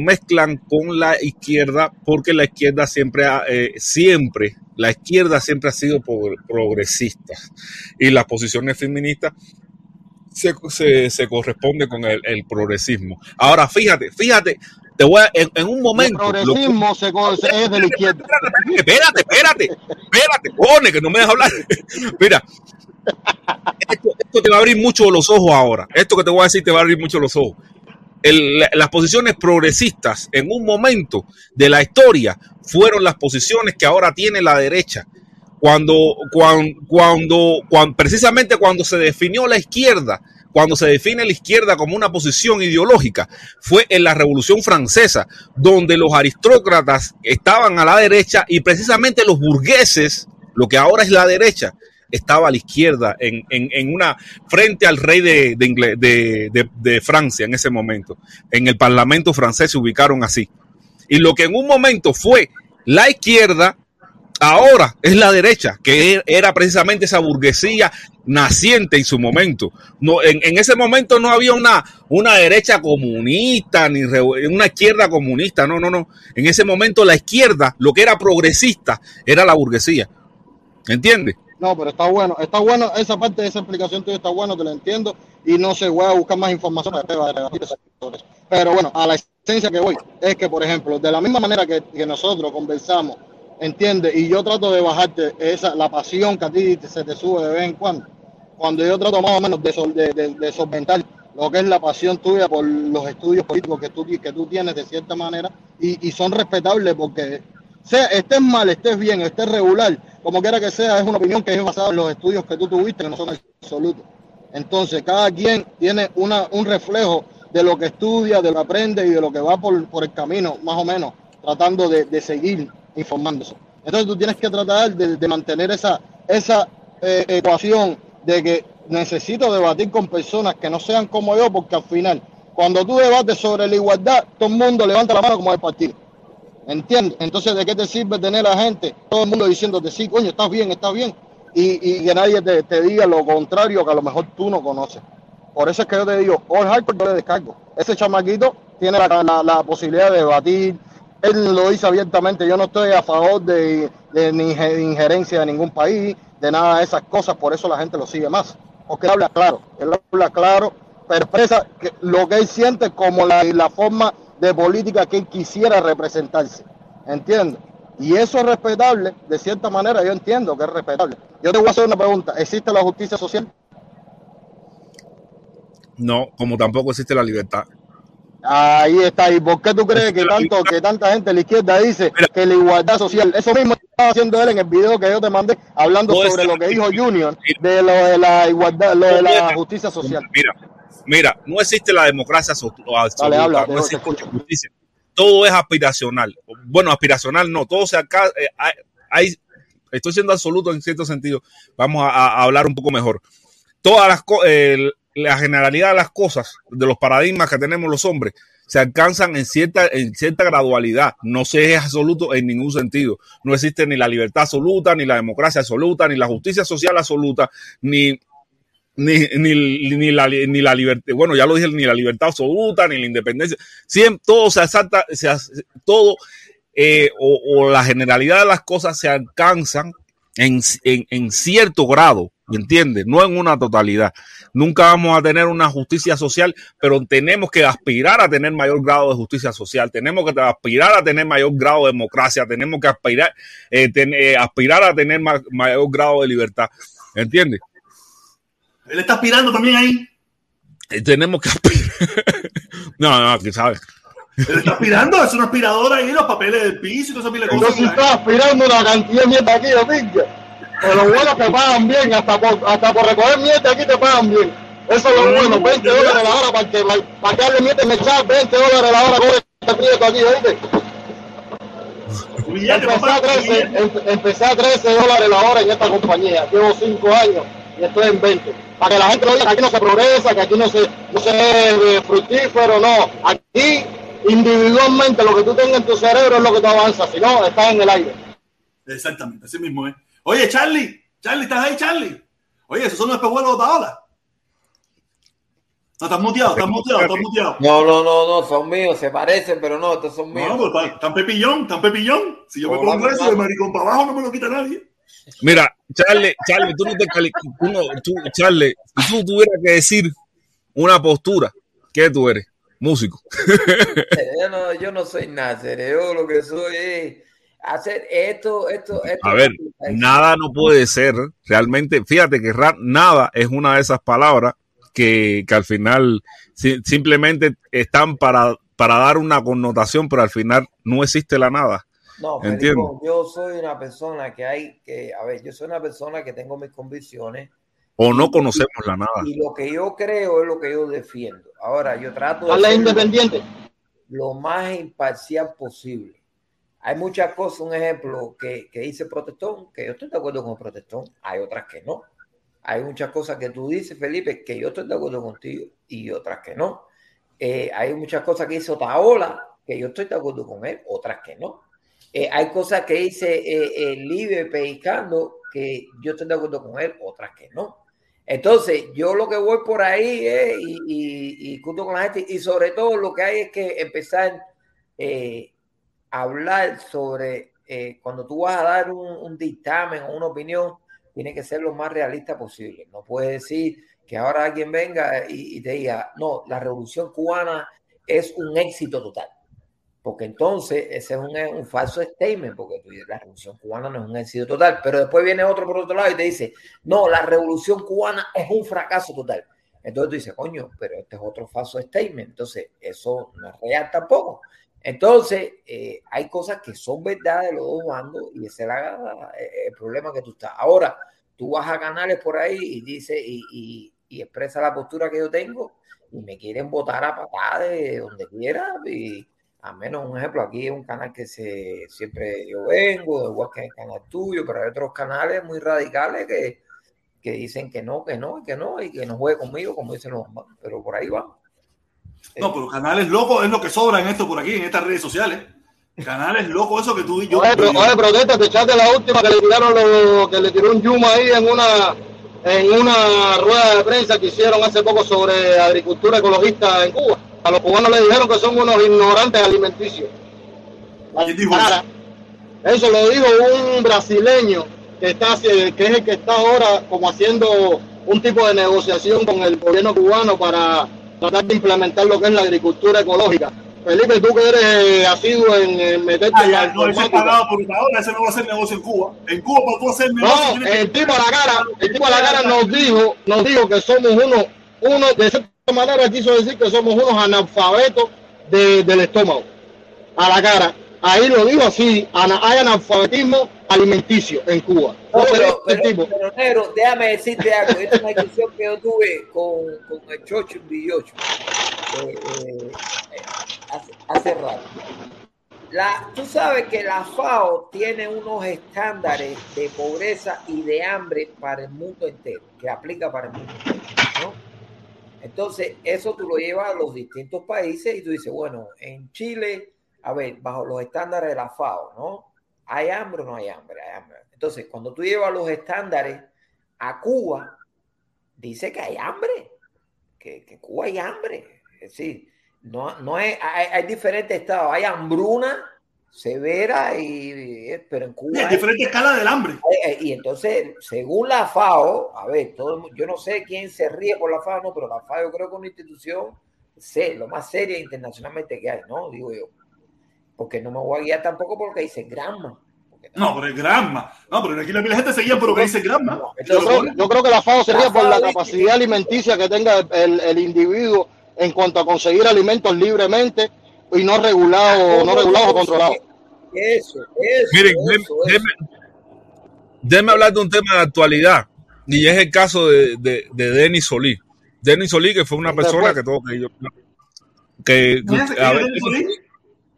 mezclan con la izquierda porque la izquierda siempre, ha, siempre, la izquierda siempre ha sido pro- progresista y las posiciones feministas se, se, se corresponde con el, el progresismo. Ahora, fíjate, fíjate, te voy a, en, en un El momento. lo- progresismo se es de la izquierda. espérate, espérate, espérate, pone que no me dejas hablar. Mira, esto, esto te va a abrir mucho los ojos ahora. Esto que te voy a decir te va a abrir mucho los ojos. El- la- las posiciones progresistas en un momento de la historia fueron las posiciones que ahora tiene la derecha. Cuando, cuando, cuando, cuando, precisamente cuando se definió la izquierda, cuando se define la izquierda como una posición ideológica, fue en la Revolución Francesa, donde los aristócratas estaban a la derecha y precisamente los burgueses, lo que ahora es la derecha, estaba a la izquierda, en, en, en una, frente al rey de, de, de- de Francia en ese momento. En el Parlamento francés se ubicaron así. Y lo que en un momento fue la izquierda, ahora es la derecha, que er- era precisamente esa burguesía naciente en su momento. No, en, ese momento no había una, una derecha comunista, ni una izquierda comunista, no, no, no. En ese momento la izquierda, lo que era progresista, era la burguesía. ¿Entiendes? No, pero está bueno, está bueno, esa parte de esa explicación tuya está bueno, te lo entiendo, y no sé, voy a buscar más información. Pero bueno, a la esencia que voy, es que, por ejemplo, de la misma manera que, que nosotros conversamos, entiende, y yo trato de bajarte esa, la pasión que a ti se te sube de vez en cuando, cuando yo trato más o menos de, de- de solventar lo que es la pasión tuya por los estudios políticos que tú, que tú tienes de cierta manera, y, y son respetables porque sea estés mal, estés bien, estés regular, como quiera que sea, es una opinión que es basada en los estudios que tú tuviste, que no son absolutos. Entonces, cada quien tiene una, un reflejo de lo que estudia, de lo que aprende y de lo que va por, por el camino, más o menos, tratando de, de seguir informándose. Entonces, tú tienes que tratar de, mantener esa, esa eh, ecuación de que necesito debatir con personas que no sean como yo, porque al final, cuando tú debates sobre la igualdad, todo el mundo levanta la mano como el partido. ¿Entiendes? Entonces, ¿de qué te sirve tener a gente, todo el mundo diciéndote, sí, coño, estás bien, estás bien? Y, y que nadie te, te diga lo contrario que a lo mejor tú no conoces. Por eso es que yo te digo, all hardcore yo le descargo. Ese chamaquito tiene la, la- la posibilidad de debatir. Él lo dice abiertamente, yo no estoy a favor de, de inje- injerencia de ningún país, de nada de esas cosas, por eso la gente lo sigue más. Porque él habla claro, él habla claro, pero expresa que- lo que él siente como la, la forma de política que él quisiera representarse. ¿Entiendes? Y eso es respetable, de cierta manera yo entiendo que es respetable. Yo te voy a hacer una pregunta, ¿existe la justicia social? No, como tampoco existe la libertad. Ahí está. ¿Y por qué tú crees que tanto que tanta gente de la izquierda dice que la igualdad social? Eso mismo estaba haciendo él en el video que yo te mandé, hablando No sobre lo que dijo Junior de lo de la igualdad, lo de la justicia social. Mira, mira, no existe la democracia so- absoluta, Dale, habla, no te- te existe justicia. Todo es aspiracional. Bueno, aspiracional no, todo se acá, eh, hay, estoy siendo absoluto en cierto sentido. Vamos a, a hablar un poco mejor. Todas las el- la generalidad de las cosas, de los paradigmas que tenemos los hombres, se alcanzan en cierta, en cierta gradualidad. No se es absoluto en ningún sentido. No existe ni la libertad absoluta, ni la democracia absoluta, ni la justicia social absoluta, ni, ni, ni, ni la, ni la libertad, bueno, ya lo dije, ni la libertad absoluta, ni la independencia. Siempre, todo se asalta, se, todo, eh, o, o, la generalidad de las cosas se alcanzan en, en, en cierto grado, ¿me entiendes? No en una totalidad. Nunca vamos a tener una justicia social, pero tenemos que aspirar a tener mayor grado de justicia social, tenemos que aspirar a tener mayor grado de democracia, tenemos que aspirar, eh, ten, eh, aspirar a tener ma mayor grado de libertad, ¿entiendes? Él está aspirando también ahí. Eh, tenemos que aspirar. no, no, que sabes. Él está aspirando, es una aspiradora ahí, los papeles del piso y todas esas cosas. Entonces está aspirando una cantidad de mierda aquí, ¿o Pero lo bueno te pagan bien, hasta por, hasta por recoger mierda aquí te pagan bien. Eso es lo bueno, 20 dólares la hora para que, para que darle mierda me echar 20 dólares la hora con este prieto aquí, ¿oíste? Empecé a, 13, em, empecé a 13 dólares la hora en esta compañía. Llevo 5 años y estoy en 20. Para que la gente no diga que aquí no se progresa, que aquí no se, no se fructífero, no. Aquí individualmente lo que tú tengas en tu cerebro es lo que tú avanzas, si no, estás en el aire. Exactamente, así mismo es. Oye, Charlie, Charlie, ¿estás ahí, Charlie? Oye, esos son los espejuelos de ahora. No, estás muteado, estás muteado, estás muteado. No, no, no, no, son míos, se parecen, pero no, estos son míos. No, pues están pepillón, están pepillón. Si yo me pongo eso de maricón para abajo, no me lo quita nadie. Mira, Charlie, Charlie, tú no te uno, tú, Charlie, si tú tuvieras que decir una postura, ¿qué tú eres? Músico. yo, no, yo no soy nada, yo lo que soy es hacer esto, esto, esto. A ver, nada no puede ser. Realmente, fíjate que nada es una de esas palabras que, que al final si, simplemente están para, para dar una connotación, pero al final no existe la nada. No, Felipe, yo soy una persona que hay que, a ver, yo soy una persona que tengo mis convicciones. O no conocemos la nada. Y lo que yo creo es lo que yo defiendo. Ahora, yo trato de. ser independiente. Lo más imparcial posible. Hay muchas cosas, un ejemplo que, que dice Protestón, que yo estoy de acuerdo con Protestón, hay otras que no. Hay muchas cosas que tú dices, Felipe, que yo estoy de acuerdo contigo y otras que no. Eh, hay muchas cosas que dice Otaola, que yo estoy de acuerdo con él, otras que no. Eh, hay cosas que dice eh, el líder Peicando que yo estoy de acuerdo con él, otras que no. Entonces, yo lo que voy por ahí es, y, junto con la gente, y sobre todo lo que hay es que empezar eh, hablar sobre eh, cuando tú vas a dar un, dictamen o una opinión, tiene que ser lo más realista posible. No puedes decir que ahora alguien venga y, y te diga, no, la revolución cubana es un éxito total porque entonces ese es un, un falso statement, porque la revolución cubana no es un éxito total, pero después viene otro por otro lado y te dice, no, la revolución cubana es un fracaso total. Entonces tú dices, coño, pero este es otro falso statement, entonces eso no es real tampoco. Entonces, eh, hay cosas que son verdad de los dos bandos y ese es la, el problema que tú estás. Ahora, tú vas a canales por ahí y dice y, y, y expresa la postura que yo tengo y me quieren votar a patadas de donde quiera y a menos un ejemplo, aquí es un canal que se, siempre yo vengo, igual que el canal tuyo, pero hay otros canales muy radicales que, que dicen que no, que no, que no, y que no juegue conmigo, como dicen los pero por ahí va. No, pero canales locos es lo que sobra en esto por aquí, en estas redes sociales. Canales locos, eso que tú y yo. Oye, pero, oye protesta, te echaste la última que le tiraron lo, que le tiró un Yuma ahí en una en una rueda de prensa que hicieron hace poco sobre agricultura ecologista en Cuba. A los cubanos le dijeron que son unos ignorantes alimenticios. Eso lo dijo un brasileño que está que es el que está ahora como haciendo un tipo de negociación con el gobierno cubano para tratar de implementar lo que es la agricultura ecológica. Felipe, tú que eres asiduo en, en meterte ah, ya, no, ese pagado por ahora, ese no va a hacer negocio en Cuba. En Cuba para tú hacer negocio. No, el tipo a la cara, el tipo a la cara nos dijo, nos dijo que somos uno, uno de cierta manera quiso decir que somos unos analfabetos de, del estómago. A la cara. Ahí lo dijo así, hay analfabetismo alimenticio en Cuba. No, pero, pero, tipo. pero, negro, déjame decirte algo. Esta es una discusión que yo tuve con, con el Chocho Villocho eh, eh, hace, hace rato. La, tú sabes que la FAO tiene unos estándares de pobreza y de hambre para el mundo entero, que aplica para el mundo entero. ¿no? Entonces, eso tú lo llevas a los distintos países y tú dices, bueno, en Chile, a ver, bajo los estándares de la FAO, ¿no? ¿Hay hambre o no hay hambre? Hay hambre. Entonces, cuando tú llevas los estándares a Cuba, dice que hay hambre, que, que Cuba hay hambre. Es decir, no, no es, hay, hay diferentes estados, hay hambruna severa y pero en Cuba Sí, diferente escala del hambre. eh, eh, y entonces según la FAO a ver todo yo no sé quién se ríe por la FAO no pero la FAO yo creo que es una institución sé, lo más seria internacionalmente que hay no digo yo porque no me voy a guiar tampoco porque dice Granma No, pero es Granma. No, pero aquí la, la gente seguía por lo que dice Granma. Yo creo, yo creo que la FAO sería por la capacidad alimenticia que tenga el, el individuo en cuanto a conseguir alimentos libremente y no regulados, no regulados o controlados. eso eso Miren, eso, déjenme- hablar de un tema de actualidad. Y es el caso de, de, de Denis Solí. Denis Solí, que fue una persona que todo que yo. Que, ¿Quién es- a ver, Denis Solí?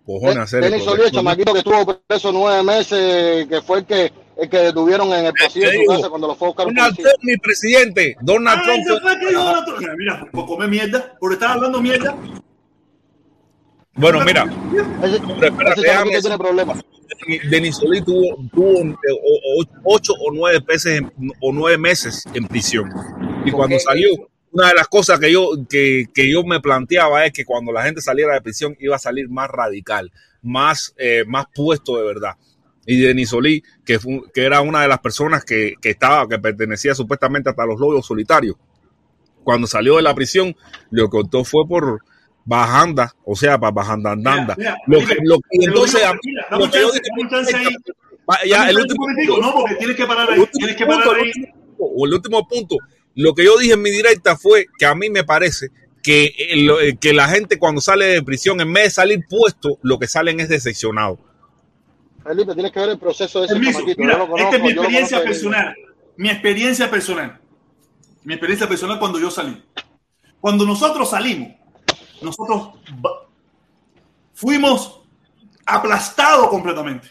Cojones, hacer Denis Solí, el chamaquito que estuvo preso nueve meses, que fue el que, el que detuvieron en el pasillo de su casa cuando lo fue a buscar Donald. Trump, mi presidente. Donald Ah, Trump. fue que dijo Donald Trump. Mira, por comer mierda, por estar hablando mierda. Bueno, mira. Ese, pero espérate, ese déjame chamaquito tiene problemas. Denis Solí tuvo, tuvo eh, o- o- ocho o nueve, en- o nueve meses en prisión. Y cuando salió, una de las cosas que yo, que, que yo me planteaba es que cuando la gente saliera de prisión iba a salir más radical, más, eh, más puesto de verdad. Y Denis Solí, que, fue- que era una de las personas que, que estaba, que pertenecía supuestamente hasta los lobos solitarios, cuando salió de la prisión, lo que optó fue por bajanda, o sea, para bajandandanda. Mira, Lo mira, que, lo que- te lo entonces, mira, lo que yo dije- ya, Dame el un último momentico, punto. no, porque tienes que parar ahí. El último Tienes que punto, parar el ahí. último punto, o el último punto. Lo que yo dije en mi directa fue que a mí me parece que, el- que la gente cuando sale de prisión, en vez de salir puesto, lo que salen es decepcionado. Felipe, tienes que ver el proceso de ese Permiso, chamaquito. mira, yo lo conozco, esta es mi experiencia personal. Mi experiencia personal. Mi experiencia personal cuando yo salí. Cuando nosotros salimos, nosotros fuimos aplastados completamente.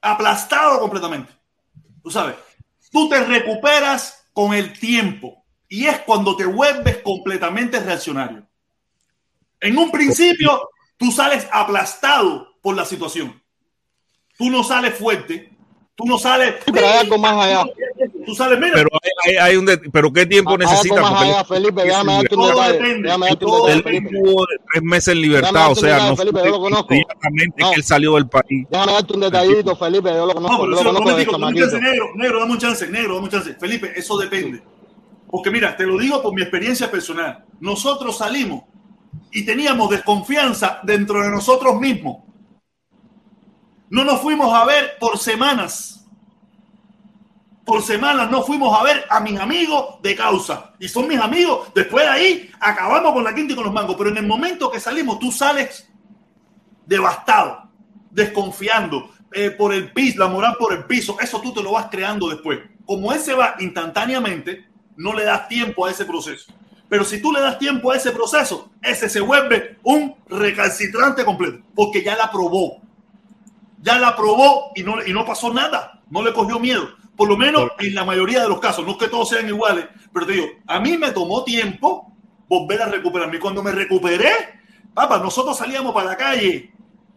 Aplastados completamente. Tú sabes, tú te recuperas con el tiempo y es cuando te vuelves completamente reaccionario. En un principio, tú sales aplastado por la situación. Tú no sales fuerte. Tú no sales. pero hay algo más allá. Tú sales, mira. Pero, hay, hay- hay un pero ¿qué tiempo Hay algo necesita? más Porque allá, él- Felipe, déjame darte un Todo detalle. todo detalle, él Felipe. tuvo tres meses en libertad, o sea, no Felipe, yo lo conozco. inmediatamente No. que él salió del país. Déjame darte un detallito, Felipe, yo lo conozco, No, pero yo lo conozco negro, negro, dame un chance, negro, dame un chance. Felipe, eso depende. Porque mira, te lo digo por mi experiencia personal. Nosotros salimos y teníamos desconfianza dentro de nosotros mismos. No nos fuimos a ver por semanas. Por semanas no fuimos a ver a mis amigos de causa. Y son mis amigos. Después de ahí acabamos con la quinta y con los mangos. Pero en el momento que salimos, tú sales devastado, desconfiando, eh, por el piso, la moral por el piso, eso tú te lo vas creando después. Como él se va instantáneamente, no le das tiempo a ese proceso. Pero si tú le das tiempo a ese proceso, ese se vuelve un recalcitrante completo, porque ya la probó. Ya la probó y no, y no pasó nada, no le cogió miedo. Por lo menos en la mayoría de los casos, no es que todos sean iguales, pero te digo, a mí me tomó tiempo volver a recuperarme. Y cuando me recuperé, papá, nosotros salíamos para la calle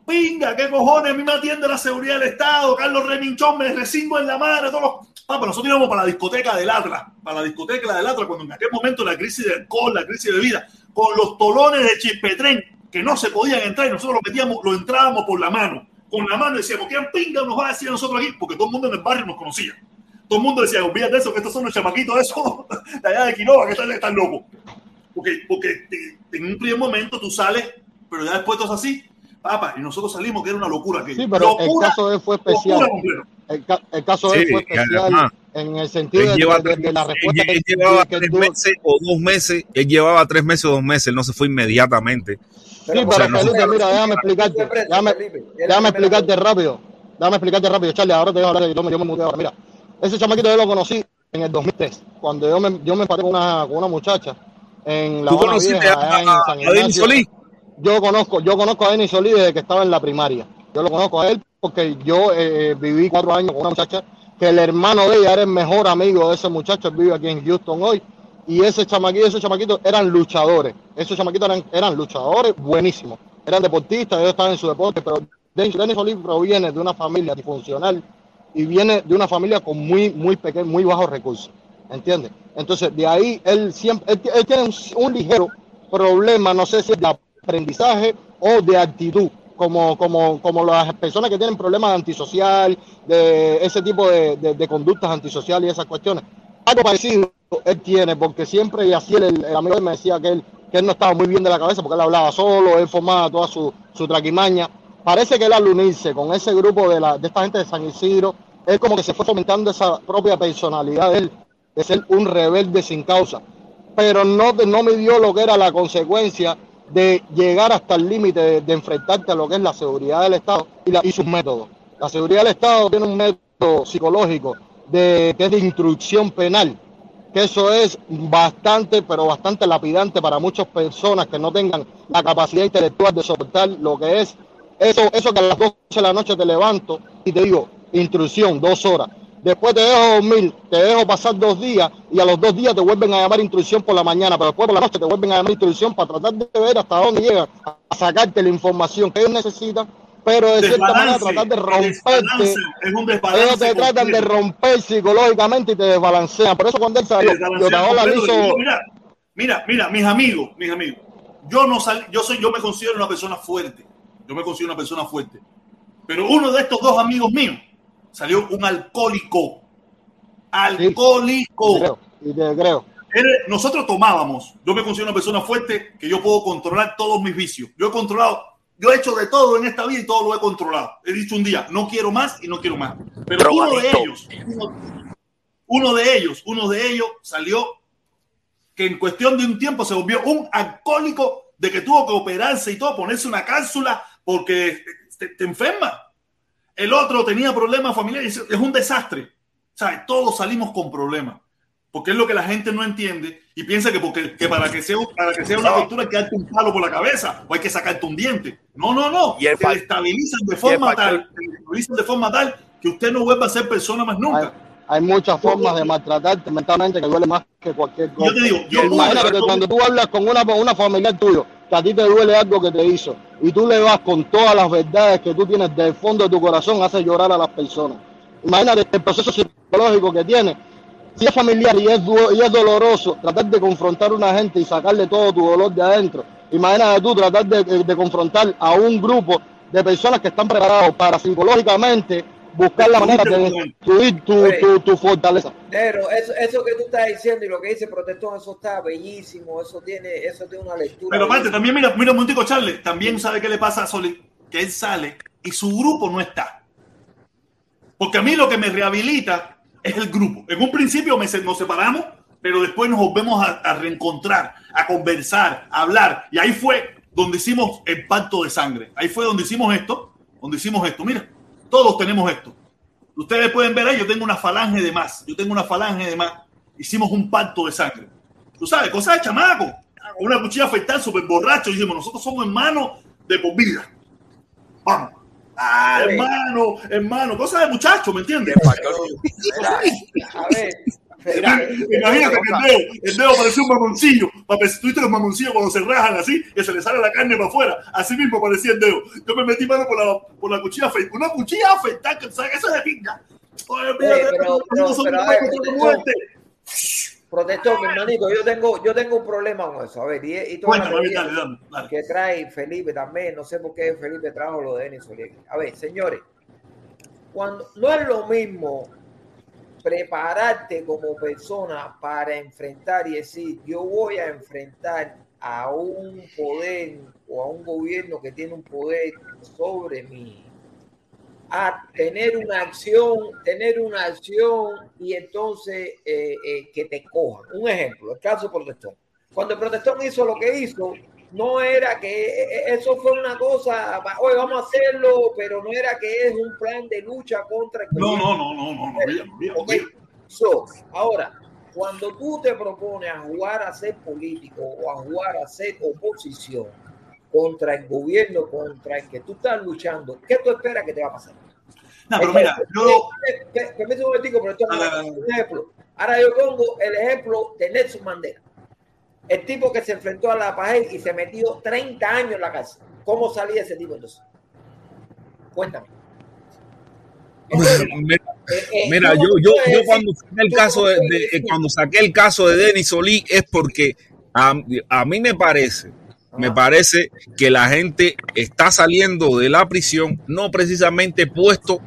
Pinga, qué cojones, a mí me atiende la seguridad del Estado, Carlos Reminchón, me recingo en la madre, todos los... Papá, nosotros íbamos para la discoteca del Atlas, para la discoteca del Atlas, cuando en aquel momento la crisis de alcohol, la crisis de vida, con los tolones de chispetren que no se podían entrar y nosotros lo metíamos, lo entrábamos por la mano, con la mano decíamos, ¿quién pinga nos va a decir a nosotros aquí? Porque todo el mundo en el barrio nos conocía. Todo el mundo decía, olvídate de eso, que estos son los chamaquitos de esos, de allá de Quinoa, que están, están locos. Porque, porque te- en un primer momento tú sales, pero ya después es así, papá, y nosotros salimos que era una locura. aquello. Sí, pero el caso de él fue especial. El, ca- el caso de él Sí, fue especial en el sentido Él, de, lleva de- la respuesta él- él que, llevaba que tres meses o dos meses, él llevaba tres meses o dos meses, él no se fue inmediatamente. Sí, pero O sea, no- mira, déjame explicarte. Déjame, déjame explicarte rápido. Déjame explicarte rápido, Charlie. Ahora te dejo hablar. Yo me, yo me mudé ahora. Mira, ese chamaquito yo lo conocí en el 2003, cuando yo me, yo me empaté con una, con una muchacha en la ¿Tú Habana conociste Vieja, a- en a- a. Solís? Yo conozco, yo conozco a Denis Solís desde que estaba en la primaria. Yo lo conozco a él porque yo eh, viví cuatro años con una muchacha que el hermano de ella era el mejor amigo de ese muchacho. Él vive aquí en Houston hoy. y ese chamaquito esos chamaquitos eran luchadores. Esos chamaquitos eran, eran luchadores buenísimos. Eran deportistas, ellos estaban en su deporte, pero Denis, Solís proviene de una familia disfuncional y viene de una familia con muy, muy pequeños, muy bajos recursos. ¿Entiendes? Entonces, de ahí él siempre, él, él tiene un, un ligero problema, no sé si es de aprendizaje o de actitud, como, como, como las personas que tienen problemas antisocial, de ese tipo de, de, conductas antisociales y esas cuestiones. Algo parecido él tiene, porque siempre, y así el, el amigo me decía que él, que él no estaba muy bien de la cabeza, porque él hablaba solo, él formaba toda su, su traquimaña. Parece que él al unirse con ese grupo de, la, de esta gente de San Isidro, él como que se fue fomentando esa propia personalidad de él, de ser un rebelde sin causa. Pero no, no me dio lo que era la consecuencia de llegar hasta el límite de, enfrentarte a lo que es la seguridad del Estado y, la, y, sus métodos. La seguridad del Estado tiene un método psicológico de, que es de instrucción penal, que eso es bastante, pero bastante lapidante para muchas personas que no tengan la capacidad intelectual de soportar lo que es eso, eso que a las 12 de la noche te levanto y te digo, instrucción, dos horas. Después te dejo dormir, te dejo pasar dos días y a los dos días te vuelven a llamar instrucción por la mañana, pero después por la noche te vuelven a llamar instrucción para tratar de ver hasta dónde llegan a sacarte la información que ellos necesitan, pero de cierta manera tratar de romperte. Es un ellos te tratan de romper psicológicamente y te desbalancean. Por eso cuando él salió, Yotaola hizo... Mira, mira, mira, mis amigos, mis amigos, yo no sal, yo soy, yo me considero una persona fuerte. Yo me considero una persona fuerte. Pero uno de estos dos amigos míos salió un alcohólico. Alcohólico. Sí, creo, y te creo. Nosotros tomábamos. Yo me considero una persona fuerte que yo puedo controlar todos mis vicios. Yo he controlado, yo he hecho de todo en esta vida y todo lo he controlado. He dicho un día, no quiero más y no quiero más. Pero uno de ellos, uno, uno de ellos, uno de ellos salió que en cuestión de un tiempo se volvió un alcohólico de que tuvo que operarse y todo, ponerse una cápsula porque te, te enferma. El otro tenía problemas familiares, es un desastre. ¿Sabes? Todos salimos con problemas. Porque es lo que la gente no entiende y piensa que, porque, que para, que sea, para que sea una tortura hay que darte un palo por la cabeza o hay que sacarte un diente. No, no, no. Y el te estabilizan de forma tal, te estabilizan de forma tal que usted no vuelva a ser persona más nunca. Hay, hay muchas formas de maltratarte mentalmente que duele más que cualquier cosa. Yo te digo, yo Imagínate que cuando tú hablas con una, una familiar tuyo, que a ti te duele algo que te hizo, y tú le vas con todas las verdades que tú tienes del fondo de tu corazón, hace llorar a las personas. Imagínate el proceso psicológico que tiene. Si es familiar y es, y es doloroso, tratar de confrontar a una gente y sacarle todo tu dolor de adentro. Imagínate tú tratar de, de, confrontar a un grupo de personas que están preparados para psicológicamente buscar la manera de destruir tu, tu, tu, fortaleza. Pero eso, eso que tú estás diciendo y lo que dice Protestón, eso está bellísimo, eso tiene, eso tiene una lectura. Pero aparte, también mira, mira un montico Charles, también sabe qué le pasa a Soli, que él sale y su grupo no está. Porque a mí lo que me rehabilita es el grupo. En un principio me, nos separamos, pero después nos volvemos a, a reencontrar, a conversar, a hablar. Y ahí fue donde hicimos el pacto de sangre. Ahí fue donde hicimos esto, donde hicimos esto. Mira, todos tenemos esto. Ustedes pueden ver ahí, yo tengo una falange de más. Yo tengo una falange de más. Hicimos un pacto de sangre. Tú sabes, cosas de chamaco. Una cuchilla afectada, súper borracho. Dijimos, nosotros somos hermanos de por vida. Vamos. Ah, hermano, hermano, cosas de muchachos, ¿me entiendes? A ver, imagínate que el dedo, el dedo parecía un mamoncillo. Tú viste los mamoncillos cuando se rajan así, que se le sale la carne para afuera. Así mismo parecía el dedo. Yo me metí mano por la, por la cuchilla afeitada. Una cuchilla afeitada, que ¿sabes? eso es de pinga. Oye, mira, pero, muerte. Protector, mi hermanito, yo tengo, yo tengo un problema con eso. A ver, y, y toda Cuéntame, la dale, dale, dale. que trae Felipe también, no sé por qué Felipe trajo lo de Denis. A ver, señores, cuando no es lo mismo prepararte como persona para enfrentar y decir, yo voy a enfrentar a un poder o a un gobierno que tiene un poder sobre mí, a tener una acción, tener una acción y entonces eh, eh, que te cojan. Un ejemplo, el caso Protestón. Cuando el Protestón hizo lo que hizo, no era que eh, eso fue una cosa, hoy vamos a hacerlo, pero no era que es un plan de lucha contra el No, no, no, no, no, no, mira, mira, okay. so, ahora, cuando tú te propones a jugar a ser político o a jugar a ser oposición contra el gobierno, contra el que tú estás luchando, ¿qué tú esperas que te va a pasar? No, pero mira, yo... Permíteme un momentico, pero esto es un ejemplo. Ahora yo pongo el ejemplo de Nelson Mandela. El tipo que se enfrentó a la pared y se metió 30 años en la cárcel. ¿Cómo salía ese tipo entonces? Cuéntame. Mira, eh, mira, yo, yo, yo cuando saqué el caso de, de- eh, cuando saqué el caso de Denis Solí es porque a, a mí me parece, me parece que la gente está saliendo de la prisión no precisamente puesto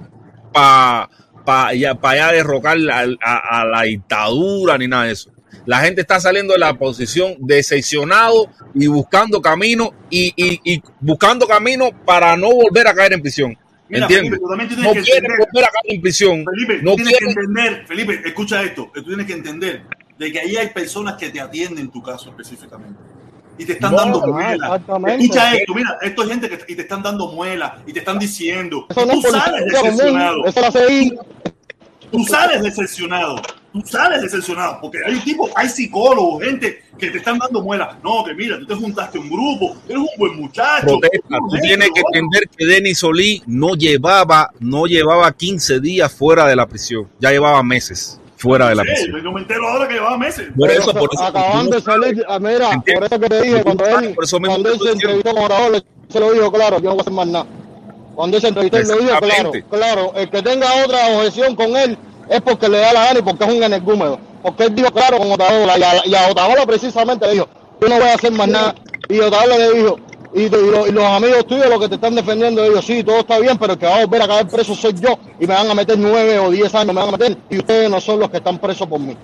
para pa, pa allá derrocar la- a, a la dictadura ni nada de eso. La gente está saliendo de la posición decepcionado y buscando camino y, y- y buscando camino para no volver a caer en prisión. Mira, ¿Entiendes? Felipe, tú también tienes No que quieren entender- volver a caer en prisión. Felipe, no tú tienes quieren que entender, Felipe, escucha esto, tú tienes que entender de que ahí hay personas que te atienden tu caso específicamente y te están No, dando muela. Escucha esto, mira, esto es gente que y te están dando muela y te están diciendo, Eso no tú sales decepcionado, eso lo CI. tú sales decepcionado, tú sales decepcionado, porque hay tipo, hay psicólogos, gente que te están dando muela. No, que mira, tú te juntaste a un grupo, eres un buen muchacho. protesta. Tú tienes que entender que Denis Solí no llevaba, no llevaba 15 días fuera de la prisión, ya llevaba meses fuera de la Sí, prisión. yo me entero ahora que llevaba meses. Por eso, por eso. Acaban de salir, ah, mira, por eso que te dije, cuando él, Por eso mismo cuando te él se entrevistó con él se lo dijo claro, yo no voy a hacer más nada. Cuando él se entrevistó, él lo dijo claro, claro, el que tenga otra objeción con él es porque le da la gana y porque es un energúmedo. Porque él dijo claro con Otaola y a, y Otaola precisamente le dijo, yo no voy a hacer más nada. Y Otaola le dijo, y los amigos tuyos los que te están defendiendo, ellos sí, todo está bien, pero el que va a volver a caer preso soy yo y me van a meter nueve o diez años, me van a meter y ustedes no son los que están presos por mí.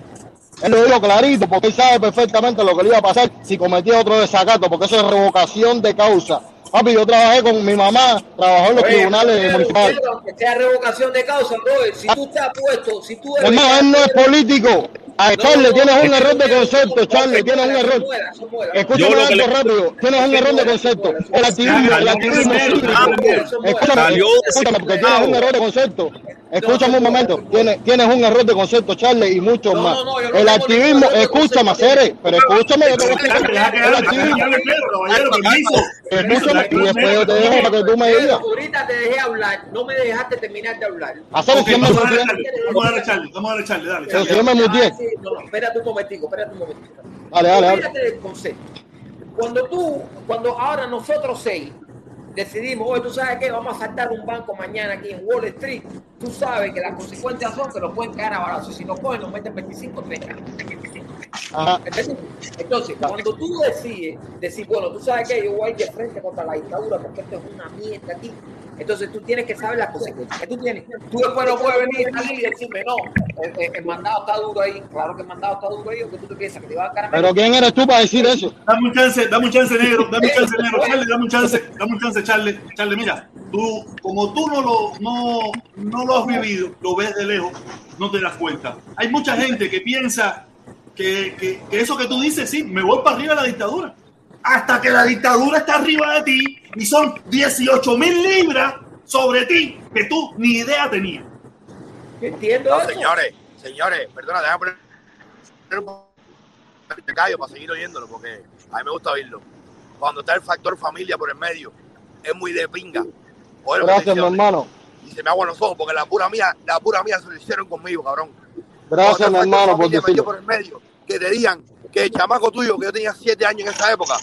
Él lo dijo clarito porque él sabe perfectamente lo que le iba a pasar si cometía otro desacato, porque eso es revocación de causa. Papi, yo trabajé con mi mamá, trabajó en los Oye, tribunales pero, municipales. pero, aunque sea revocación de causa, brother, si tú estás puesto, si tú eres- Hermano, él no es político. A Charlie, tienes un error de concepto, Charlie, tienes un error. Escúchame algo le- rápido, tienes un error de concepto. El activismo, el activismo. Escúchame, escúchame, porque tienes un error de concepto. Escúchame un momento, tienes, tienes un error de concepto, Charlie, y muchos No, más. no, no, El activismo, escúchame. Cere, pero escúchame, yo te voy a explicar. Deja que El activismo, escúchame, y después yo te dejo para que tú me digas. ahorita te dejé hablar, no me dejaste terminar de hablar. El vamos a me darle, vamos a darle, Charlie, vamos a darle, Charlie, dale, Pero si yo me muteé. Ah, no, espérate un momentico, espérate un momentico. Dale, dale. Cuando tú, cuando ahora nosotros seis decidimos, oye, tú sabes qué, vamos a saltar un banco mañana aquí en Wall Street, tú sabes que las consecuencias son que nos pueden caer a balazos. Si nos cogen, nos meten 25, 30. Ajá. Entonces, cuando tú decides, decir, bueno, tú sabes que yo voy a ir de frente contra la dictadura porque esto es una mierda aquí. Entonces tú tienes que saber las consecuencias. que tú tienes. Tú después no puedes venir y salir y decirme, no, el, el- el mandado está duro ahí. Claro que el mandado está duro ahí, o que tú te piensas que te va a cara Pero ¿quién eres tú para decir eso? Dame un chance, dame un chance negro, dame un chance negro, Charlie, dame un chance, dame un chance, Charlie, Charlie, mira, tú, como tú no lo, no, no lo has vivido, lo ves de lejos, no te das cuenta. Hay mucha gente que piensa que, que, que eso que tú dices, sí, me voy para arriba de la dictadura. Hasta que la dictadura está arriba de ti y son 18 mil libras sobre ti que tú ni idea tenías. Entiendo No, eso. señores, señores, perdona, déjame poner poner un poco de callo para seguir oyéndolo, porque a mí me gusta oírlo. Cuando está el factor familia por el medio, es muy de pinga. Gracias, mi hermano. Y se me aguan los ojos, porque la pura mía, la pura mía se lo hicieron conmigo, cabrón. Gracias, mi hermano, por por el medio, que te digan que el chamaco tuyo, que yo tenía siete años en esa época,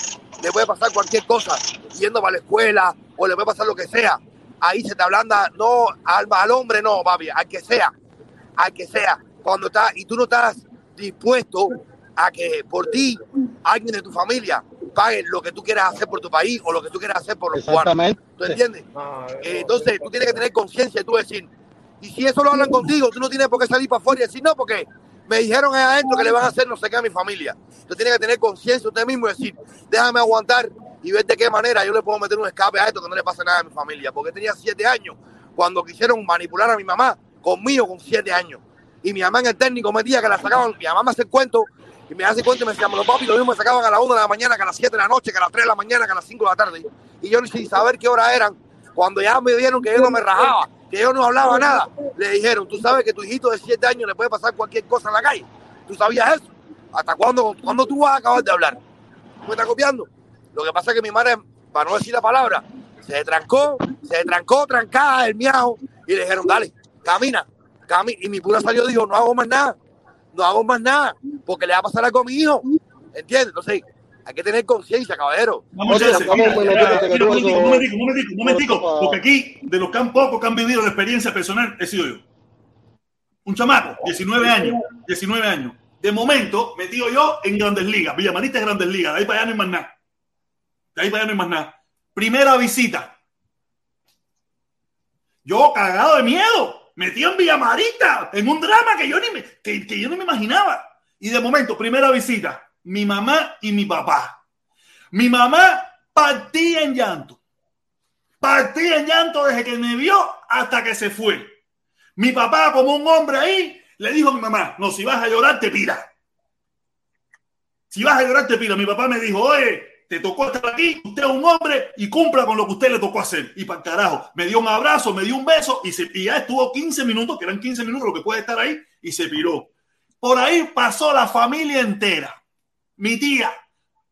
le puede pasar cualquier cosa, yendo para la escuela, o le puede pasar lo que sea. Ahí se te ablanda, no al, al hombre, no, papi, al que sea, al que sea. Cuando estás, y tú no estás dispuesto a que por ti alguien de tu familia pague lo que tú quieras hacer por tu país o lo que tú quieras hacer por los cubanos. ¿Tú entiendes? Eh, entonces tú tienes que tener conciencia y tú decir, y si eso lo hablan contigo, tú no tienes por qué salir para afuera y decir, no, porque me dijeron ahí adentro que le van a hacer no sé qué a mi familia. Tú tienes que tener conciencia usted mismo y decir, déjame aguantar y ver de qué manera yo le puedo meter un escape a esto que no le pase nada a mi familia. Porque tenía siete años cuando quisieron manipular a mi mamá conmigo con siete años. Y mi mamá en el técnico metía que la sacaban, mi mamá me hace el cuento y me hace el cuento y me decía, los papi, lo mismo me sacaban a las 1 de la mañana, que a las 7 de la noche, que a las 3 de la mañana, que a las 5 de la tarde. Y yo sin saber qué hora eran, cuando ya me vieron que yo no me rajaba, que yo no hablaba nada, le dijeron, tú sabes que tu hijito de 7 años le puede pasar cualquier cosa en la calle. ¿Tú sabías eso? ¿Hasta cuándo, cuándo tú vas a acabar de hablar? ¿Tú me estás copiando? Lo que pasa es que mi madre, para no decir la palabra, se trancó, se trancó, trancada el miau, y le dijeron, dale, camina, camina. Y mi pura salió y dijo, no hago más nada. no hago más nada, porque le va a pasar algo a mi hijo. ¿Entiendes? Entonces, hay que tener conciencia, caballero. Mira, mira, un momentico, un momentico, porque aquí, de los que han pocos que han vivido la experiencia personal, he sido yo. Un chamaco, 19 años, 19 años. De momento, metido yo en Grandes Ligas, Villamarita es Grandes Ligas, de ahí para allá no hay más nada. De ahí para allá no hay más nada. Primera visita. Yo cagado de miedo, metido en Villamarita, en un drama que yo ni me, que, que yo no me imaginaba. Y de momento, primera visita, mi mamá y mi papá. Mi mamá partía en llanto. Partía en llanto desde que me vio hasta que se fue. Mi papá, como un hombre ahí, le dijo a mi mamá, no, si vas a llorar, te pira. Si vas a llorar, te pira. Mi papá me dijo, oye, te tocó estar aquí, usted es un hombre y cumpla con lo que usted le tocó hacer. Y para carajo, me dio un abrazo, me dio un beso y, se, y ya estuvo 15 minutos, que eran 15 minutos lo que puede estar ahí, y se piró. Por ahí pasó la familia entera. Mi tía,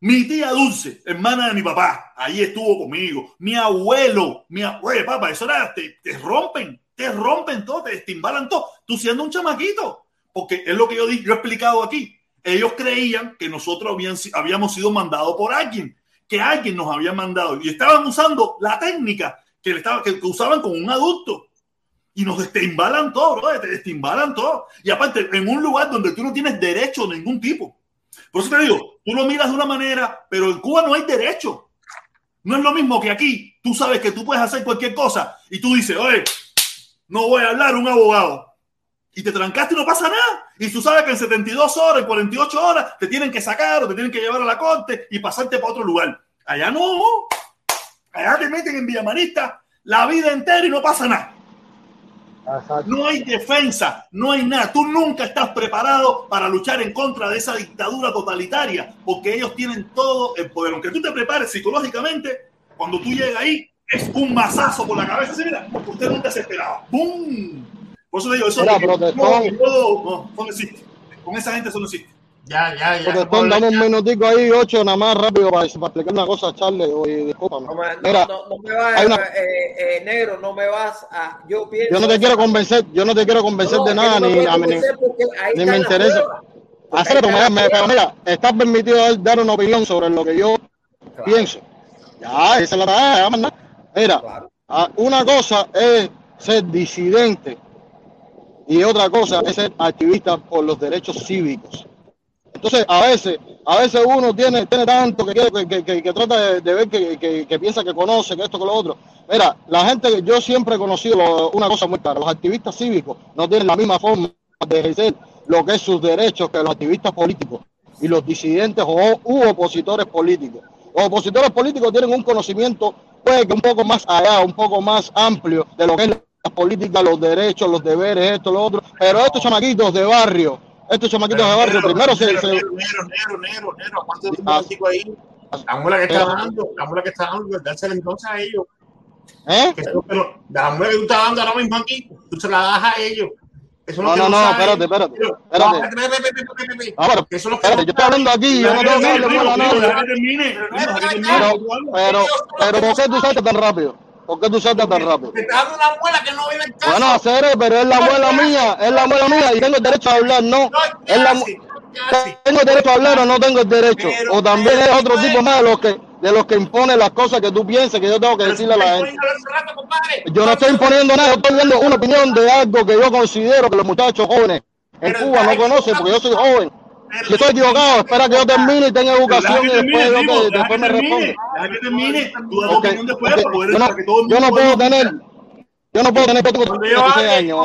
mi tía Dulce, hermana de mi papá, ahí estuvo conmigo. Mi abuelo, mi abuelo, papá, eso era, te, te rompen, te rompen todo, te destimbalan todo. Tú siendo un chamaquito, porque es lo que yo, yo he explicado aquí. Ellos creían que nosotros habíamos sido mandados por alguien, que alguien nos había mandado y estaban usando la técnica que, estaba, que usaban con un adulto y nos destimbalan todo, bro, te destimbalan todo. Y aparte, en un lugar donde tú no tienes derecho de ningún tipo. Por eso te digo, tú lo miras de una manera, pero en Cuba no hay derecho. No es lo mismo que aquí. Tú sabes que tú puedes hacer cualquier cosa y tú dices, oye, no voy a hablar un abogado. Y te trancaste y no pasa nada. Y tú sabes que en 72 horas, en 48 horas, te tienen que sacar o te tienen que llevar a la corte y pasarte para otro lugar. Allá no. Allá te meten en Villamarista la vida entera y no pasa nada. No hay defensa, no hay nada. Tú nunca estás preparado para luchar en contra de esa dictadura totalitaria, porque ellos tienen todo el poder. Aunque tú te prepares psicológicamente, cuando tú llegas ahí, es un mazazo por la cabeza. Mira, usted nunca se esperaba. ¡Bum! Por eso te digo, eso de que- no, no, no, eso no existe. Con esa gente eso no existe. Ya, ya, ya. Protestón, dame un minutico ahí, ocho, nada más rápido para, para explicar una cosa. Oye, discúlpame. No, me- no, Mira, no, no me vas, una- eh, eh, negro, no me vas a. Yo pienso. yo no te quiero convencer, yo no te quiero convencer No, de nada, no me ni, a mí, ni, porque están me interesa. Hacer pero mira, estás permitido dar- dar una opinión sobre lo que yo pienso. Ya, esa es la verdad, más nada. Mira, una cosa es ser disidente y otra cosa es ser activista por los derechos cívicos. Entonces, a veces, a veces uno tiene, tiene tanto que, que, que- que- que trata de, ver que, que- que piensa que conoce, que esto, que lo otro. Mira, la gente, yo siempre he conocido una cosa muy clara, los activistas cívicos no tienen la misma forma de ejercer lo que es sus derechos que los activistas políticos y los disidentes o u opositores políticos. Los opositores políticos tienen un conocimiento, que un poco más allá, un poco más amplio de lo que es la política, los derechos, los deberes, esto, lo otro. Pero estos chamaquitos de barrio, estos chamaquitos de barrio, primero se, Negro, negro, negro, negro, negro, aguanta un Ah. ahí. La muela que está Eh. dando, la muela que está dando, dársela entonces a ellos. ¿Eh? Pero la muela que tú estás dando ahora mismo aquí, tú se la das a ellos. Eso No, no, no, espérate, espérate, espérate. No. Ah, pero, eso espérate, yo estoy hablando aquí, yo no tengo que a nadie. Pero, pero, pero, ¿por qué tú saltas tan rápido? ¿Por qué tú saltas tan rápido? Te una muela que no viene en casa. Bueno, hacer, pero es la abuela mía, es la abuela mía y tengo el derecho a hablar, no. Es la, mu- tengo el derecho a hablar o no tengo el derecho. O también es otro tipo más de los que de los que impone las cosas que tú piensas que yo tengo que decirle a la gente. Yo no estoy imponiendo nada, yo estoy dando una opinión de algo que yo considero que los muchachos jóvenes en Cuba no conocen porque yo soy joven. Si estoy equivocado, espera que yo termine y tenga educación y después, yo te- después me respondo. Que termine, tú das tu Ok, opinión después ok. para poder Yo no, para que todo el yo no puedo tener, yo no puedo tener, yo tengo 36 años.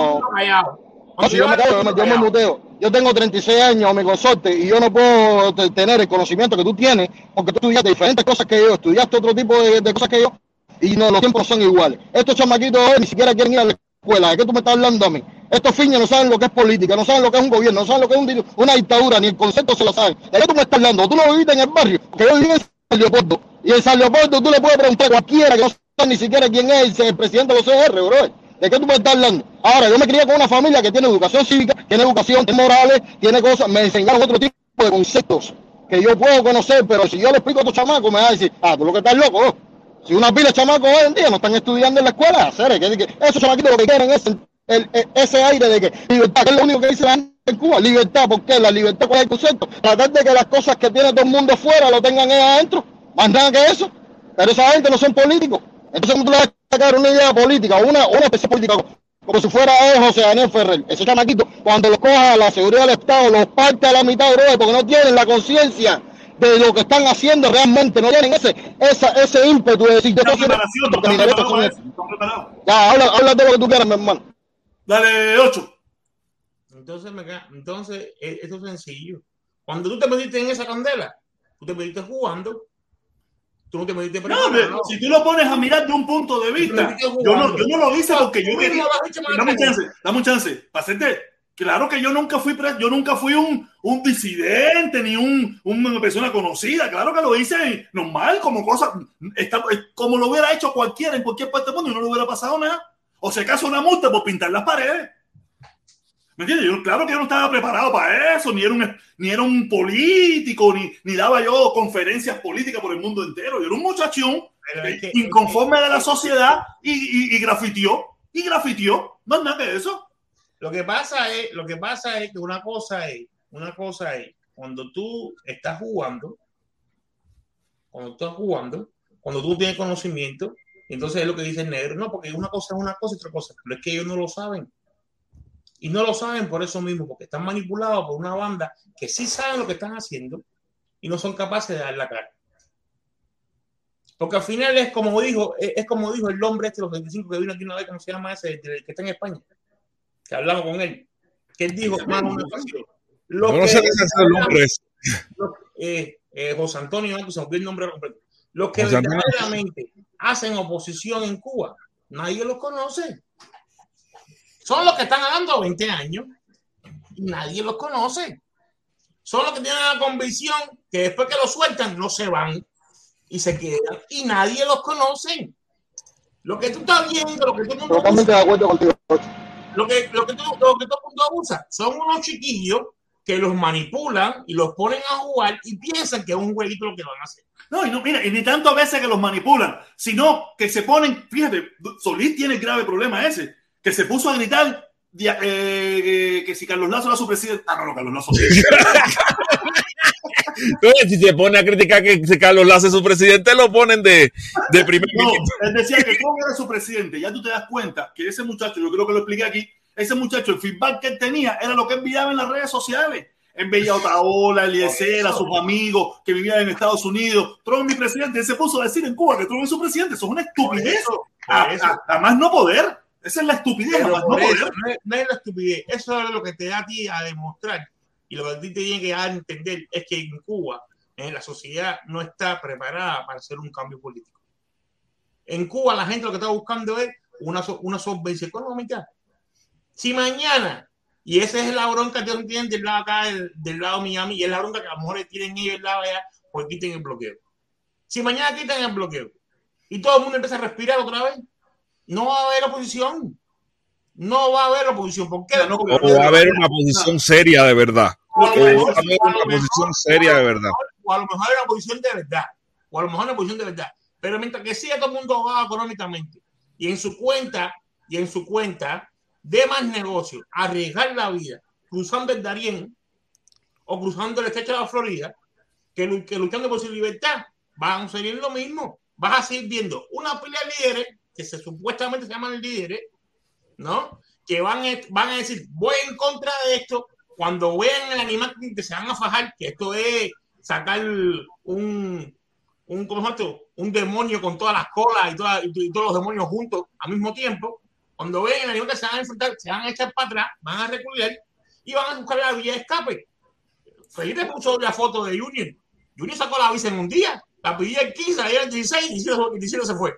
No, si yo me callo, yo me, yo muteo. Yo tengo 36 años, mi consorte, y yo no puedo te- tener el conocimiento que tú tienes, porque tú estudiaste diferentes cosas que yo, estudiaste otro tipo de, de cosas que yo, y no, los tiempos son iguales. Estos chamaquitos hoy ni siquiera quieren ir a la escuela. ¿De qué tú me estás hablando a mí? Estos fiños no saben lo que es política, no saben lo que es un gobierno, no saben lo que es un una dictadura, ni el concepto se lo saben. ¿De qué tú me estás hablando? Tú no viviste en el barrio, porque yo viví en San Leopoldo. Y en San Leopoldo tú le puedes preguntar a cualquiera que no sabe ni siquiera quién es el presidente de los CR, bro. ¿De qué tú me estás hablando? Ahora, yo me crié con una familia que tiene educación cívica, tiene educación, tiene morales, tiene cosas, me enseñaron otro tipo de conceptos que yo puedo conocer, pero si yo le explico a estos chamacos, me va a decir, ah, tú lo que estás loco, ¿no? Si una pila de chamacos hoy en día no están estudiando en la escuela, hacer que, que esos chamaquitos lo que quieren es el- ese aire de que libertad, que es lo único que dice la gente en Cuba? Libertad, ¿por qué? La libertad, ¿cuál es el concepto? Tratar de que las cosas que tiene todo el mundo fuera lo tengan ellos adentro, más nada que eso. Pero esa gente no son políticos. Entonces, ¿cómo tú le vas a sacar una idea política, una, una especie política, como si fuera él, José Daniel Ferrer? Ese chamaquito, cuando lo coja la seguridad del Estado, los parte a la mitad, bro, porque no tienen la conciencia de lo que están haciendo realmente, no tienen ese, esa, ese ímpetu de decir, yo son estos. Ya, habla, habla de lo que tú quieras, mi hermano. Dale, ocho. Entonces, me queda- entonces e- esto es sencillo. Cuando tú te metiste en esa candela, tú te metiste jugando. Tú no te metiste No, si tú lo pones a mirar de un punto de vista, yo no, yo no lo hice porque yo quería. Dame un chance, dame un chance. Pa' hacerte- Claro que yo nunca fui yo nunca fui un, un disidente ni un, una persona conocida. Claro que lo hice normal, como cosa, está- como lo hubiera hecho cualquiera en cualquier parte del mundo y no le hubiera pasado nada. O si acaso una multa por pintar las paredes. ¿Me entiendes? Yo, claro que yo no estaba preparado para eso, ni era un, ni era un político, ni, ni daba yo conferencias políticas por el mundo entero. Yo era un muchachón es que- inconforme de la sociedad y, y, y grafitió, y grafitió. No es nada de eso. Lo que pasa es, lo que pasa es que una cosa es, una cosa es cuando tú estás jugando, cuando tú estás jugando, cuando tú tienes conocimiento, entonces es lo que dice el negro, no, porque una cosa es una cosa y otra cosa, pero es que ellos no lo saben. Y no lo saben por eso mismo, porque están manipulados por una banda que sí saben lo que están haciendo y no son capaces de dar la cara. Porque al final es como dijo, es, como dijo el hombre este, los 25 que vino aquí una vez, ¿cómo se llama ese? Que está en España que hablamos con él, que él dijo, mano, una ocasión, lo No que sé qué es el nombre eh, eh, José Antonio, se el nombre completo. Los que verdaderamente hacen oposición en Cuba, nadie los conoce. Son los que están dando 20 años y nadie los conoce. Son los que tienen la convicción que después que los sueltan no se van y se quedan y nadie los conoce. Lo que tú estás viendo, lo que el mundo Totalmente de acuerdo contigo. Lo que, lo que, todo, mundo abusa son unos chiquillos que los manipulan y los ponen a jugar y piensan que es un jueguito lo que van a hacer. No, y no, mira, y ni tanto a veces que los manipulan, sino que se ponen, fíjate, Solís tiene el grave problema ese, que se puso a gritar eh, que si Carlos Lazo era su presidente. Ah, no, no, Carlos Lazo. Entonces, si se pone a criticar que si Carlos Lazo es su presidente, lo ponen de, de primer No, ministro. él decía que como era su presidente, ya tú te das cuenta que ese muchacho, yo creo que lo expliqué aquí, ese muchacho, el feedback que él tenía era lo que enviaba en las redes sociales. Él veía a Otaola, Eliezer, a sus amigos que vivían en Estados Unidos. Trump es mi presidente. Él se puso a decir en Cuba que Trump es su presidente. Eso es una estupidez. A, a- a más no poder. Esa es la estupidez, no eso, es, no es la estupidez, eso es lo que te da a ti a demostrar y lo que a ti te tiene que dar a entender es que en Cuba eh, la sociedad no está preparada para hacer un cambio político. En Cuba la gente lo que está buscando es una, una solvencia económica. Si mañana, y esa es la bronca que tienen del lado acá, del, del lado Miami, y es la bronca que a lo mejor tienen ellos del lado allá, pues quiten el bloqueo. Si mañana quitan el bloqueo y todo el mundo empieza a respirar otra vez, no va a haber oposición. No va a haber oposición. ¿Por qué? Porque- O va a haber una posición seria de verdad. O va a haber una mejor- posición seria de verdad. o a lo mejor una posición de verdad, o a lo mejor una posición de verdad. Pero mientras que siga todo el mundo ahogado económicamente y en su cuenta, y en su cuenta de más negocios, arriesgar la vida cruzando el Darién o cruzando el estrecho de la Florida, que, que luchando por su libertad, van a seguir lo mismo. Vas a seguir viendo una pila de líderes que se, supuestamente se llaman líderes, ¿no? Que van, van a decir, voy en contra de esto, cuando vean el animal que se van a fajar, que esto es sacar un, un, ¿cómo esto? un demonio con todas las colas y, todos los demonios juntos al mismo tiempo, cuando ven el animal que se van a enfrentar, se van a echar para atrás, van a recular y van a buscar la vía de escape. Felipe puso la foto de Junior. Junior sacó la visa en un día, la pidió el 15, la el 16 y el 17 se fue.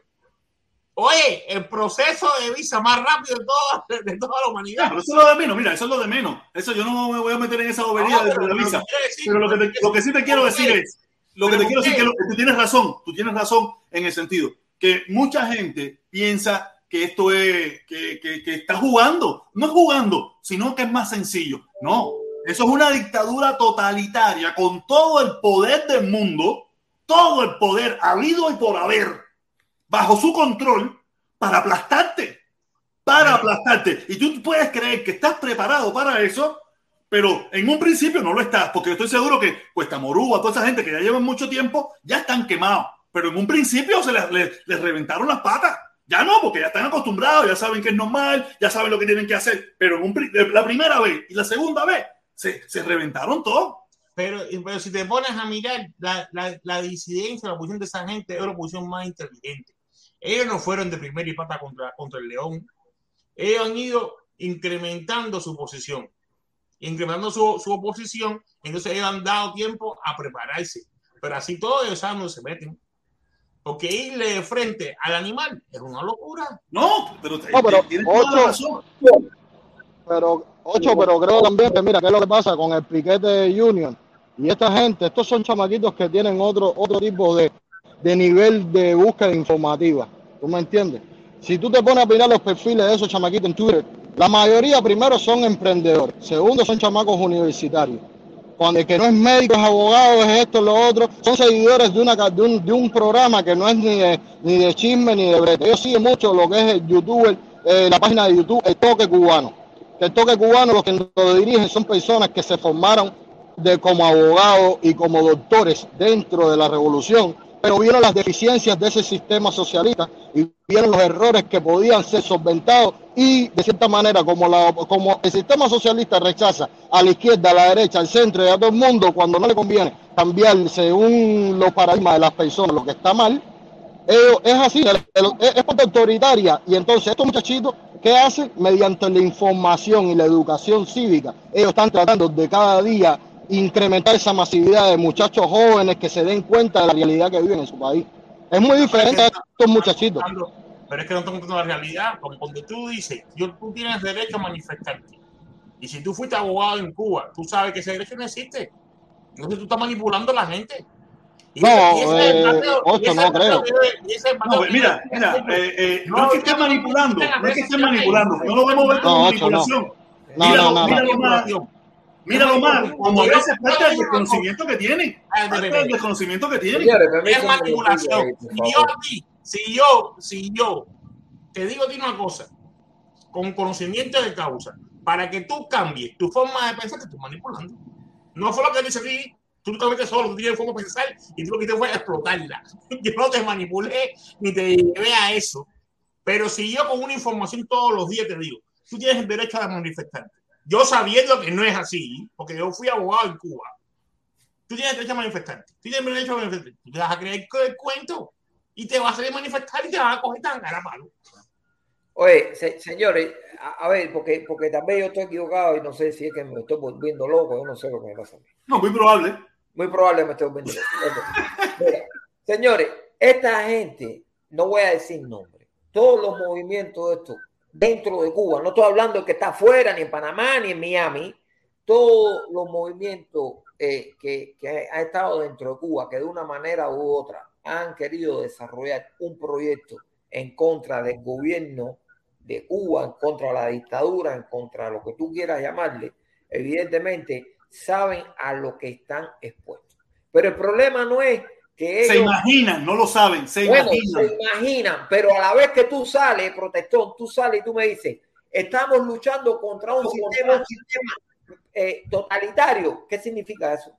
Oye, el proceso de visa más rápido de toda, de toda la humanidad. Pero eso es lo de menos, mira, eso es lo de menos. Eso yo no me voy a meter en esa bobería No, de la visa. decir- Pero lo que, te- lo que sí te quiero ¿Por decir qué? es, lo que ¿Pero te quiero decir que, lo- que tú tienes razón, tú tienes razón en el sentido que mucha gente piensa que esto es, que, que, que está jugando. No es jugando, sino que es más sencillo. No, eso es una dictadura totalitaria con todo el poder del mundo, todo el poder habido y por haber, bajo su control, para aplastarte para aplastarte. Y tú puedes creer que estás preparado para eso pero en un principio no lo estás, porque estoy seguro que Cuesta Morúa, toda esa gente que ya llevan mucho tiempo, ya están quemados. Pero en un principio se les, les- les reventaron las patas. Ya no, porque ya están acostumbrados, ya saben que es normal, ya saben lo que tienen que hacer. Pero en un la primera vez y la segunda vez se, se reventaron todo. Pero, pero si te pones a mirar la, la, la disidencia, la posición de esa gente es una posición más inteligente. Ellos no fueron de primera y pata contra, contra el León. Ellos han ido incrementando su posición, incrementando su, su oposición. Entonces ellos han dado tiempo a prepararse. Pero así todo ellos saben dónde se meten. Porque irle de frente al animal es una locura. No, pero, No, pero tienes toda la ocho, razón. pero ocho, pero creo también que mira, ¿qué es lo que pasa con el piquete Union? Y esta gente, estos son chamaquitos que tienen otro, otro tipo de, de nivel de búsqueda informativa. ¿Tú me entiendes? Si tú te pones a mirar los perfiles de esos chamaquitos en Twitter, la mayoría primero son emprendedores, segundo son chamacos universitarios. Cuando el que no es médico, es abogado, es esto, lo otro, son seguidores de, una, de, un, de un programa que no es ni de, ni de chisme ni de brete. Ellos siguen mucho lo que es el youtuber, eh, la página de YouTube, el toque cubano. El toque cubano, los que lo dirigen son personas que se formaron de, como abogados y como doctores dentro de la revolución, pero vieron las deficiencias de ese sistema socialista y vieron los errores que podían ser solventados y de cierta manera como, la, como el sistema socialista rechaza a la izquierda, a la derecha, al centro y a todo el mundo cuando no le conviene cambiar según los paradigmas de las personas lo que está mal, ellos- es así, es parte autoritaria. Y entonces estos muchachitos, ¿qué hacen? Mediante la información y la educación cívica, ellos están tratando de cada día incrementar esa masividad de muchachos jóvenes que se den cuenta de la realidad que viven en su país. Es muy diferente a estos muchachitos. Pero es que no están contando la realidad. Como cuando tú dices, yo, tú tienes derecho a manifestarte. Y si tú fuiste abogado en Cuba, tú sabes que ese derecho no existe. Entonces tú estás manipulando a la gente. Y No, ese- eh, y ocho, no creo. No, mira, mira, eh, eh, no, es que estés manipulando, no es que estés manipulando, no lo vemos ver como No, ocho, no. manipulación. No, míralo, no, no, no. Míralo más, míralo más, como a veces parte del desconocimiento que tiene, parte del desconocimiento que tiene. es manipulación. Si yo, a ti, si yo, si yo te digo a ti una cosa, con conocimiento de causa, para que tú cambies tu forma de pensar, te estoy manipulando. No fue lo que dice a ti, tú te solo, tú tienes forma de pensar y tú lo que te fue a explotarla. Yo no te manipulé ni te llevé a eso. Pero si yo con una información todos los días te digo, tú tienes el derecho a manifestarte. Yo sabiendo que no es así, porque yo fui abogado en Cuba, tú tienes derecho a manifestarte. Tú tienes derecho a manifestarte. Tú te vas a creer el cuento y te vas a salir a manifestar y te vas a coger tan cara palo. Oye, se- señores, a, a ver, porque, porque también yo estoy equivocado y no sé si es que me estoy volviendo loco, yo no sé lo que me pasa. a mí. No, muy probable. Muy probable me estoy volviendo loco. Mira, señores, esta gente, no voy a decir nombre, todos los movimientos de esto dentro de Cuba, no estoy hablando que está afuera, ni en Panamá, ni en Miami, todos los movimientos eh, que, que ha estado dentro de Cuba, que de una manera u otra han querido desarrollar un proyecto en contra del gobierno de Cuba, en contra de la dictadura, en contra de lo que tú quieras llamarle, evidentemente saben a lo que están expuestos. Pero el problema no es que ellos... Se imaginan, no lo saben, se Bueno, imaginan. se imaginan, pero a la vez que tú sales, protestón, tú sales y tú me dices, estamos luchando contra un sistema, un sistema eh, totalitario. ¿Qué significa eso?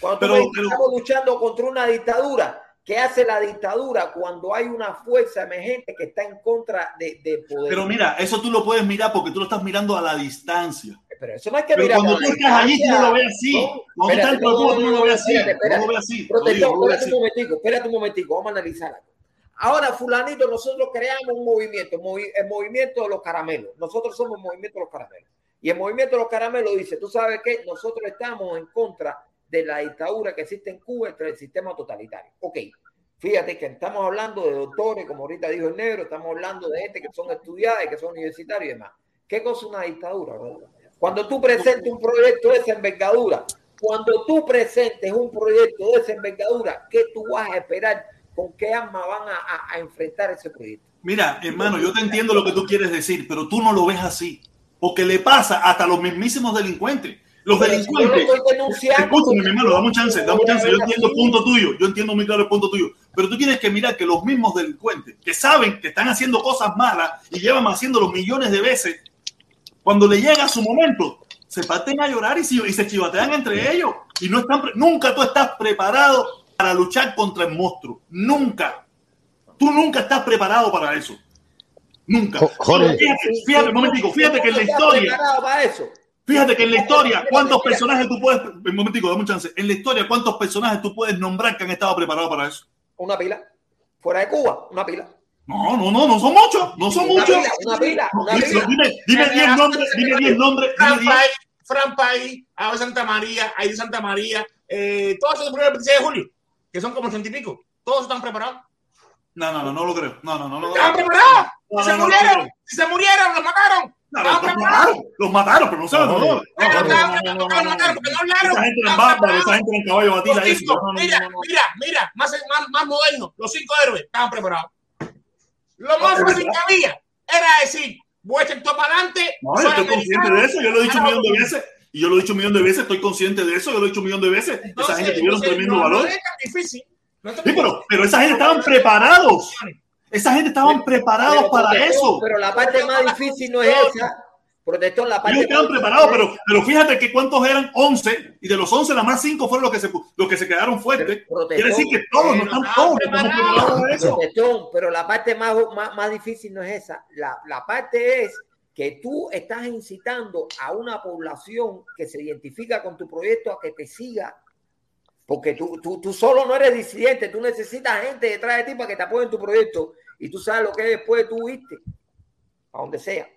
Cuando tú Pero- me dices, pero- estamos luchando contra una dictadura, ¿qué hace la dictadura cuando hay una fuerza emergente que está en contra de, del poder? Pero mira, eso tú lo puedes mirar porque tú lo estás mirando a la distancia. Pero eso no hay que Pero mirar cuando tú estás allí, tú no lo ves así. distancia. Cuando estás en no lo ves así. espérate, No lo ves así. Protector, no espérate así. un momentico, espérate un momentico, vamos a analizar algo. Ahora, fulanito, nosotros creamos un movimiento, movi- el movimiento de los caramelos. Nosotros somos el movimiento de los caramelos. Y el movimiento de los caramelos dice, tú sabes que nosotros estamos en contra de la dictadura que existe en Cuba entre el sistema totalitario. Ok, fíjate que estamos hablando de doctores, como ahorita dijo el negro, estamos hablando de gente que son estudiadas, que son universitarios y demás. ¿Qué cosa es una dictadura? brother? Cuando tú presentes un proyecto de esa envergadura, cuando tú presentes un proyecto de esa envergadura, ¿qué tú vas a esperar? ¿Con qué arma van a, a- a enfrentar ese proyecto? Mira, hermano, yo te entiendo lo que tú quieres decir, pero tú no lo ves así. Porque le pasa hasta a los mismísimos delincuentes. Los Pero delincuentes. yo lo estoy denunciando, Escúchame, mi hermano, dame un chance, dame un chance. Yo entiendo el punto tuyo, yo entiendo muy claro el punto tuyo. Pero tú tienes que mirar que los mismos delincuentes, que saben que están haciendo cosas malas y llevan haciéndolo millones de veces, cuando le llega su momento, se parten a llorar y, y se chivatean entre ellos. Y no están, nunca tú estás preparado para luchar contra el monstruo. Nunca. Tú nunca estás preparado para eso. Nunca. Jorge. Fíjate, fíjate, un momentico, fíjate que en la historia. Fíjate que en la historia, ¿cuántos personajes tú puedes. Un momentico, dame un chance. En la historia, ¿cuántos personajes tú puedes nombrar que han estado preparados para eso? Una pila. Fuera de Cuba, una pila. No, no, no, no son muchos. No son Una muchos. pila, una pila, una Dime- pila. Dime, dime 10 nombres, dime 10 nombres. dime Fran 10. Pai, Fran Pai, Abel Santa María, Aide Santa María, eh, todos esos primeros 26 de julio, que son como ciento y pico, todos están preparados. No, no, no, no lo creo. No, no, no, no. lo ¿Estaban preparados? No, Si se no, no, murieron, no. si se murieron, los mataron. No, los preparados. mataron, los mataron, pero no saben. No, no, no, no, Pero no, estaban no, no, preparados, no, los no. mataron porque no hablaron. Esa gente esa gente en caballo batida. Los mira, no, no. mira, mira, más, más, más moderno, los cinco héroes estaban preparados. Lo más fácil que había era decir, voy a echar todo para adelante. No, yo estoy consciente de eso, yo lo he dicho un millón de veces. Y yo lo he dicho un millón de veces, estoy consciente de eso, yo lo he dicho un millón de veces. esa gente tuvieron tremendo no, valor. No es tan difícil. No Sí, pero, esa gente estaban preparados. Esa gente estaban preparados Pero, para eso. Pero la parte más difícil no es esa. Protestón, la parte Ellos estaban preparados, pero, pero fíjate que cuántos eran 11 y de los 11 nada más 5 fueron los que se, los que se quedaron fuertes. Quiere decir que todos, no están todos preparados eso. Pero la parte más, más, más difícil no es esa. La, la parte es que tú estás incitando a una población que se identifica con tu proyecto a que te siga. Porque tú, tú, tú solo no eres disidente, tú necesitas gente detrás de ti para que te apoyen tu proyecto. Y tú sabes lo que después tú viste, a donde sea.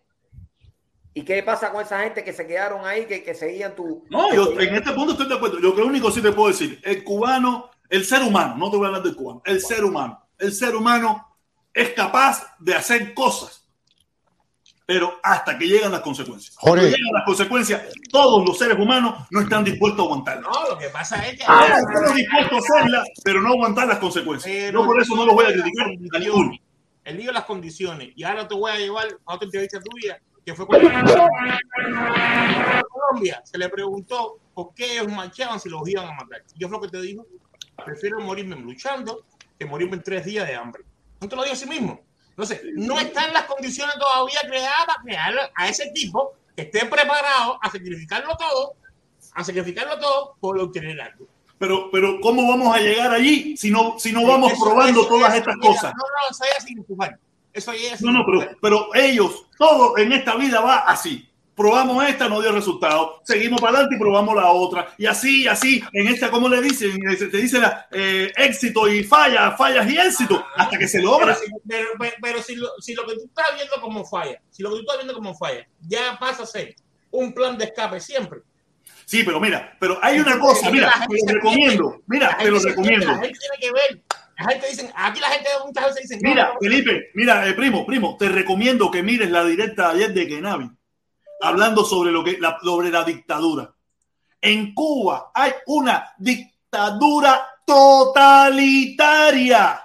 ¿Y qué pasa con esa gente que se quedaron ahí, que, que seguían tu... No, que yo en este punto estoy de acuerdo. Yo lo único que sí te puedo decir, el cubano, el ser humano, no te voy a hablar del cubano, el ser humano, el ser humano es capaz de hacer cosas, pero hasta que llegan las consecuencias. Cuando Jorge. llegan las consecuencias, todos los seres humanos no están dispuestos a aguantarlas. No, lo que pasa es que. Estamos dispuestos a hacerlas, pero no aguantar las consecuencias. Pero- Yo por eso no los voy a criticar a ninguno. El lío de las condiciones. Y ahora te voy a llevar a otra entrevista tuya, que fue cuando Colombia se le preguntó por qué ellos marchaban si los iban a matar. Yo fue lo que te dijo, prefiero morirme luchando que morirme en tres días de hambre. No te lo digo a sí mismo. Entonces, no están las condiciones todavía creadas para crear a ese tipo que esté preparado a sacrificarlo todo, a sacrificarlo todo por obtener algo. Pero, pero ¿cómo vamos a llegar allí si no, si no vamos Eso- probando eso- todas eso estas llega- cosas? No, no, eso ya es No, no, pero, pero ellos, todo en esta vida va así. Probamos esta, no dio resultado. Seguimos para adelante y probamos la otra. Y así, y así, en esta, ¿cómo le dicen? Te dice la, eh, éxito y falla, fallas y éxito, hasta que se logra. Pero, si, pero, si, lo, si lo que tú estás viendo como falla, si lo que tú estás viendo como falla, ya pasa a ser un plan de escape siempre. Sí, pero mira, pero hay una cosa, mira, te lo recomiendo, mira, te lo recomiendo. La gente tiene que ver. La gente dice, aquí la gente muchas veces Mira, no, Felipe, mira, eh, primo, primo, te recomiendo que mires la directa de ayer de Kenavi, hablando sobre lo que la, sobre la dictadura. En Cuba hay una dictadura totalitaria.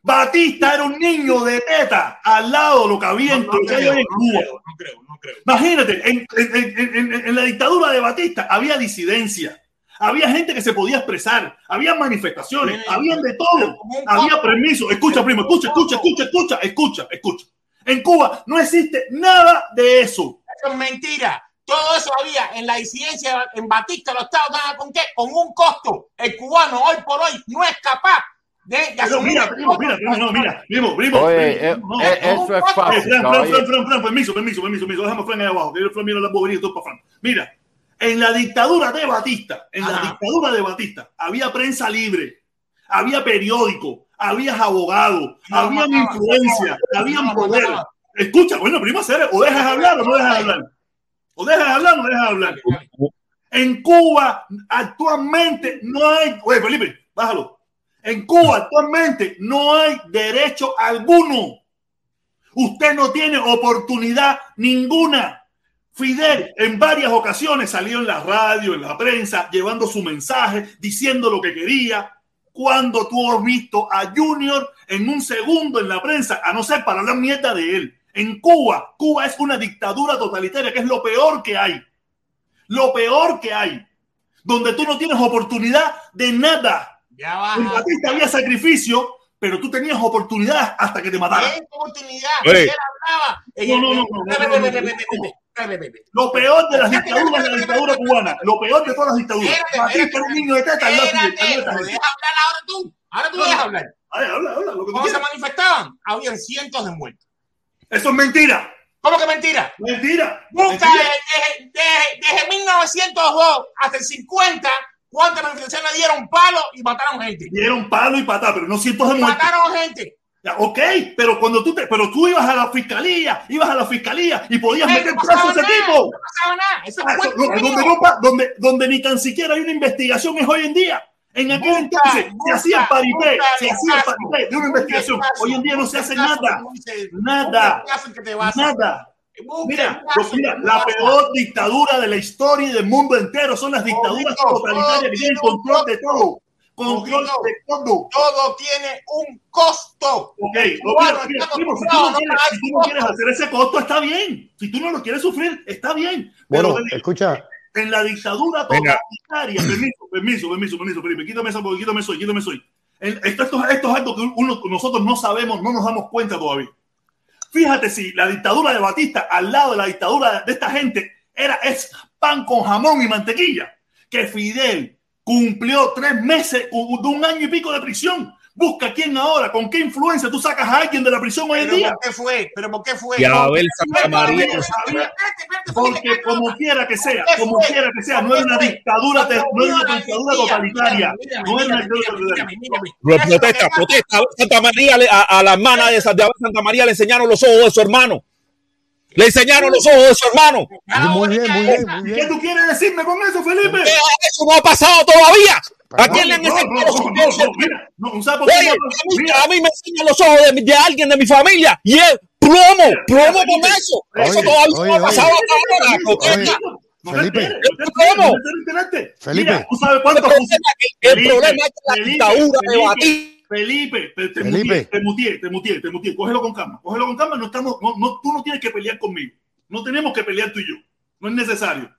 Batista era un niño de teta al lado de lo que había en, no creo, Cuba. creo, no creo, no creo. Imagínate, en, en- en- en- en la dictadura de Batista había disidencia, había gente que se podía expresar, había manifestaciones, habían de todo, había permiso. Escucha, primo, escucha, escucha, escucha, escucha, escucha, escucha. En Cuba no existe nada de eso. Eso es mentira. Todo eso había en la disidencia en Batista, los estados estaban con qué? Con un costo. El cubano hoy por hoy no es capaz de, de Pero asumir mira, primo, mira, primo, no, mira, primo, primo. Oye, primo, eh, no, eh, no. eso es Eh, fácil, Fran, Fran. Fran, Fran, permiso, permiso, permiso, permiso. Déjame Fran ahí abajo, que yo Fran mira las boberías y todo para Fran. Mira, en la dictadura de Batista, en la dictadura de Batista, había prensa libre, había periódico, había abogados, No mataba, influencia, no mataba. poder. Escucha, bueno, serio, o dejas hablar o no dejas hablar. O dejas hablar o no dejas hablar. En Cuba actualmente no hay, oye Felipe, bájalo. En Cuba actualmente no hay derecho alguno. Usted no tiene oportunidad ninguna. Fidel en varias ocasiones salió en la radio, en la prensa, llevando su mensaje, diciendo lo que quería. Cuando tú has visto a Junior en un segundo en la prensa, a no ser para hablar mierda de él. En Cuba, Cuba es una dictadura totalitaria, que es lo peor que hay. Lo peor que hay. Donde tú no tienes oportunidad de nada. Ya va. En Batista había sacrificio, pero tú tenías oportunidad hasta que te mataran. ¿Qué oportunidad? Él hablaba. No, no, no, Lo peor de las dictaduras de la dictadura cubana. Lo peor de todas las dictaduras. Era un niño de teta al lado de- al lado de Espérate, esta ¿me gente. dejas hablar ahora tú? Ahora tú dejas hablar. Habla, habla, Cuando se manifestaban, habían cientos de muertos. Eso es mentira. ¿Cómo que mentira? Mentira. Busca Mentira. desde, desde- desde 1902 hasta el 50, ¿cuántas manifestaciones dieron palo y mataron gente? Dieron palo y patada, pero no cientos de muertos. Mataron gente. Ok, pero cuando tú te, pero tú ibas a la fiscalía, ibas a la fiscalía y podías meter no preso a ese nada, tipo. No pasaba nada. Eso Ah, eso, donde, no donde, donde ni tan siquiera hay una investigación es hoy en día. En aquel Busca, entonces se busca, hacía el paripé, busca se hacía paripé de una investigación. caso, Hoy en día no se hace caso, nada. como dice- Nada. Nada. Mira, lo- mira, la peor dictadura de la historia y del mundo entero son las dictaduras totalitarias que tienen control de todo. Control Ojito. de todo. Todo tiene un costo. Ok, no, cubano mira, mira, está primo, si tú no a quieres, pagar si tú no quieres hacer ese costo, está bien. Si tú no lo quieres sufrir, está bien. Pero Bueno, escucha, en la dictadura totalitaria, permiso, permiso, permiso, permiso, Felipe, quítame porque quítame soy, quítame soy. En- Esto, esto, esto es algo que uno, nosotros no sabemos, no nos damos cuenta todavía. Fíjate si la dictadura de Batista al lado de la dictadura de esta gente era es pan con jamón y mantequilla. Que Fidel cumplió tres meses u- de un año y pico de prisión. Busca quién ahora, con qué influencia tú sacas a alguien de la prisión hoy en ¿Pero día. por qué fue? ¿Pero por qué fue? Y a Abel Porque Santa María. porque como quiera que sea, ¿Por qué como quiera que sea, ¿Por no era una dictadura, no era una dictadura totalitaria. No una dictadura es protesta, protesta. A Santa María, le- a, la hermana de, Sa- de Abel Santa María le enseñaron los ojos de su hermano. Le enseñaron los ojos de su hermano. muy bien, muy bien, muy ¿Qué tú quieres decirme con eso, Felipe? ¿Qué? Eso no ha pasado todavía. ¿A quién le han enseñado a mí, me enseñan los ojos de, de alguien de mi familia y es plomo, plomo con eso. Eso Oye, todavía no ha pasado oye. hasta ahora. Felipe. enteres. Felipe. Mira, ¿tú sabes El cuántos problema, el Felipe, problema es que la Felipe, dictadura de Felipe, te, te Felipe. mutié, te mutié, te mutié, te mutié. Cógelo con calma, cógelo con calma. No estamos, no, no, tú no tienes que pelear conmigo. No tenemos que pelear tú y yo. No es necesario.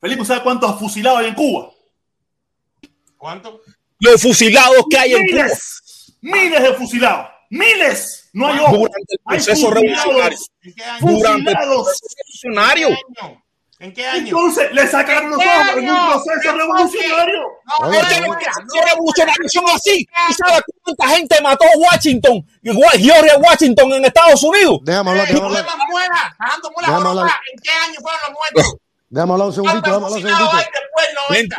Felipe, ¿sabes cuántos fusilados hay en Cuba? ¿Cuánto? los fusilados que hay en Cuba Miles, miles de fusilados, miles. No hay ojos. durante el Hay proceso revolucionario. fusilados, ¿En qué año? Durante el proceso revolucionario. ¿En qué año? ¿En qué año? Entonces le sacaron los ¿En qué ojos en un año? proceso ¿En revolucionario. No, Oye, Porque oye. los procesos revolucionarios son así. ¿Y sabes cuánta gente mató Washington? Igual George Washington en Estados Unidos. Déjame hablar, déjame no hablar. Déjame. ¿En qué año fueron los muertos? Déjame hablar un segundito, déjame ¿Cuántos hablar un segundito. hay después del 90?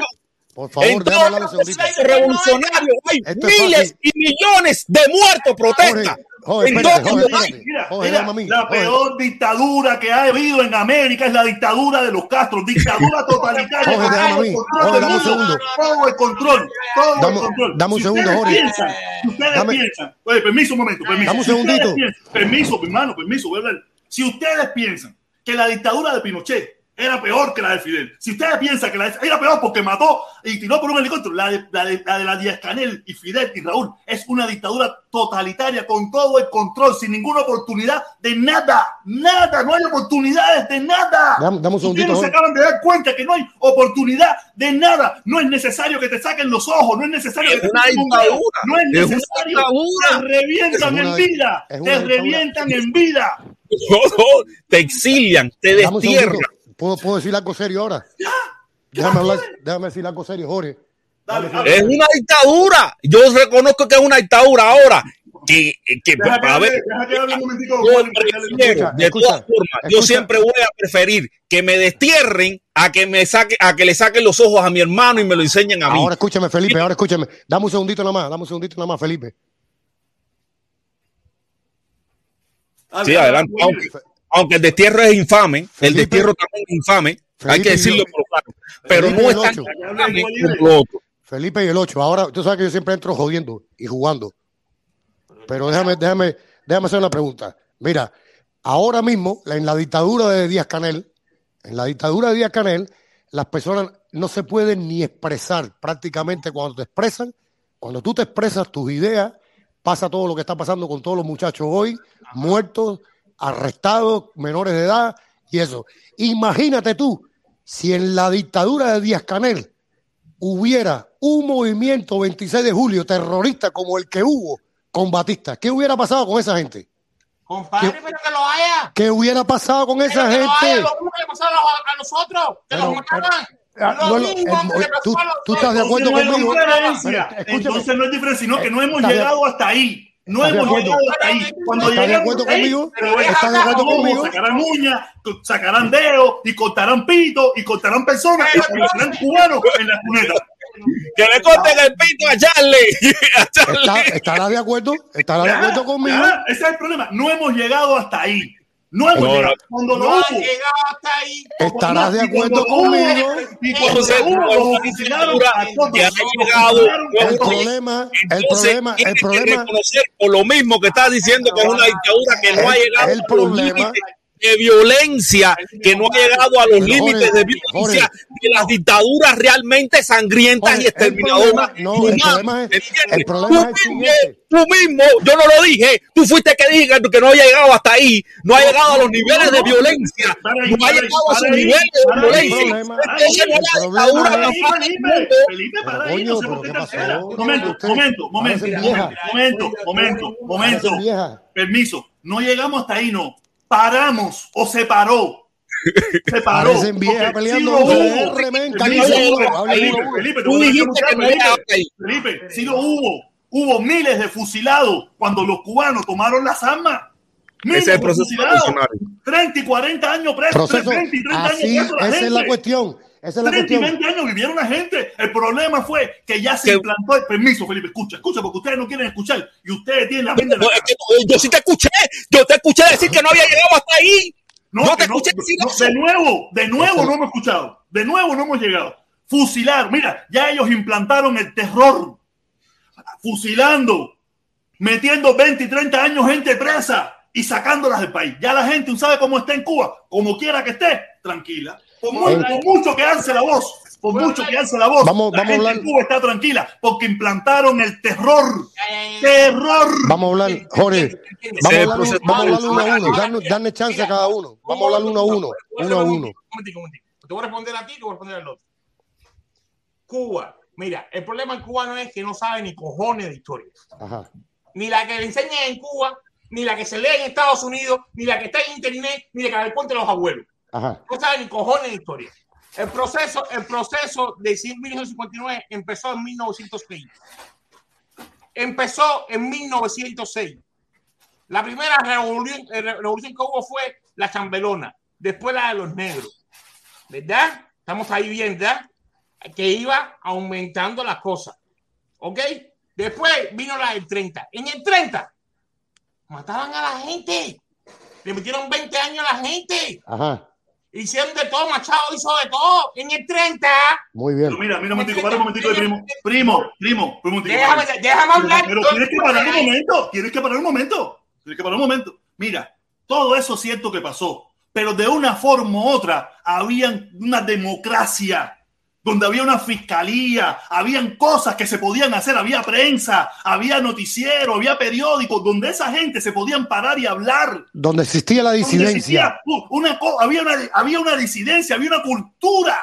Por favor, en déjame hablar un segundito. revolucionario hay miles y millones de muertos protesta. Espérate, espérate. Mira, la peor dictadura que ha habido en América es la dictadura de los Castro, dictadura totalitaria. Jorge, déjame dame un segundo. Todo el control, todo Dame- el control. dame un Si segundo, Jorge. Piensan, si ustedes Dame- piensan, oye, permiso un momento, permiso. Dame un Si segundito. piensan- permiso, hermano, permiso, voy a hablar. Si ustedes piensan que la dictadura de Pinochet era peor que la de Fidel, si ustedes piensan que la de, era peor porque mató y tiró por un helicóptero, la de la de, la de la Díaz Canel y Fidel y Raúl es una dictadura totalitaria con todo el control, sin ninguna oportunidad de nada, nada, no hay oportunidades de nada. Dame- dame un segundito, Ustedes se acaban de dar cuenta que no hay oportunidad de nada. No es necesario que te saquen los ojos, no es necesario Es que te una saquen un dedo, dictadura. no es Es una necesario. dictadura. Te revientan Es una en vida, es te revientan en vida. te exilian, te destierran. ¿Puedo, ¿Puedo decir algo serio ahora? Déjame hablar, déjame decir algo serio, Jorge. Dale, Es una dictadura. Yo reconozco que es una dictadura ahora. Que, que Deja que a ver, deja que hable un momentico. yo Juan, que hable. prefiero, Escucha, de escucha, todas formas, yo siempre voy a preferir que me destierren a que me saque, a que le saquen los ojos a mi hermano y me lo enseñen a mí. Ahora escúchame, Felipe, ahora escúchame. Dame un segundito nada más, dame un segundito nada más, Felipe. Sí, adelante. Aunque, el destierro es infame, el destierro también es infame, hay que decirlo por claro. Pero Felipe no es el tan ocho. infame como lo otro. Felipe y el 8. Ahora, tú sabes que yo siempre entro jodiendo y jugando. Pero déjame, déjame, déjame hacer una pregunta. Mira, ahora mismo, en la dictadura de Díaz Canel, en la dictadura de Díaz Canel, las personas no se pueden ni expresar prácticamente cuando te expresan. Cuando tú te expresas tus ideas, pasa todo lo que está pasando con todos los muchachos hoy, muertos, arrestados, menores de edad y eso. Imagínate tú, si en la dictadura de Díaz Canel hubiera un movimiento 26 de julio terrorista como el que hubo con Batista, ¿qué hubiera pasado con esa gente? Compadre, ¿Qué- pero que lo haya. ¿Qué hubiera pasado con esa Pero que lo haya, gente? lo busque pasado a, a nosotros, que Pero- mataban. No, que le tú- los tú estás de acuerdo no conmigo. Entonces no es diferencia, sino que no hemos ¿Estás de- llegado hasta ahí. No ¿Estás de hemos llegado hasta ahí. Cuando ¿Estás de acuerdo ahí, conmigo? pero ven ¿Estás de acuerdo conmigo? Sacarán uñas, sacarán dedos y cortarán pito y cortarán personas y serán cubanos en la cuneta. Que le corten el pito a Charlie. A Charlie. Está- ¿Estará de acuerdo? ¿Estará de acuerdo conmigo? ya, ese es el problema. No hemos llegado hasta ahí. No hemos No, llegado. no. Cuando No lo ha hubo. llegado hasta ahí. ¿Estarás de acuerdo conmigo? Y cuando Entonces, lo hubo, no, lo una fusilaron dictadura a todos. que ha llegado- El problema, el Entonces, problema, el que problema, reconocer por lo mismo que estás diciendo que es una dictadura que no ha llegado el problema- de violencia, que no ha llegado a los Pero, límites Jorge, de violencia Jorge. de las dictaduras realmente sangrientas Jorge, y el exterminadoras. problema- no, el problema es- el problema es el tú, mismo, siguiente. tú mismo, yo no lo dije, tú fuiste que dije que no ha llegado hasta ahí, no ha llegado a los niveles de violencia, no ha llegado a sus niveles de violencia. El es el es-. Momento, momento, momento, momento, momento, momento, momento. Permiso, no llegamos hasta ahí, no. Paramos o se paró. Se paró. Parecen viejas peleando sí lo hubo. Felipe, Felipe, sí lo hubo. Hubo miles de fusilados cuando los cubanos tomaron las armas. Miles Ese es el de proceso fusilados. revolucionario. 30 y 40 años presos. Proceso, 20 y 30 años presos esa es la cuestión, esa es la 30 y cuestión. 20 años vivieron la gente. El problema fue que ya se implantó el permiso, Felipe. Escucha, escucha, porque ustedes no quieren escuchar y ustedes tienen la mente No, es que no, yo sí te escuché, yo te escuché decir que no había llegado hasta ahí. No, yo que te no, escuché decir no, eso. de nuevo, de nuevo no hemos escuchado. De nuevo no hemos llegado. Fusilar, mira, ya ellos implantaron el terror. Fusilando, metiendo 20 y 30 años gente presa y sacándolas del país. Ya la gente sabe cómo está en Cuba, como quiera que esté, tranquila. Por, por mucho que alce la voz, por mucho que alce la voz, Vamos- la vamos a gente hablar- en Cuba está tranquila porque implantaron el terror. Terror. Vamos a hablar, Jorge, vamos a hablar, vamos a hablar uno a uno, darnos chance a cada uno. Vamos a hablar uno a uno, uno a uno. Te voy a responder a ti, te voy a responder al otro. Cuba. Mira, el problema en Cuba no es que no sabe ni cojones de historia. Ajá. Ni la que le enseñan en Cuba, ni la que se lee en Estados Unidos, ni la que está en internet, ni la que le cuente los abuelos. Ajá. No sabe ni cojones de historia. El proceso, el proceso de 1959 empezó en 1906. Empezó en 1906. La primera revolución, eh, revolución que hubo fue la chambelona, después la de los negros. ¿Verdad? Estamos ahí bien, ¿verdad? Que iba aumentando las cosas. ¿Ok? Después vino la del 30. En el 30 mataban a la gente. Le metieron 20 años a la gente. Ajá. Hicieron de todo, Machado hizo de todo. En el 30. Muy bien. Pero mira, mira un momentico, para un momentico, primo. Primo, primo, un momentico. Déjame, déjame hablar. Pero tienes que parar un momento, tienes que parar un momento, tienes que parar un momento. Mira, todo eso es cierto que pasó, pero de una forma u otra había una democracia donde había una fiscalía, habían cosas que se podían hacer, había prensa, había noticiero, había periódicos, donde esa gente se podían parar y hablar. Donde existía la disidencia. existía una, co- había, una, había una disidencia, había una cultura.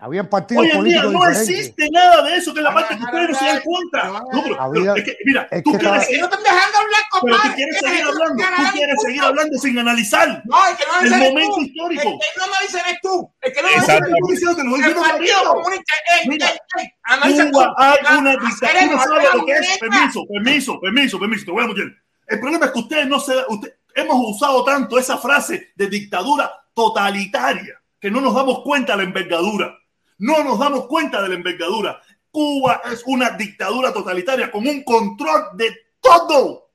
Habían partidos Hoy en día no diferentes. existe nada de eso, que es la parte que ustedes no se dan cuenta. No, pero- Había- pero es que, mira, es tú que quieres, estaba- no están dejando hablar, pero compadre. tú quieres Que seguir hablando, tú dando quieres punto. seguir hablando sin analizar No, el que no el momento tú. histórico. El que no analiza eres tú. El que no analiza eres Estoy diciendo que lo tú. El Partido. Comunista. Ey, Mira, ey, ey, analiza Cuba tú. hay una dictadura. sereno, Tú no sabes lo que es. Permiso, permiso, permiso, permiso. Te voy a mujer. El problema es que ustedes no se. Usted, hemos usado tanto esa frase de dictadura totalitaria que no nos damos cuenta de la envergadura. No nos damos cuenta de la envergadura. Cuba es una dictadura totalitaria con un control de todo.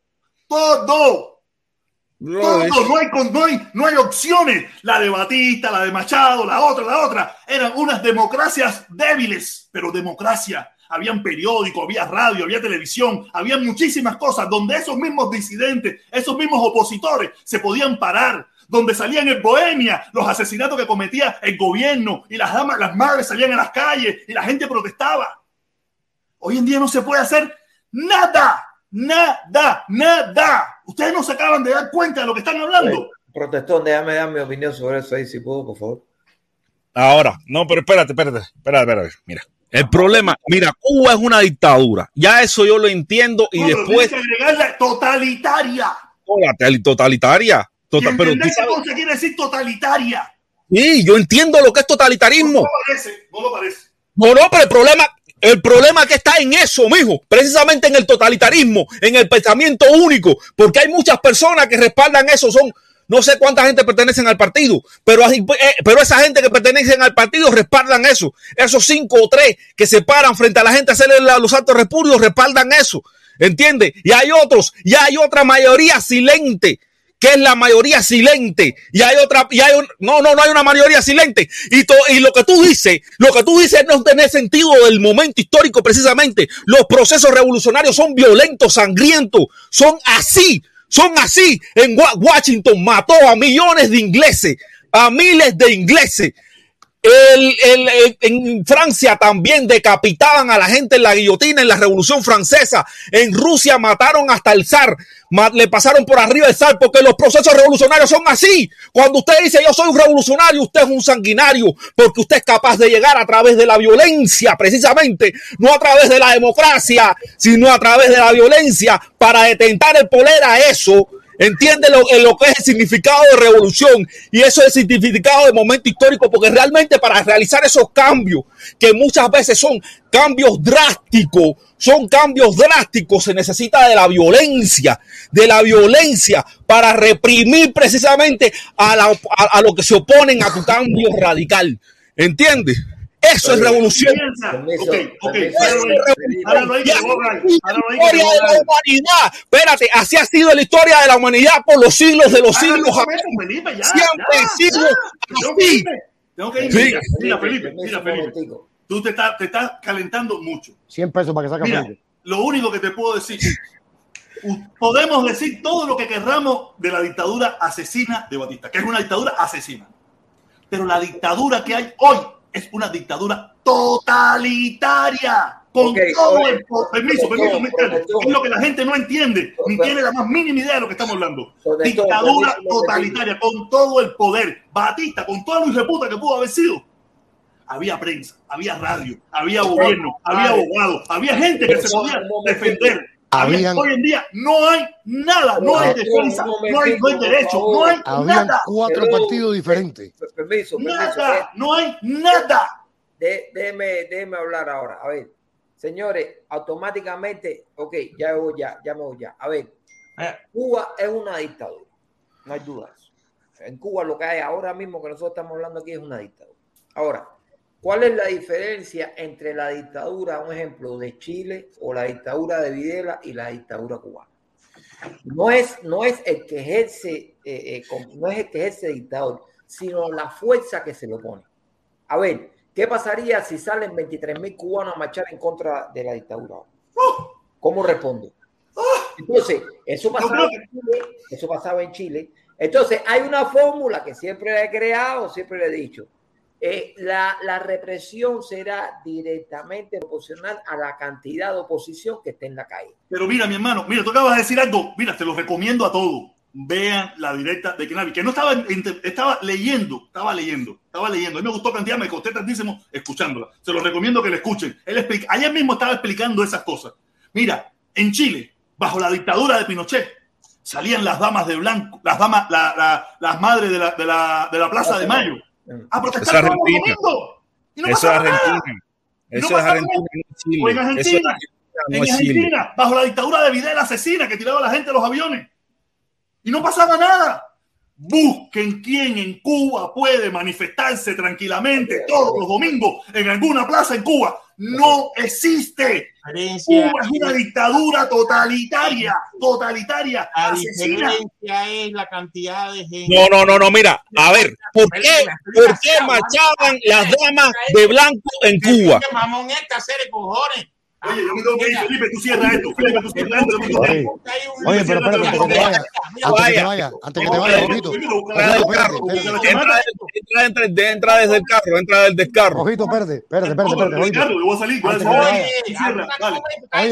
Todo. No, Todo, es- no hay, con- no, hay, no hay opciones. La de Batista, la de Machado, la otra, la otra. Eran unas democracias débiles, pero democracia. Habían periódico, había radio, había televisión, había muchísimas cosas donde esos mismos disidentes, esos mismos opositores se podían parar, donde salían en Bohemia los asesinatos que cometía el gobierno y las damas, las madres salían a las calles y la gente protestaba. Hoy en día no se puede hacer nada, nada, nada. Ustedes no se acaban de dar cuenta de lo que están hablando. Protestón, déjame dar mi opinión sobre eso ahí, si puedo, por favor. Ahora, no, pero espérate, espérate, espérate, espérate. Mira, el problema, mira, Cuba es una dictadura. Ya eso yo lo entiendo y No, después que totalitaria. total- totalitaria. ¿Y Total, pero tú quiere decir totalitaria? Sí, yo entiendo lo que es totalitarismo. No lo parece, no lo parece. No, no, pero el problema, el problema que está en eso, mijo, precisamente en el totalitarismo, en el pensamiento único, porque hay muchas personas que respaldan eso, son no sé cuánta gente pertenecen al partido, pero, eh, pero esa gente que pertenecen al partido respaldan eso. Esos cinco o tres que se paran frente a la gente a hacerle los actos repudios respaldan eso. ¿Entiendes? Y hay otros, y hay otra mayoría silente, que es la mayoría silente. Y hay otra, y hay un- no, no, no hay una mayoría silente. Y, y lo que tú dices, lo que tú dices no tiene sentido del momento histórico precisamente. Los procesos revolucionarios son violentos, sangrientos, son así, son así. En Wa- Washington mató a millones de ingleses, a miles de ingleses. El- en Francia también decapitaban a la gente en la guillotina en la Revolución Francesa. En Rusia mataron hasta el zar. Le pasaron por arriba el zar porque los procesos revolucionarios son así. Cuando usted dice yo soy un revolucionario, usted es un sanguinario porque usted es capaz de llegar a través de la violencia, precisamente, no a través de la democracia, sino a través de la violencia para detentar el poder a eso. Entiende lo, lo que es el significado de revolución y eso es el significado de momento histórico, porque realmente para realizar esos cambios, que muchas veces son cambios drásticos, son cambios drásticos, se necesita de la violencia, de la violencia para reprimir precisamente a, la- a lo que se oponen a tu cambio radical. ¿Entiendes? Eso es revolución. Ok, ok, Eso páralo ahí, es páralo ahí, que revolución. te voy a hablar, Y páralo ahí, la que te historia de la humanidad. Espérate, así ha sido la historia de la humanidad por los siglos de los Ah, siglos. no, Felipe, Felipe, ya, Siempre. Tengo que así. tengo que. Sí. Mira, mira, Felipe, mira, Felipe. Tú te estás, te estás calentando mucho. 100 pesos para que saque Mira, Felipe. lo único que te puedo decir, podemos decir todo lo que querramos de la dictadura asesina de Batista, que es una dictadura asesina. Pero la dictadura que hay hoy es una dictadura totalitaria. Con todo oye, el permiso, permiso, protector. es lo que la gente no entiende, ni tiene la más mínima idea de lo que estamos hablando. Dictadura permiso, totalitaria, con todo el poder. Batista, con toda la hijueputa que pudo haber sido. Había prensa, había radio, había gobierno, había abogados, había gente que se podía defender. Había- Habían- hoy en día no hay nada, no hay defensa, no hay, no hay derecho, no hay Habían nada. cuatro partidos diferentes. Permiso, permiso. Nada, eh, no hay nada. de- déjeme, déjeme hablar ahora. A ver, señores, automáticamente, ok, ya voy ya, ya me voy ya. A ver, Cuba es una dictadura, no hay dudas. En Cuba lo que hay ahora mismo que nosotros estamos hablando aquí es una dictadura. Ahora, ¿cuál es la diferencia entre la dictadura, un ejemplo, de Chile o la dictadura de Videla y la dictadura cubana? No es, no es el que ejerce, eh, eh, no es el que ejerce dictador, sino la fuerza que se le opone. A ver, ¿qué pasaría si salen 23 mil cubanos a marchar en contra de la dictadura? ¿Cómo responde? Entonces, eso pasaba, en Chile, eso pasaba en Chile. Entonces, hay una fórmula que siempre he creado, siempre le he dicho. Eh, la, la represión será directamente proporcional a la cantidad de oposición que esté en la calle. Pero mira, mi hermano, mira, tú acabas de decir algo. Mira, te lo recomiendo a todos. Vean la directa de Kenavi, que no estaba, estaba leyendo, estaba leyendo, estaba leyendo. A mí me gustó cantidad, me costé tantísimo escuchándola. Se lo recomiendo que la escuchen. Él explica, ayer mismo estaba explicando esas cosas. Mira, en Chile, bajo la dictadura de Pinochet, salían las damas de blanco, las damas, la- la- las madres de la, de la, de la Plaza de Mayo, a es protestar los Argentina. domingos. Y no Eso es nada. Argentina. No Eso es Argentina, es Chile. O en Eso es Argentina, no en es Chile. Argentina, bajo la dictadura de Videla asesina que tiraba a la gente de los aviones. Y no pasaba nada. Busquen quién en Cuba puede manifestarse tranquilamente todos los domingos en alguna plaza en Cuba. No existe. Diferencia- Cuba es una dictadura totalitaria, totalitaria, La asesina. diferencia es la cantidad de gente. No, no, no, no, mira, a ver, ¿por qué, por qué marchaban las damas de blanco en Cuba? Mamón esta serie cojones. Oye, yo me tengo que ir, Felipe, tú cierras esto. Felipe, tú cierras esto. Oye, oye, pero espérate, antes que te vayas, antes que te vayas, antes que te vayas, Ojito, Entra del Ojito, carro, espérate, espérate. entra, desde el carro, entra del descarro. Ojito, espérate, espérate, espérate, espérate. Ricardo, yo voy a salir. Oye,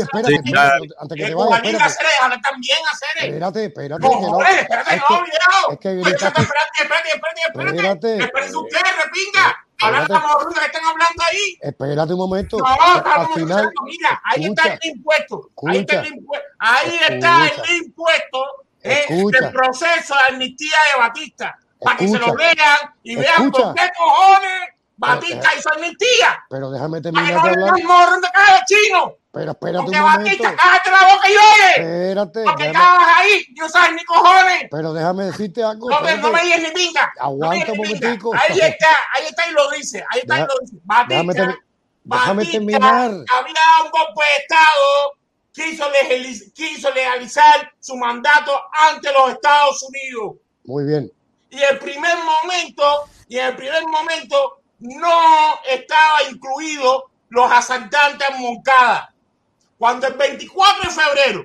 espérate, espérate, antes que te vayas, Cubanín espérate. también hacer. Espérate, espérate, espérate, Es no, viejo. es que Oye, espérate, espérate, espérate, espérate. Espérate. Ustedes, repinga. Hablan Espérate. como ruidos que están hablando ahí. Espérate un momento. No, Al estamos final, escuchando. Mira, ahí está el impuesto. Ahí está el impuesto. Ahí está escucha, el impuesto eh, del proceso de amnistía de Batista. para que se lo vean y vean por qué cojones Batista hizo amnistía. Pero déjame Para que terminar no de hablar. chino. Pero espérate un Batista, momento. cállate la boca y llore. Espérate. Porque déjame- estabas ahí, no sabes ni cojones. pero déjame decirte algo. No, me- no me espérate. digas ni pinga. Aguanta un momentico. Ahí está, ahí está y lo dice. Ahí está y lo dice. Batista, déjame Batista terminar. había un golpe de Estado, quiso, legaliz- quiso legalizar su mandato ante los Estados Unidos. Muy bien. Y el primer momento, y en el primer momento no estaba incluido los asaltantes en Moncada. Cuando el 24 de febrero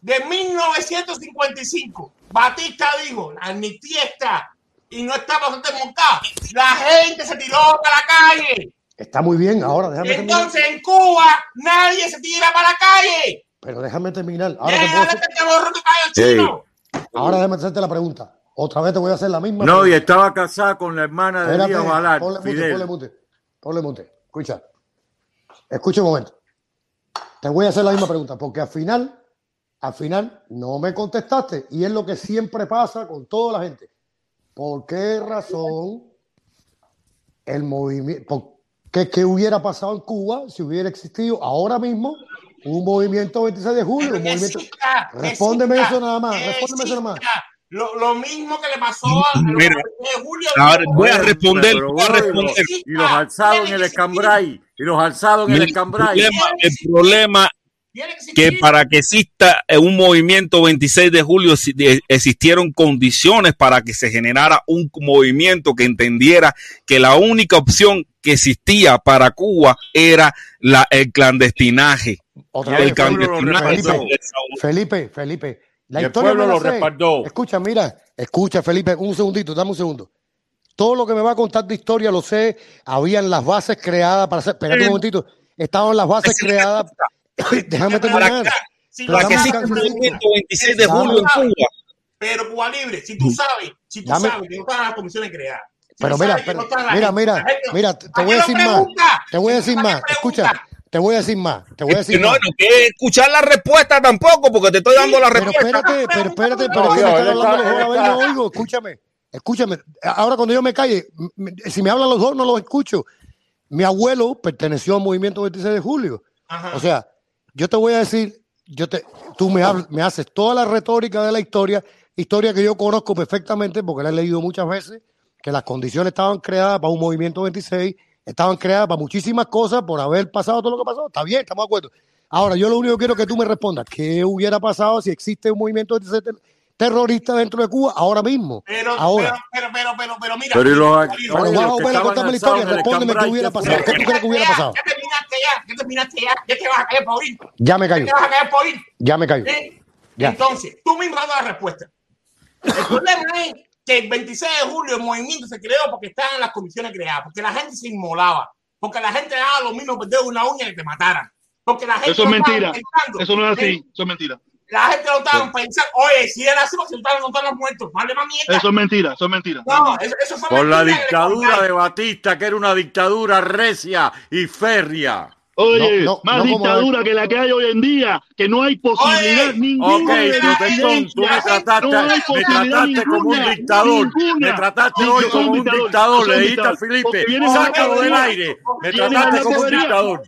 de 1955, Batista dijo, la amnistía está, y no estaba asaltante en Moncada, la gente se tiró para la calle. Está muy bien. Ahora déjame terminar. Entonces en Cuba nadie se tira para la calle. Pero déjame terminar. Ahora, te hacer- que te el chino. ahora déjame hacerte la pregunta. Otra vez te voy a hacer la misma. No, y pregunta. estaba casada con la hermana de Espérate, Díaz Valar, ponle mute, ponle mute, ponle mute. Escucha, escucha un momento. Te voy a hacer la misma pregunta, porque al final, al final no me contestaste, y es lo que siempre pasa con toda la gente. ¿Por qué razón el movimiento, qué, qué hubiera pasado en Cuba si hubiera existido ahora mismo un movimiento 26 de julio? Un movimiento... Respóndeme eso nada más, respóndeme eso nada más. Lo, lo mismo que le pasó a, a los Mira, 23 de julio. ahora voy a responder, pero voy a bueno, responder. Y los alzados en el escambray. Y los alzados en el Mira, el escambray. problema, el problema que para que exista un movimiento 26 de julio existieron condiciones para que se generara un movimiento que entendiera que la única opción que existía para Cuba era la, el clandestinaje. Otra el vez, clandestinaje. Felipe, Felipe, Felipe, la Y el historia pueblo lo sé. respaldó. Escucha, mira, escucha, Felipe, un segundito, dame un segundo. Todo lo que me va a contar de historia lo sé. Habían las bases creadas para hacer. Espérate un momentito. Estaban las bases creadas. Déjame terminar. Pero Para que chancecito. movimiento 26 de julio en Cuba. Pero Cuba Libre, si tú sabes, si tú Dame- sabes que no están las comisiones creadas. si Pero mira, pero- no mira, mira, mira, te te ¿Para voy a decir más. Te voy a decir ¿Para qué más. Escucha, te voy a decir más. Te voy a decir No, más. no quiere escuchar la respuesta tampoco, porque te estoy dando la Pero respuesta. espérate, pero espérate, pero No, es que me Dios, está- no oigo. Escúchame, escúchame. Ahora cuando yo me calle, si me hablan los dos, no los escucho. Mi abuelo perteneció al movimiento 26 de julio. Ajá. O sea, yo te voy a decir, yo te, tú me, habl- me haces toda la retórica de la historia, historia que yo conozco perfectamente porque la he leído muchas veces, que las condiciones estaban creadas para un movimiento 26, estaban creadas para muchísimas cosas por haber pasado todo lo que pasó. Está bien, estamos de acuerdo. Ahora, yo lo único que quiero que tú me respondas, ¿qué hubiera pasado si existe un movimiento 26 ter- terrorista dentro de Cuba ahora mismo? Pero, ahora. pero, pero, pero, pero, pero mira. Pero y los, los vas a contarme la historia, respóndeme qué hubiera ¿qué pasado. ¿Qué tú crees que hubiera ya, pasado? Ya terminaste ya, ya terminaste ya, ya te vas a caer por ir. Ya me Ya callo, te vas a caer por ir. ya me. Ya. Entonces, tú mismo das la respuesta. El problema es que el 26 de julio el movimiento se creó porque estaban en las condiciones creadas, porque la gente se inmolaba, porque la gente daba lo mismo perder una uña que te mataran. Porque la gente Eso es mentira. pensando, Eso no es ¿sí? así. Eso es mentira. La gente no estaba pensando, oye, si era así, porque no estaban, no estaban muertos, vale más mierda. Eso es mentira. Eso es mentira. No, eso, eso fue Por la mentira le dictadura de Batista, que era una dictadura recia y férrea. Oye, No, no, más no dictadura que la que hay hoy en día, que no hay posibilidad Oye, ninguna. Ok, de protestón, tú me trataste, me como un dictador, ninguna. me trataste hoy como un dictador, le dijiste a Felipe, sácalo del aire, me trataste como un dictador.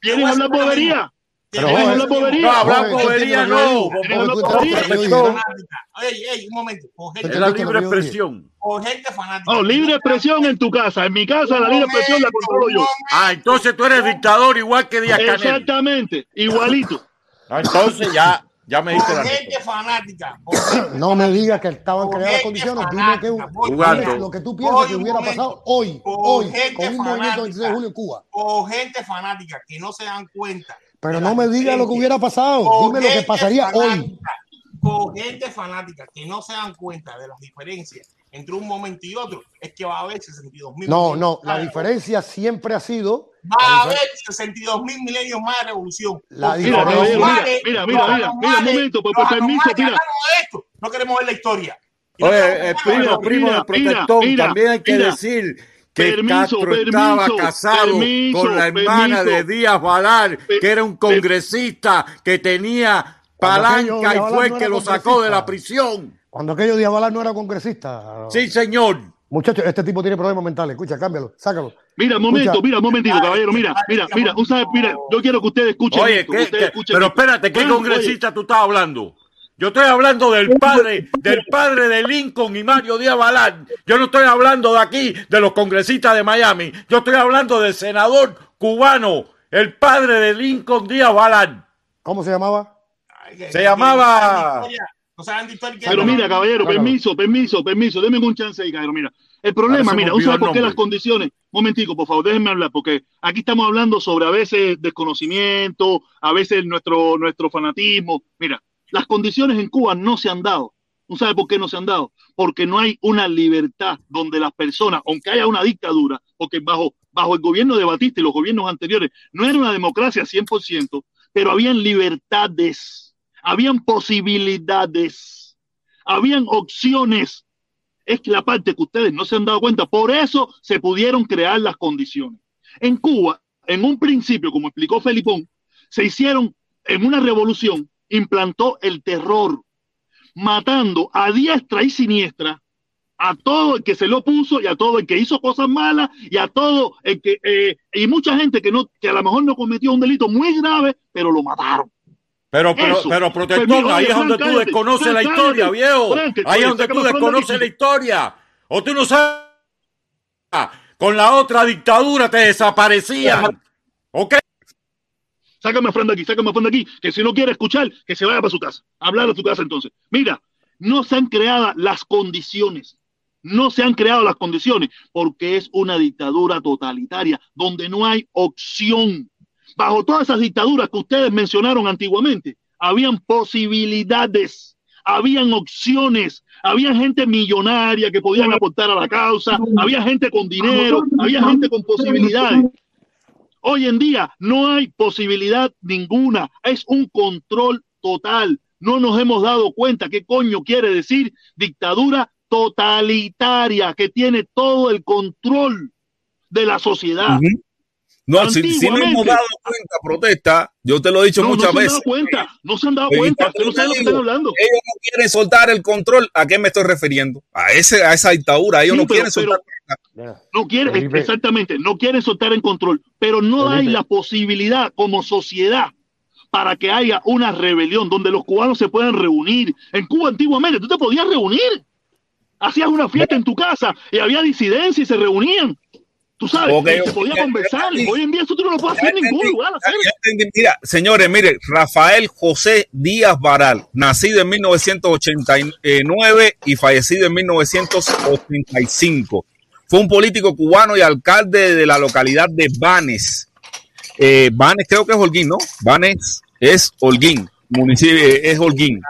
Vienes a hablar bobería. Pero. No, hablar Joven, ¿qué bobería entiende lo que no, bobería. Fanática. Ey, ey, un momento. Es la libre expresión. por gente fanática. No, libre expresión en tu casa. En mi casa la libre expresión la controlo yo. Ah, entonces tú eres dictador igual que Díaz Canel. Exactamente, igualito. Ah, entonces ya, ya me diste la gente fanática. No me digas que estaban creadas las condiciones. Dime, que, lo que tú piensas que hubiera momento. pasado hoy, hoy, gente con un movimiento fanática. 26 de julio en Cuba. o gente fanática que no se dan cuenta. Pero no me digas lo que hubiera pasado. Dime lo que pasaría hoy. O gente fanática que no se dan cuenta de las diferencias entre un momento y otro, es que va a haber 62 mil. No, no, la diferencia siempre ha sido. Va a haber 62 mil milenios más de revolución. La Mira, mira, mira, mira, mira, mira, un momento, pues, por permiso, anormales que mira. no queremos ver la historia. Oye, eh, primo, primo mira, de protestón, mira, también hay que decir que Permiso, Castro estaba casado permiso, con la hermana de Díaz Valar, que era un congresista que tenía palanca Díaz y Valar fue el que lo sacó de la prisión. Cuando aquello de Avalar no era congresista. Sí, señor. Muchachos, este tipo tiene problemas mentales. Escucha, cámbialo, sácalo. Mira, momento, Escucha. mira, un momentito, caballero, mira, mira, mira, un sabe, mira, yo quiero que ustedes escuchen Oye, esto, ¿qué- que ustedes qué- escuchen pero espérate, ¿qué congresista tú estás hablando? Yo estoy hablando del padre, del padre de Lincoln y Mario Díaz Balán. Yo no estoy hablando de aquí, de los congresistas de Miami. Yo estoy hablando del senador cubano, el padre de Lincoln Díaz Balán. ¿Cómo se llamaba? Se llamaba... Pero mira, caballero, permiso, permiso, permiso, denme un chance ahí, caballero, mira. El problema, mira, ¿usted por qué las condiciones? Momentico, por favor, déjenme hablar, porque aquí estamos hablando sobre a veces desconocimiento, a veces nuestro, nuestro fanatismo. Mira, las condiciones en Cuba no se han dado. ¿No sabe por qué no se han dado? Porque no hay una libertad donde las personas, aunque haya una dictadura, porque bajo, bajo el gobierno de Batista y los gobiernos anteriores, no era una democracia 100%, pero habían libertades, habían posibilidades, habían opciones. Es la parte que ustedes no se han dado cuenta. Por eso se pudieron crear las condiciones. En Cuba, en un principio, como explicó Felipón, se hicieron en una revolución, implantó el terror, matando a diestra y siniestra a todo el que se lo puso y a todo el que hizo cosas malas y a todo el que eh, y mucha gente que no que a lo mejor no cometió un delito muy grave pero lo mataron Pero, pero, Eso. pero, protector, ahí oye, es donde tú desconoces Frank, la historia, viejo. Frank, Ahí es donde tú desconoces la historia. O tú no sabes. Con la otra dictadura te desaparecían. ¿Ok? Sácame a Fran de aquí, sácame a Fran de aquí, que si no quiere escuchar, que se vaya para su casa, hablar a su casa entonces. Mira, no se han creado las condiciones, no se han creado las condiciones, porque es una dictadura totalitaria, donde no hay opción. Bajo todas esas dictaduras que ustedes mencionaron antiguamente, habían posibilidades, habían opciones, había gente millonaria que podían aportar a la causa, había gente con dinero, había gente con posibilidades. Hoy en día no hay posibilidad ninguna, es un control total. No nos hemos dado cuenta qué coño quiere decir dictadura totalitaria que tiene todo el control de la sociedad. No, si, si no hemos dado cuenta, protesta, yo te lo he dicho No, no muchas se han veces. dado cuenta, no se han dado cuenta, ¿para qué que no te saben lo que digo? están hablando. Ellos no quieren soltar el control. ¿A qué me estoy refiriendo? A ese, a esa dictadura. Ellos Sí, no pero- quieren pero- soltar. No quieren, Felipe. exactamente, no quieren soltar el control, pero no hay la posibilidad como sociedad para que haya una rebelión donde los cubanos se puedan reunir. En Cuba antiguamente tú te podías reunir, hacías una fiesta en tu casa y había disidencia y se reunían. Tú sabes, se podía conversar. Hoy en día eso tú no lo puedes hacer en ningún lugar. Mira, señores, mire, Rafael José Díaz Baral, nacido en 1989 y fallecido en 1985. Fue un político cubano y alcalde de la localidad de Banes. Eh, Banes creo que es Holguín, ¿no? Banes es Holguín, municipio es Holguín.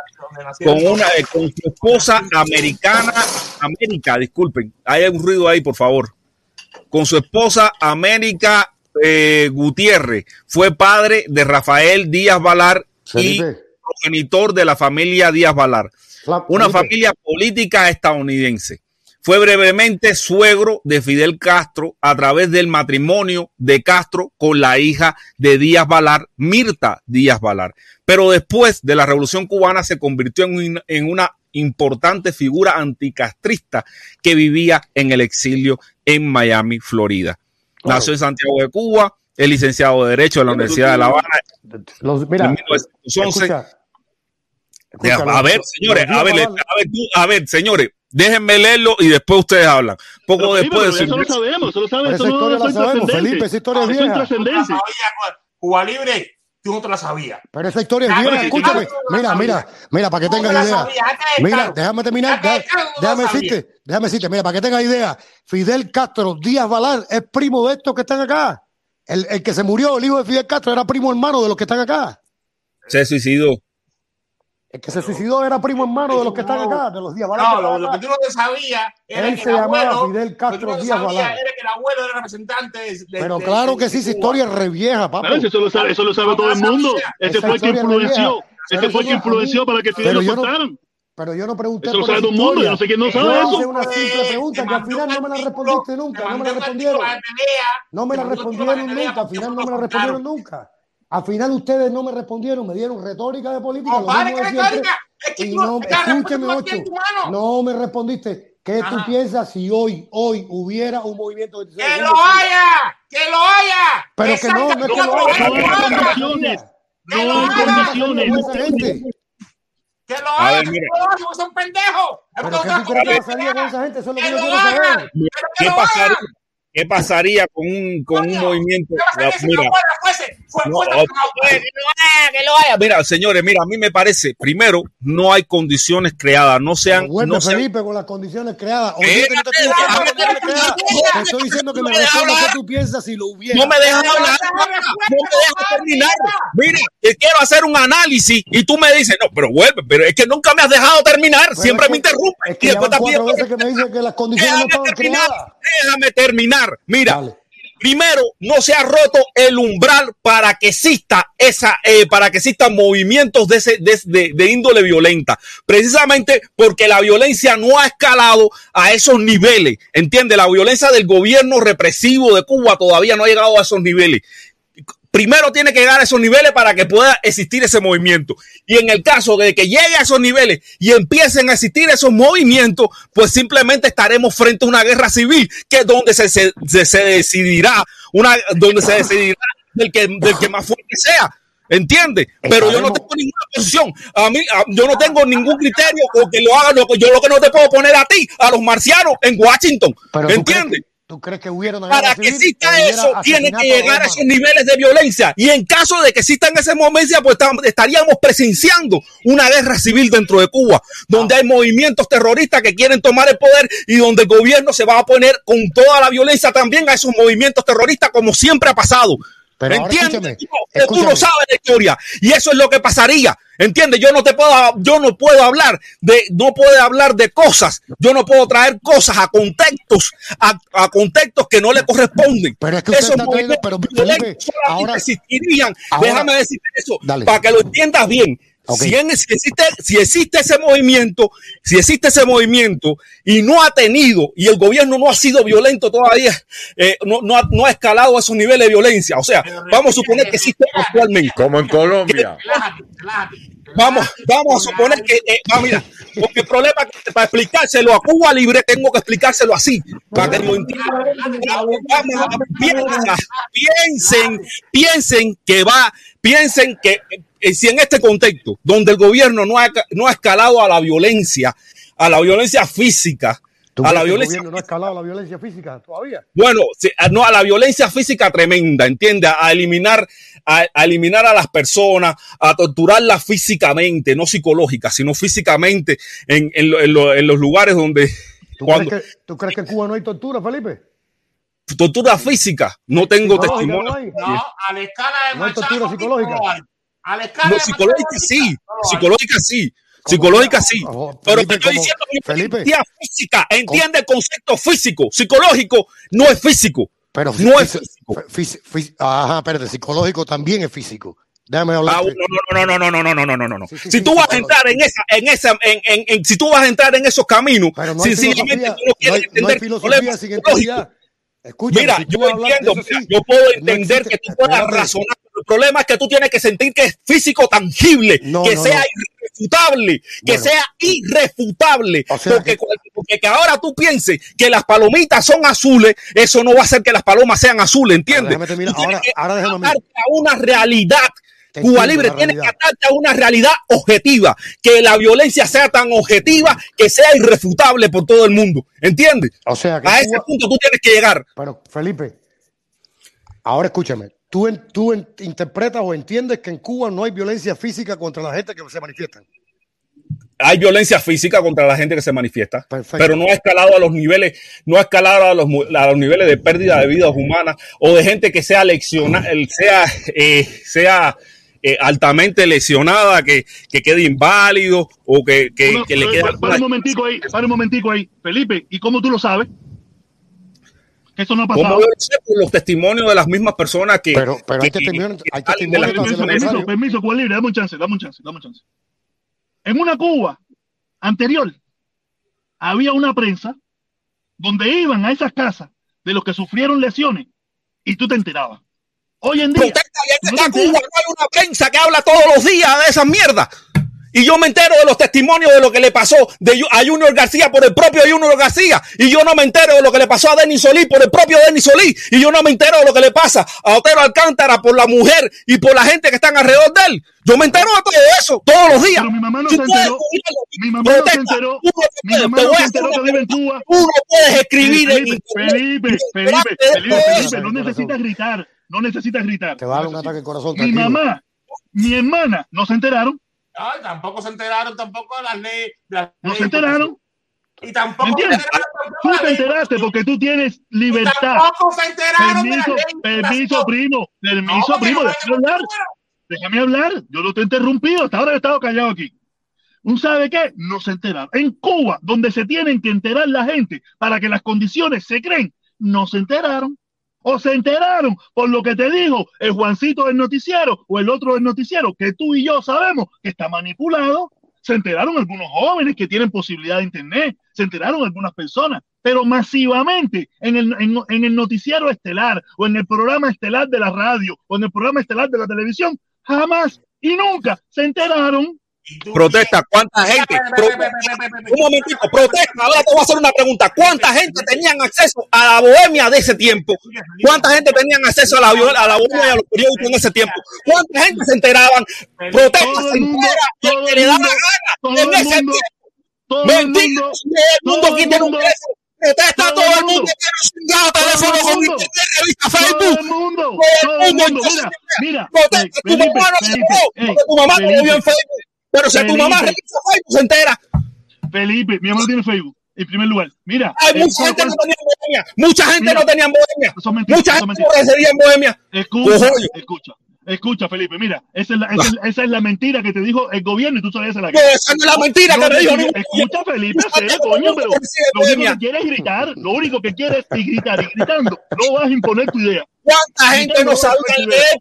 Con una eh, con su esposa americana, América, disculpen, hay un ruido ahí, por favor. Con su esposa América eh, Gutiérrez, fue padre de Rafael Díaz Valar y progenitor de la familia Díaz Valar, una familia política estadounidense. Fue brevemente suegro de Fidel Castro a través del matrimonio de Castro con la hija de Díaz Valar, Mirta Díaz Valar. Pero después de la Revolución Cubana se convirtió en, un- en una importante figura anticastrista que vivía en el exilio en Miami, Florida. Claro. Nació en Santiago de Cuba, es licenciado de Derecho de la Universidad de La Habana los- mira, en 1911. escucha, escucha, a los- ver, señores, los a ver, días le- a ver, a ver, señores, déjenme leerlo y después ustedes hablan. Poco Pero, sí, después pero de su eso lo sabemos, eso lo sabemos. Eso no historia la es trascendente. Felipe, esa historia es Eso es vieja. trascendencia. Cuba Libre, tú no te la sabías. Pero esa historia es vieja, pero escúchame. Mira, mira, mira, para que tengas idea. Mira, déjame terminar. Déjame decirte, déjame decirte, mira, para que tengas idea. Fidel Castro Díaz Valar es primo de estos que están acá. El, el que se murió, el hijo de Fidel Castro, era primo hermano de los que están acá. Se suicidó. El que se suicidó era primo hermano de los que están acá, de los Díaz Valar. No, lo, lo que tú no te sabías era Él que se el llamaba abuelo, Fidel lo que Castro no Díaz era que el abuelo era representante de, de- Pero claro de- que sí, esa historia es re vieja, papá. Claro, eso lo sabe, eso lo sabe todo el mundo. Ese fue el que influenció, ese fue el que influenció para que Fidel Pero lo yo no- soltaran. Pero yo no pregunté Eso lo sabe todo el mundo, yo no sé quién no Yo sabe hice eso. una simple pregunta que al final no me la respondiste nunca, no me la respondieron. No me la respondieron nunca, al final no me la respondieron nunca. Al final ustedes no me respondieron, me dieron retórica de política. y no, escúcheme, Ocho, no me respondiste. ¿Qué tú piensas si hoy, hoy hubiera un movimiento de ¡Que lo haya! ¡Que lo haya! Pero que no, no es que lo haya. No hay condiciones. No hay condiciones. Que lo haya, que lo son pendejos. Pero ¿qué pasaría con esa gente? Eso es lo que yo quiero saber. ¿Qué pasaría? ¿Qué pasaría con un, con un movimiento? Mira, Mira, señores, mira, a mí me parece, primero, no hay condiciones creadas, no sean. Bueno, no Felipe, sean... con las condiciones creadas. Oye, te, te, te estoy diciendo que me respondas qué tú piensas si lo hubiera. No me dejas hablar, no me dejas terminar. Mira, quiero hacer un análisis y tú me dices, no, pero vuelve, pero es que nunca me has dejado terminar, siempre me interrumpes. Es que y después también. veces que me dicen que las condiciones no estaban terminar, creadas. Déjame terminar. Mira. Primero, no se ha roto el umbral para que exista esa, eh, para que existan movimientos de, ese, de, de, de, índole violenta. Precisamente porque la violencia no ha escalado a esos niveles. ¿Entiende? La violencia del gobierno represivo de Cuba todavía no ha llegado a esos niveles primero tiene que llegar a esos niveles para que pueda existir ese movimiento. Y en el caso de que llegue a esos niveles y empiecen a existir esos movimientos, pues simplemente estaremos frente a una guerra civil, que es donde se, se, se decidirá, una, donde se decidirá del que, del que más fuerte sea. ¿Entiende? Pero yo no tengo ninguna posición. A mí, a, yo no tengo ningún criterio o que lo hagan. Yo lo que no te puedo poner a ti, a los marcianos en Washington. ¿Entiendes? ¿Tú crees que hubiera una Para que exista eso, tiene que llegar a esos niveles de violencia. Y en caso de que exista en ese momento, pues estaríamos presenciando una guerra civil dentro de Cuba, donde hay movimientos terroristas que quieren tomar el poder y donde el gobierno se va a poner con toda la violencia también a esos movimientos terroristas, como siempre ha pasado. Pero ¿Entiendes? Tú, tú, lo sabes la historia. Y eso es lo que pasaría. ¿Entiendes? Yo no te puedo, yo no puedo hablar de, no puedo hablar de cosas. Yo no puedo traer cosas a contextos, a, a contextos que no le corresponden. Pero es que usted está trayendo, pero Felipe, ahora existirían. Ahora, Déjame decirte eso dale. para que lo entiendas bien. Okay. Si, en, si, existe, si existe ese movimiento, si existe ese movimiento y no ha tenido, y el gobierno no ha sido violento todavía, eh, no, no, ha, no, ha, escalado a esos niveles de violencia. O sea, vamos a suponer que existe actualmente. Como en Colombia. Vamos, vamos a suponer que, eh, ah, mira, porque el problema es que para explicárselo a Cuba Libre tengo que explicárselo así, para que lo entiendan. Piensen, piensen que va, piensen que eh, si en este contexto, donde el gobierno no ha, no ha escalado a la violencia, a la violencia física, a la violencia. no ha escalado la violencia física todavía. Bueno, no a la violencia física tremenda, entiende, a eliminar, a, a, eliminar a las personas, a torturarlas físicamente, no psicológica, sino físicamente en, en, en, lo, en los lugares donde. ¿Tú, cuando, crees que, ¿Tú crees que en Cuba no hay tortura, Felipe? Tortura física, no tengo testimonio. No, a la escala de no hay tortura psicológica. A la escala no, psicológica sí, psicológica sí. Psicológica sí, pero te estoy diciendo Felipe, física, entiende el concepto físico, psicológico no es físico. Pero no es físico. Fí, fí, ajá, espérate, psicológico también es físico. Déjame hablar. Ah, no, no, no, no, no, no, no, no, no, no. Sí, sí, si sí, tú vas a entrar en esa, en esa, en, en, en, si tú vas a entrar en esos caminos, no sencillamente tú no quieres no hay, entender no hay filosofía sin entidad. Mira, si yo entiendo, mira, yo puedo entender que tú puedas razonar. El problema es que tú tienes que sentir que es físico tangible, no, que no, sea irrefutable, que Bueno. sea irrefutable. O sea porque, que- porque que ahora tú pienses que las palomitas son azules, eso no va a hacer que las palomas sean azules, ¿entiendes? déjame terminar. Ahora- ahora déjame a una realidad. Cuba Libre tiene que atarte a una realidad objetiva, que la violencia sea tan objetiva que sea irrefutable por todo el mundo, ¿entiendes? O sea que A ese punto tú tienes que llegar. Pero, Felipe, ahora escúchame. Tú, tú interpretas o entiendes que en Cuba no hay violencia física contra la gente que se manifiestan. hay violencia física contra la gente que se manifiesta, Perfecto. pero no ha escalado a los niveles, no ha escalado a los, a los niveles de pérdida de vidas humanas o de gente que sea lecciona, sea, eh, sea eh, altamente lesionada, que, que quede inválido o que, que, que le quede para, para un momentico ahí, para un momentico ahí. Felipe, ¿y cómo tú lo sabes? Que eso no ha como pasado. yo sé por los testimonios de las mismas personas que Pero, pero hay que- testimonios, hay testimonios Permiso, permiso, permiso, Cuba Libre, dame un chance, dame un chance, dame un chance. En una Cuba anterior había una prensa donde iban a esas casas de los que sufrieron lesiones y tú te enterabas. Hoy en día, Protesta y te Cuba no hay una prensa que habla todos los días de esas mierdas. Y yo me entero de los testimonios de lo que le pasó de, a Junior García por el propio Junior García. Y yo no me entero de lo que le pasó a Denis Solís por el propio Denis Solís. Y yo no me entero de lo que le pasa a Otero Alcántara por la mujer y por la gente que están alrededor de él. Yo me entero de todo eso todos los días. Pero mi mamá no se enteró. Mi mamá no se enteró. Mi mamá no se enteró que vive en. Cuba. Tú no puedes escribir en Felipe, internet. Felipe, Felipe, Felipe, Felipe, no necesitas gritar, no necesitas gritar. Te va a dar un ataque al corazón. Mi tranquilo. mamá, mi hermana, no se enteraron, Ay, tampoco se enteraron tampoco de las leyes. no se enteraron. Y tampoco ¿Me se enteraron Tú te enteraste porque tú tienes libertad. Tampoco se enteraron de Permiso, ley. permiso, primo, permiso, No, primo, no déjame hablar. Déjame hablar. Yo no te he interrumpido, hasta ahora he estado callado aquí. ¿Un sabe qué? No se enteraron. En Cuba, donde se tienen que enterar la gente para que las condiciones se creen, no se enteraron. O se enteraron por lo que te dijo el Juancito del noticiero o el otro del noticiero, que tú y yo sabemos que está manipulado. Se enteraron algunos jóvenes que tienen posibilidad de internet, se enteraron algunas personas, pero masivamente en el, en, el noticiero estelar o en el programa estelar de la radio o en el programa estelar de la televisión, jamás y nunca se enteraron. Protesta, ¿cuánta gente? Un momentito, protesta. Ahora te voy a hacer una pregunta. ¿Cuánta gente tenían acceso a la bohemia de ese tiempo? ¿Cuánta gente tenían acceso a la, a la bohemia y a los periódicos en ese tiempo? ¿Cuánta gente se enteraban? Protesta, Todo se entera todo que le da la todo gana en ese tiempo. todo el Mentira, mundo, todo el mundo todo aquí tiene un teléfono. Protesta todo todo el mundo tiene un todo teléfono con internet, revista, todo Facebook. el mundo, Todo todo el mundo. Mira, mira, Protesta, tu mamá no porque tu mamá no vio en Facebook. Pero si tu mamá Felipe. revisa Facebook, se entera. Felipe, mi mamá tiene Facebook, en primer lugar. Mira, Hay eh, mucha ¿sabes gente no tenía bohemia. Mucha gente Mira, no tenía bohemia. Eso es mentira, Mucha eso es gente mentira. no en bohemia. Escucha, escucha, escucha, Felipe, mira, esa es, la, esa, es, esa es la mentira que te dijo el gobierno y tú sabías la No, esa no es la mentira que me dijo Escucha, Felipe, sé, que coño, pero lo único que quieres es gritar, lo único que quieres es gritar y gritando, no vas a imponer tu idea. ¿Cuánta gente no tu idea. leer?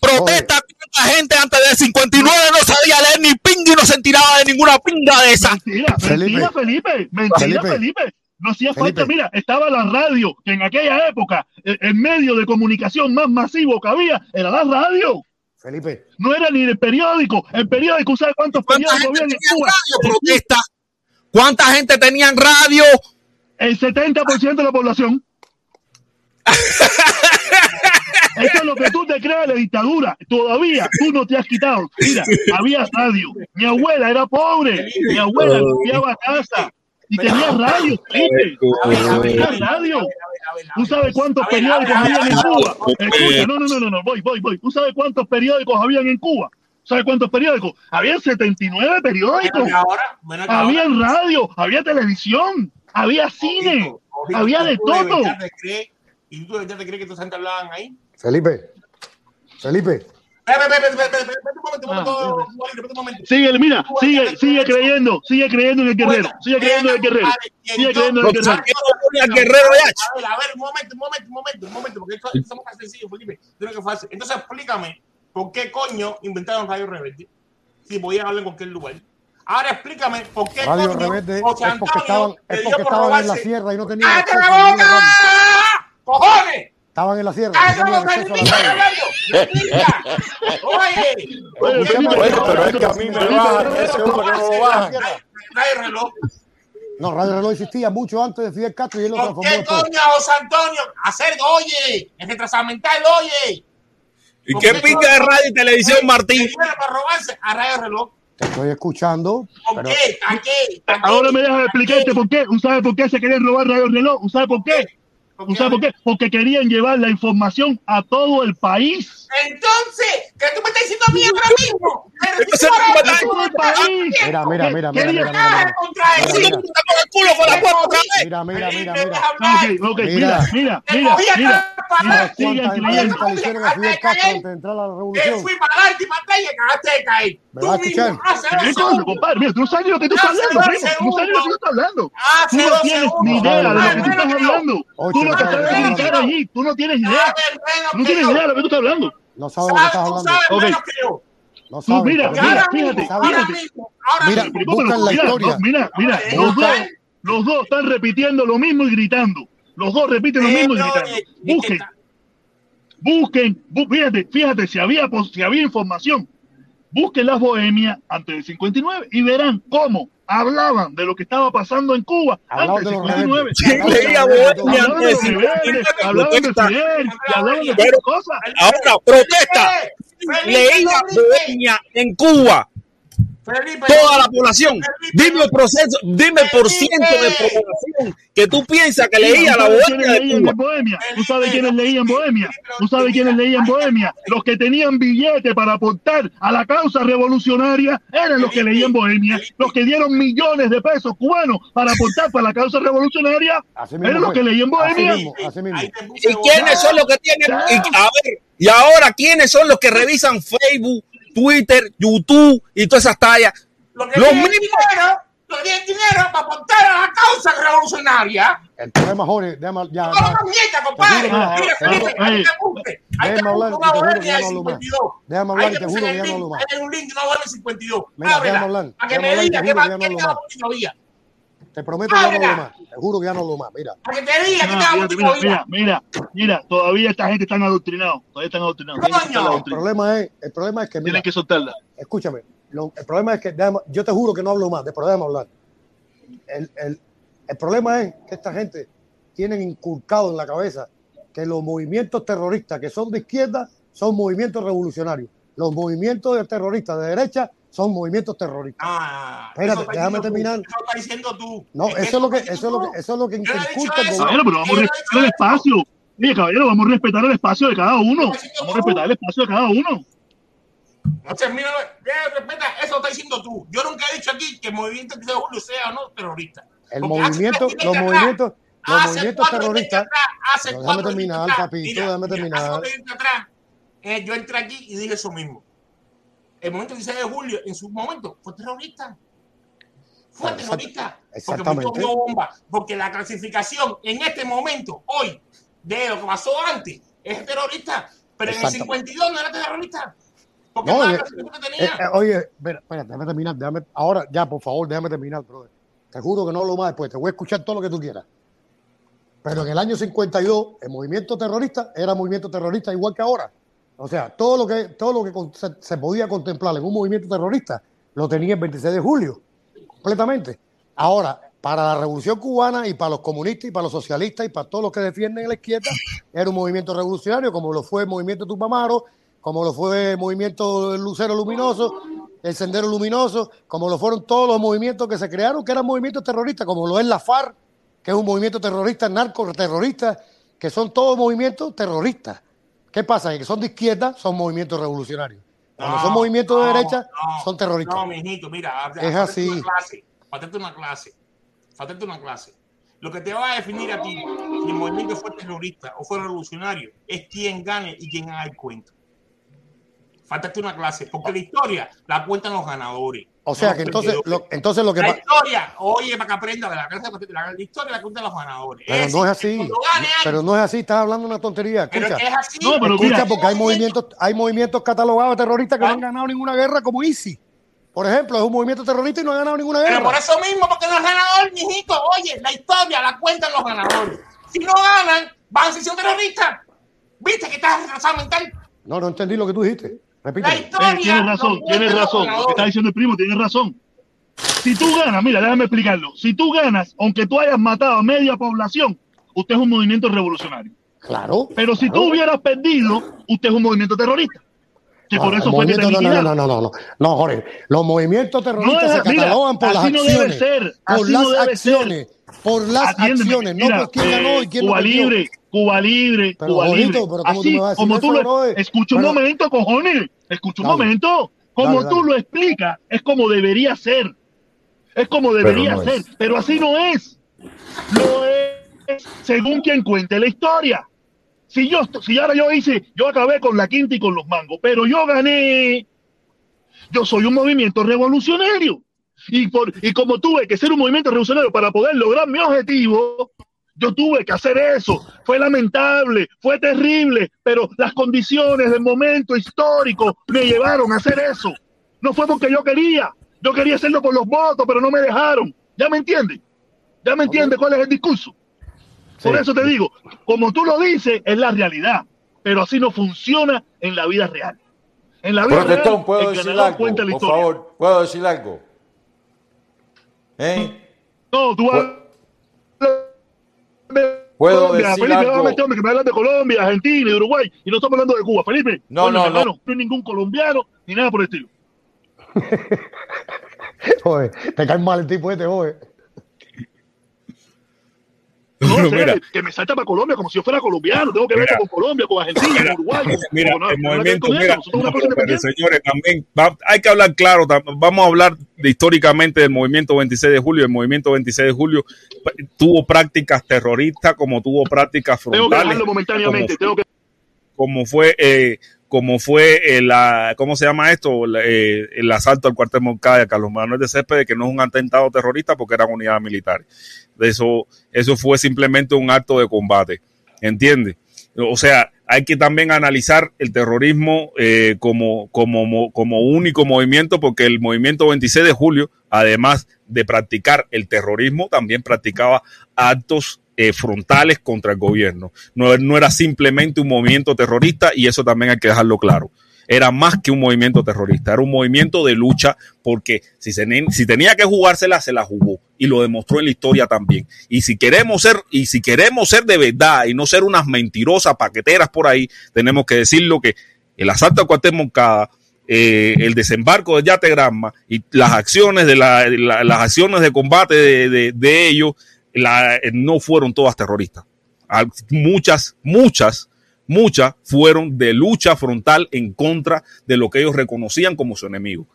Protesta, ¿Cuánta gente antes del 59 no sabía leer ni pinga y no se enteraba de ninguna pinga de esa? Mentira, Felipe. mentira, Felipe, mentira, Felipe. Felipe. No hacía falta, mira, estaba la radio, que en aquella época el, el medio de comunicación más masivo que había era la radio. Felipe, No era ni el periódico. El periódico, ¿sabes cuántos ¿Cuánta periódicos había en Cuba? radio? Protesta. ¿Cuánta gente tenía en radio? El 70% de la población. Eso es lo que tú te crees de la dictadura. Todavía tú no te has quitado. Mira, había radio. Mi abuela era pobre. Mi abuela limpiaba casa. Y tenía radio. Tenía radio. ¿Tú sabes cuántos periódicos habían en Cuba? Escucha, no, no, no, no, no, voy, voy, voy. ¿Tú sabes cuántos periódicos habían en Cuba? ¿Sabes cuántos periódicos? Habían 79 periódicos. Menos que ahora, menos que Había ahora. radio, había televisión, había cine, había de todo. ¿Y tú de verdad te crees que tus gente hablaban ahí? Felipe, Felipe. Sigue, mira, sigue, sigue creyendo, sigue creyendo en el guerrero, sigue creyendo en el guerrero, sigue creyendo en el guerrero. de. A ver, a ver, un momento, un momento, un momento, un momento, porque somos tan sencillos, Felipe. Tiene que fácil. Entonces, explícame por qué coño inventaron Radio Rebelde si podían hablar en cualquier lugar. Ahora explícame por qué Radio coño Rebelde es porque estaban, es porque en la sierra y no tenían ¡Cállate la boca! Radio. ¡Cojones! Estaban en la sierra, no ¡Cállate la tenían boca, acceso a ni la mierda radio. hablando! ¡Mentira! Oye, pero es que a mí me bajan, ese hombre no lo bajan. Trae reloj. No, Radio Reloj existía mucho antes de Fidel Castro y él lo ¿Por transformó qué coño, José Antonio? Hacer, oye, es retrasamental, oye. ¿Y qué pinga de radio y televisión, Martín? Para robarse a Radio Reloj. Te estoy escuchando. ¿Por pero- qué? ¿A qué? ¿A qué? Ahora me dejas explicarte por qué. ¿Usted sabe por qué se querían robar Radio Reloj? ¿Usted sabe por qué? ¿Usted sabe por qué? Porque querían llevar la información a todo el país. Entonces, ¿qué tú me estás diciendo a mí ahora mismo? Pero si Entonces, tú ahora ¿cómo mismo estás- todo el país. Mira, mira, mira, mira, mira, mira, mira. contra Mira, mira. Ok, ok, Mira. mira, mira, mira, mira. fui para adelante y para atrás y acabaste de caer. ¿Me Tú mismo, hace dos ¿Qué coño, segundos. compadre? Mira, tú no sabes lo que tú estás hablando. Tú no sabes lo que tú estás hablando. Tú no tienes ni idea de lo que tú estás hablando. Tú no te sabes allí. Tú no tienes idea. No tienes idea de lo que tú estás hablando. No sabes lo que estás Sabes, tú hablando. sabes menos que yo. No sabes. mira, mira, ahora fíjate, mismo, ¿sabes? ahora fíjate. mismo, ahora Mira, mismo. Primero, busca en la mira, historia. no, mira, mira, los dos, los dos están repitiendo lo mismo y gritando. Los dos repiten lo mismo y gritando. eh, ¿y Busquen, busquen, bu- fíjate, fíjate si había, pos- si había información busquen las bohemias antes del 59 y verán cómo hablaban de lo que estaba pasando en Cuba antes del 59. leía Bohemia Hablaban de los antes del rebeldes, 59, hablaban de protesta. Fidel, y hablaban de Pero muchas cosas. ahora, protesta. Leía Bohemia en Cuba. Toda la población. Dime el proceso, dime el por ciento de población que tú piensas que leía la ¿Tú sabes Bohemia quiénes de Cuba. Bohemia? ¿Tú sabes quiénes leían Bohemia? ¿Tú sabes quiénes leían Bohemia? Los que tenían billete para aportar a la causa revolucionaria eran los que leían Bohemia. Los que dieron millones de pesos cubanos para aportar para la causa revolucionaria eran los que leían Así Bohemia. mismo, así mismo. ¿Y quiénes son los que tienen? Y, a ver, y ahora, ¿quiénes son los que revisan Facebook, Twitter, YouTube y todas esas tallas? Lo que Los tienen mismos. dinero, lo que tienen dinero para aportar a la causa revolucionaria. El problema, Jorge, déjame, ya, No, no, mierda, compadre. Mira, Felipe, ahí te apunte. Ahí te déjame hablar, apunte te una juro que bohemia ya no hablo más. 52. Déjame hablar, Ahí y te puse juro que el ya no link, hablo más. ahí hay un link de una bohemia 52. Mira, déjame Ábrela, hablar, Para que déjame me hablar y diga te qué juro que va ya no qué hablo te va más. a todavía. Te prometo que ya no hablo Ábrela. más. Te juro que ya no hablo más. Mira. Para que te diga qué No, te va a fíjate, mira, mira, mira, mira, todavía esta gente están adoctrinados, todavía están adoctrinados. El problema es, el problema es que, mira, Tienen que soltarla. escúchame, lo- el problema es que, déjame- yo te juro que no hablo más, de déjame hablar. El, el, el problema es que esta gente tienen inculcado en la cabeza que los movimientos terroristas que son de izquierda son movimientos revolucionarios. Los movimientos de terroristas de derecha son movimientos terroristas. Ah, Espérate, déjame diciendo tú, terminar. Eso está diciendo tú. No, Es que eso es lo que, eso es lo que, eso es lo que inculca el gobierno. Caballero, pero vamos a respetar el espacio. Oye, caballero, vamos a respetar el espacio de cada uno. Vamos a respetar el espacio de cada uno. No ya, respeta, eso lo está diciendo tú. Yo nunca he dicho aquí que el movimiento de Julio sea o no terrorista. El Porque movimiento, los movimientos, los Hace movimientos terroristas. atrás, déjame terminar, papito, déjame mira, terminar. Atrás, eh, yo entré aquí y dije eso mismo. El movimiento 16 de julio, en su momento, fue terrorista. Fue Exact- terrorista. Porque exactamente. metió bomba. Porque la clasificación en este momento, hoy, de lo que pasó antes, es terrorista. Pero en el Exactamente. 52 no era terrorista. Porque No, oye, eh, tenía. eh, oye, espera, espera, déjame terminar, déjame, ahora ya, por favor, déjame terminar, brother. Te juro que no hablo más después, te voy a escuchar todo lo que tú quieras. Pero en el año 52, el movimiento terrorista era movimiento terrorista igual que ahora. O sea, todo lo que, todo lo que se, se podía contemplar en un movimiento terrorista lo tenía el 26 de julio, completamente. Ahora, para la revolución cubana y para los comunistas y para los socialistas y para todos los que defienden la izquierda, era un movimiento revolucionario, como lo fue el movimiento Tupamaro, como lo fue el movimiento Lucero Luminoso, el Sendero Luminoso, como lo fueron todos los movimientos que se crearon, que eran movimientos terroristas, como lo es la FARC, que es un movimiento terrorista, narcoterrorista, que son todos movimientos terroristas. ¿Qué pasa? Que son de izquierda, son movimientos revolucionarios. Cuando son movimientos de derecha, no, son terroristas. No, mijito, mira, Es así. Una clase, faltarte una clase. Faltarte una clase. Lo que te va a definir a ti si el movimiento fue terrorista o fue revolucionario es quién gane y quién haga el cuento. Faltaste una clase, porque la historia la cuentan los ganadores. O sea no que entonces lo, entonces lo que la historia, oye, para que aprenda de la clase, la, la historia la cuentan los ganadores. Pero Es no es así. Pero no es así, estás hablando una tontería. Pero Escucha, que es así. No, pero escucha mira- porque hay movimientos, hay movimientos catalogados de terroristas que no han ganado ninguna guerra, como ISI. Por ejemplo, es un movimiento terrorista y no ha ganado ninguna Pero guerra. por eso mismo, porque no es ganador, mijito. Oye, la historia la cuentan los ganadores. Si no ganan, van a ser terroristas. ¿Viste que estás retrasado mental? No, no entendí lo que tú dijiste. Repíteme. Eh, tienes razón, tienes razón. Lo que está diciendo el primo, tienes razón. Si tú ganas, mira, déjame explicarlo. Si tú ganas, aunque tú hayas matado a media población, usted es un movimiento revolucionario. Claro. Pero si tú hubieras perdido, usted es un movimiento terrorista. Que No, por eso fue que te movimiento- no, no, no, no, no, no, no, Jorge. Los movimientos terroristas No, se mira, catalogan por las así no debe acciones. ser, por así las no debe acciones. Por las Atiéndeme, acciones, no por quién ganó y quién Cuba libre, Cuba libre, Pero, Cuba libre. pero ¿cómo tú Así me vas a decir como eso, tú lo, brother? escucha un Pero- momento, cojones, escucha un Dale. momento. Como Dale, tú dale. lo explicas, es como debería ser. Es como debería no ser, es. pero así no es. No es según quien cuente la historia. Si yo, si ahora yo hice, yo acabé con la quinta y con los mangos, pero yo gané. Yo soy un movimiento revolucionario. Y, por, y como tuve que ser un movimiento revolucionario para poder lograr mi objetivo, yo tuve que hacer eso. Fue lamentable, fue terrible, pero las condiciones del momento histórico me llevaron a hacer eso. No fue porque yo quería. Yo quería hacerlo por los votos, pero no me dejaron. ¿Ya me entiendes? ¿Ya me entiendes cuál es el discurso? Por eso te digo, como tú lo dices, es la realidad, pero así no funciona en la vida real. En la vida Protestón, real, ¿puedo decir algo? Por favor, ¿puedo decir algo? ¿Eh? No, tú vas ¿Puedo Colombia, decir Felipe, algo? este hombre que me hablan de Colombia, Argentina y Uruguay, y no estamos hablando de Cuba. Felipe, No, no, no. no hay ningún colombiano ni nada por el estilo. Oye, te cae mal el tipo este, oye. No, sé, mira. que me salta para Colombia como si yo fuera colombiano. Tengo que ver con Colombia, con Argentina, Mira, con Uruguay. Mira, con- el movimiento, mira, no, pero, señores, también va- hay que hablar claro, vamos a hablar de, históricamente del movimiento 26 de julio. El movimiento 26 de julio tuvo prácticas terroristas, como tuvo prácticas Tengo que frontales, momentáneamente. Tengo que como fue, eh, como fue eh, la, ¿cómo se llama esto? La, eh, el asalto al cuartel Moncada Carlos Manuel de Céspedes, que no es un atentado terrorista porque eran unidades militares. Eso, eso fue simplemente un acto de combate. ¿Entiendes? O sea, hay que también analizar el terrorismo eh, como, como, mo- como único movimiento, porque el movimiento 26 de julio, además de practicar el terrorismo, también practicaba actos eh, frontales contra el gobierno. No, no era simplemente un movimiento terrorista y eso también hay que dejarlo claro. Era más que un movimiento terrorista, era un movimiento de lucha porque si, se si tenía que jugársela, se la jugó y lo demostró en la historia también. Y si queremos ser, y si queremos ser de verdad y no ser unas mentirosas paqueteras por ahí, tenemos que decirlo que el asalto a Cuartel Moncada, eh, el desembarco de Yate Granma y las acciones de la- la- las acciones de combate de- de ellos la- no fueron todas terroristas. Muchas, muchas, muchas fueron de lucha frontal en contra de lo que ellos reconocían como su enemigo.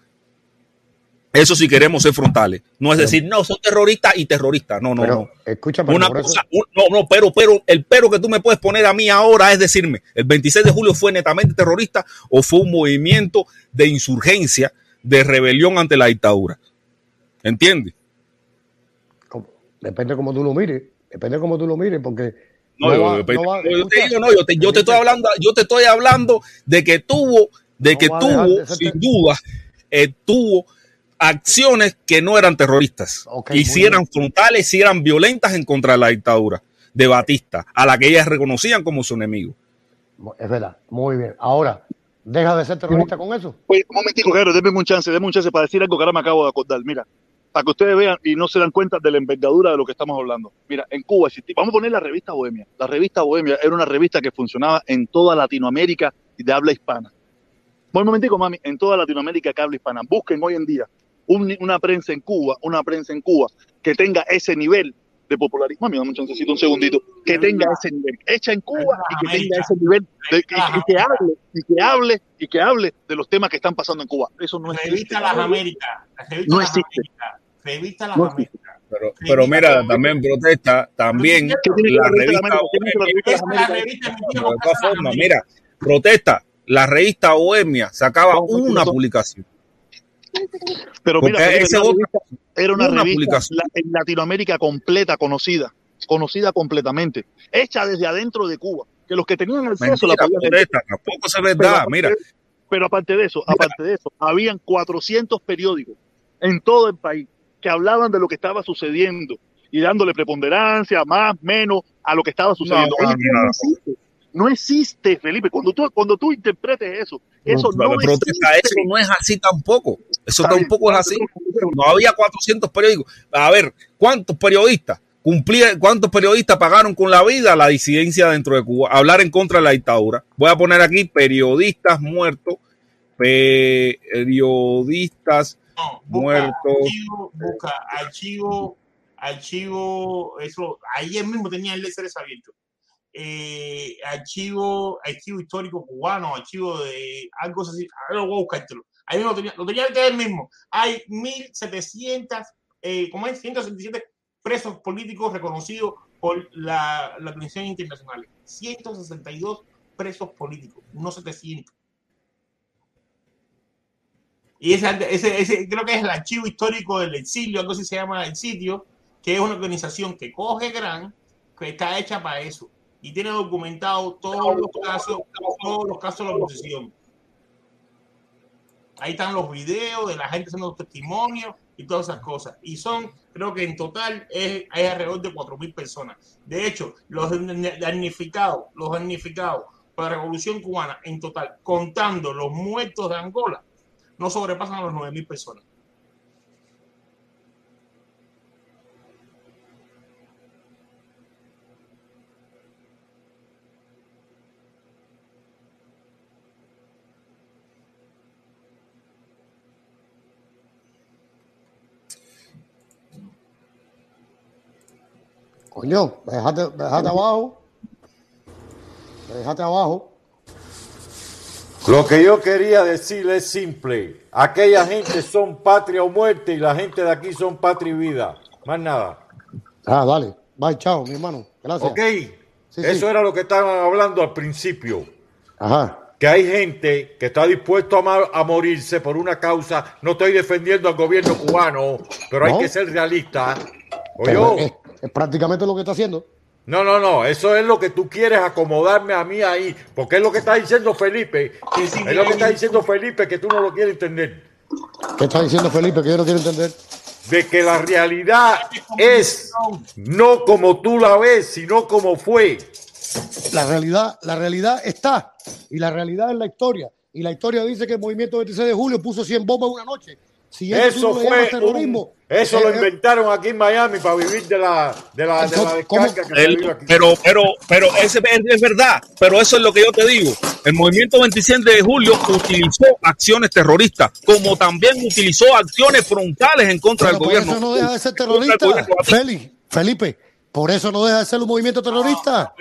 Eso si queremos ser frontales. No es decir, no, son terroristas y terroristas. No, no, Pero, no. escucha, pero Una cosa, un- no, no, pero, pero, el pero que tú me puedes poner a mí ahora es decirme, ¿el 26 de julio fue netamente terrorista o fue un movimiento de insurgencia, de rebelión ante la dictadura? ¿Entiendes? Depende cómo tú lo mires. Depende cómo tú lo mires, porque. No, yo, va- yo- no va- yo te digo, no, yo te, yo te estoy hablando, yo te estoy hablando de que tuvo, de No que tuvo, de sin duda, eh, tuvo acciones que no eran terroristas. Ok, y si bien. eran frontales, si eran violentas en contra de la dictadura de Batista, a la que ellas reconocían como su enemigo. Es verdad, muy bien. Ahora, ¿deja de ser terrorista con eso? Oye, un momentico, Jero, denme un chance, denme un chance para decir algo que ahora me acabo de acordar. Mira, para que ustedes vean y no se dan cuenta de la envergadura de lo que estamos hablando. Mira, en Cuba existía, vamos a poner la revista Bohemia. La revista Bohemia era una revista que funcionaba en toda Latinoamérica y de habla hispana. Voy un momentico, mami, en toda Latinoamérica que habla hispana. Busquen hoy en día un- una prensa en Cuba, una prensa en Cuba que tenga ese nivel de popularidad. Mami, dame un chancecito, un segundito. Que tenga ese nivel. Hecha en Cuba y que tenga ese nivel de- y, y que hable, y que hable, y que hable de los temas que están pasando en Cuba. Eso no existe. Revista Las Américas. No existe. Revista Las No Américas. Pero, pero mira, también protesta, también ¿Qué tiene que la revista la ¿Qué tiene que ver la Bohemia- La mira, protesta, la revista Bohemia sacaba una publicación. Pero mira, ese era otro- una revista, era una una revista publicación. la- en Latinoamérica completa, conocida, conocida completamente, hecha desde adentro de Cuba, que los que tenían acceso la protesta, tampoco es Pero verdad, aparte- mira. Pero aparte de eso, aparte de eso, habían 400 periódicos en todo el país que hablaban de lo que estaba sucediendo y dándole preponderancia, más, menos, a lo que estaba sucediendo. no, existe. No existe, Felipe. Cuando tú, cuando tú interpretes eso, eso no protesta, existe. eso no es así tampoco. Eso tampoco es así. No había 400 periódicos. A ver, ¿cuántos periodistas cumplían, cuántos periodistas pagaron con la vida la disidencia dentro de Cuba? Hablar en contra de la dictadura. Voy a poner aquí periodistas muertos, periodistas muertos. Archivo, busca archivo, archivo, eso, ayer mismo tenía el Léceres abierto. Eh, archivo, archivo histórico cubano, archivo de algo así, ahora lo voy a buscártelo. Ahí mismo tenía, lo tenía que mismo. Hay 1700, eh, como es 167 presos políticos reconocidos por la, la Comisión Internacional. 162 presos políticos, no 700. Y ese, creo que es el archivo histórico del exilio, algo así se llama el sitio, que es una organización que coge gran, que está hecha para eso. Y tiene documentado todos los casos, todos los casos de la oposición. Ahí están los videos de la gente haciendo testimonios y todas esas cosas. Y son, creo que en total es, hay alrededor de 4.000 personas. De hecho, los damnificados, los damnificados la revolución cubana en total, contando los muertos de Angola, no sobrepasan a los 9 mil personas. Coño, déjate, déjate abajo. Déjate abajo. Lo que yo quería decir es simple. Aquella gente son patria o muerte y la gente de aquí son patria y vida. Más nada. Ah, dale. Bye, chao, mi hermano. Gracias. Ok. Sí, Eso sí. era lo que estaban hablando al principio. Ajá. Que hay gente que está dispuesto a, a morirse por una causa. No estoy defendiendo al gobierno cubano, pero hay que ser realista. Oye, es, es prácticamente lo que está haciendo. No, no, no. Eso es lo que tú quieres acomodarme a mí ahí. Porque es lo que está diciendo Felipe. Es lo que está diciendo Felipe que tú no lo quieres entender. ¿Qué está diciendo Felipe que yo no quiero entender? de que la realidad es no como tú la ves, sino como fue. La realidad, la realidad está. Y la realidad es la historia. Y la historia dice que el movimiento 26 de julio puso 100 bombas una noche. Si eso, no fue terrorismo. un- eso lo eh, eh, inventaron aquí en Miami para vivir de la, de la, de la descarga que se El- vive aquí. pero, pero, pero ese es, es verdad. Pero eso es lo que yo te digo. El movimiento 27 de julio utilizó acciones terroristas, como también utilizó acciones frontales en contra pero del por gobierno. eso no deja de ser terrorista. Feli, Felipe, por eso no deja de ser un movimiento terrorista.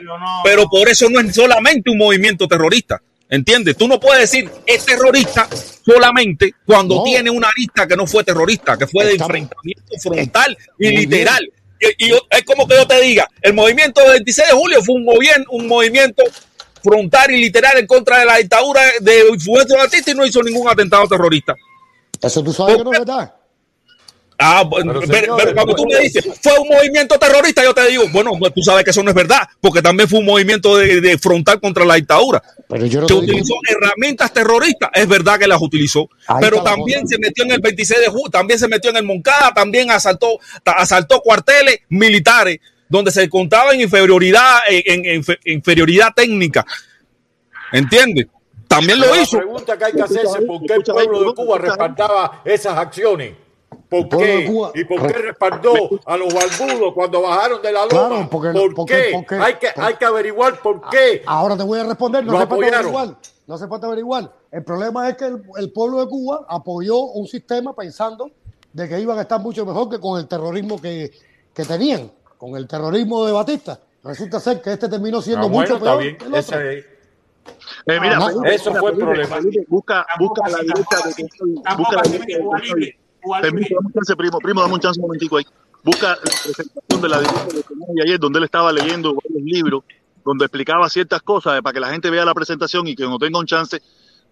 Pero por eso no es solamente un movimiento terrorista. ¿Entiendes? Tú no puedes decir es terrorista solamente cuando No. tiene una lista que no fue terrorista, que fue de enfrentamiento frontal y Muy literal. Y, y yo- es como que yo te diga, el movimiento del 26 de julio fue un, movimiento frontal y literal en contra de la dictadura de Fulgencio Batista y no hizo ningún atentado terrorista. Eso tú sabes que no es verdad. Ah, bueno, Pero, pero, señores, pero cuando tú pues- me dices, fue un movimiento terrorista, yo te digo, bueno, pues tú sabes que eso no es verdad, porque también fue un movimiento de, de frontal contra la dictadura. Pero yo no digo- utilizó herramientas terroristas, es verdad que las utilizó, Ahí pero también se metió en el 26 de julio, también se metió en el Moncada, también asaltó, asaltó cuarteles militares donde se contaba en inferioridad, en, en- en inferioridad técnica. ¿Entiendes? También lo hizo. La pregunta que hay que hacerse es por qué el pueblo de Cuba respaldaba esas acciones. ¿Por qué? Cuba- ¿Y por qué respaldó a los barbudos cuando bajaron de la loma? Claro, porque- ¿Por porque- qué? porque- hay, que, hay que averiguar por qué. Ahora te voy a responder, no Lo hace falta averiguar. No hace falta averiguar. El problema es que el, el pueblo de Cuba apoyó un sistema pensando de que iban a estar mucho mejor que con el terrorismo que, que tenían, con el terrorismo de Batista. Resulta ser que este terminó siendo Ah, mucho bueno, está peor bien. que el otro. Eh, mira, Ah, eso fue el problema. Busca, busca la derecha de que Busca la derecha de Cuba Permiso, un chance, primo. Primo, dame un chance un momentico ahí. Busca la presentación de la de ayer, donde él estaba leyendo varios libros, donde explicaba ciertas cosas eh, para que la gente vea la presentación y que no tenga un chance,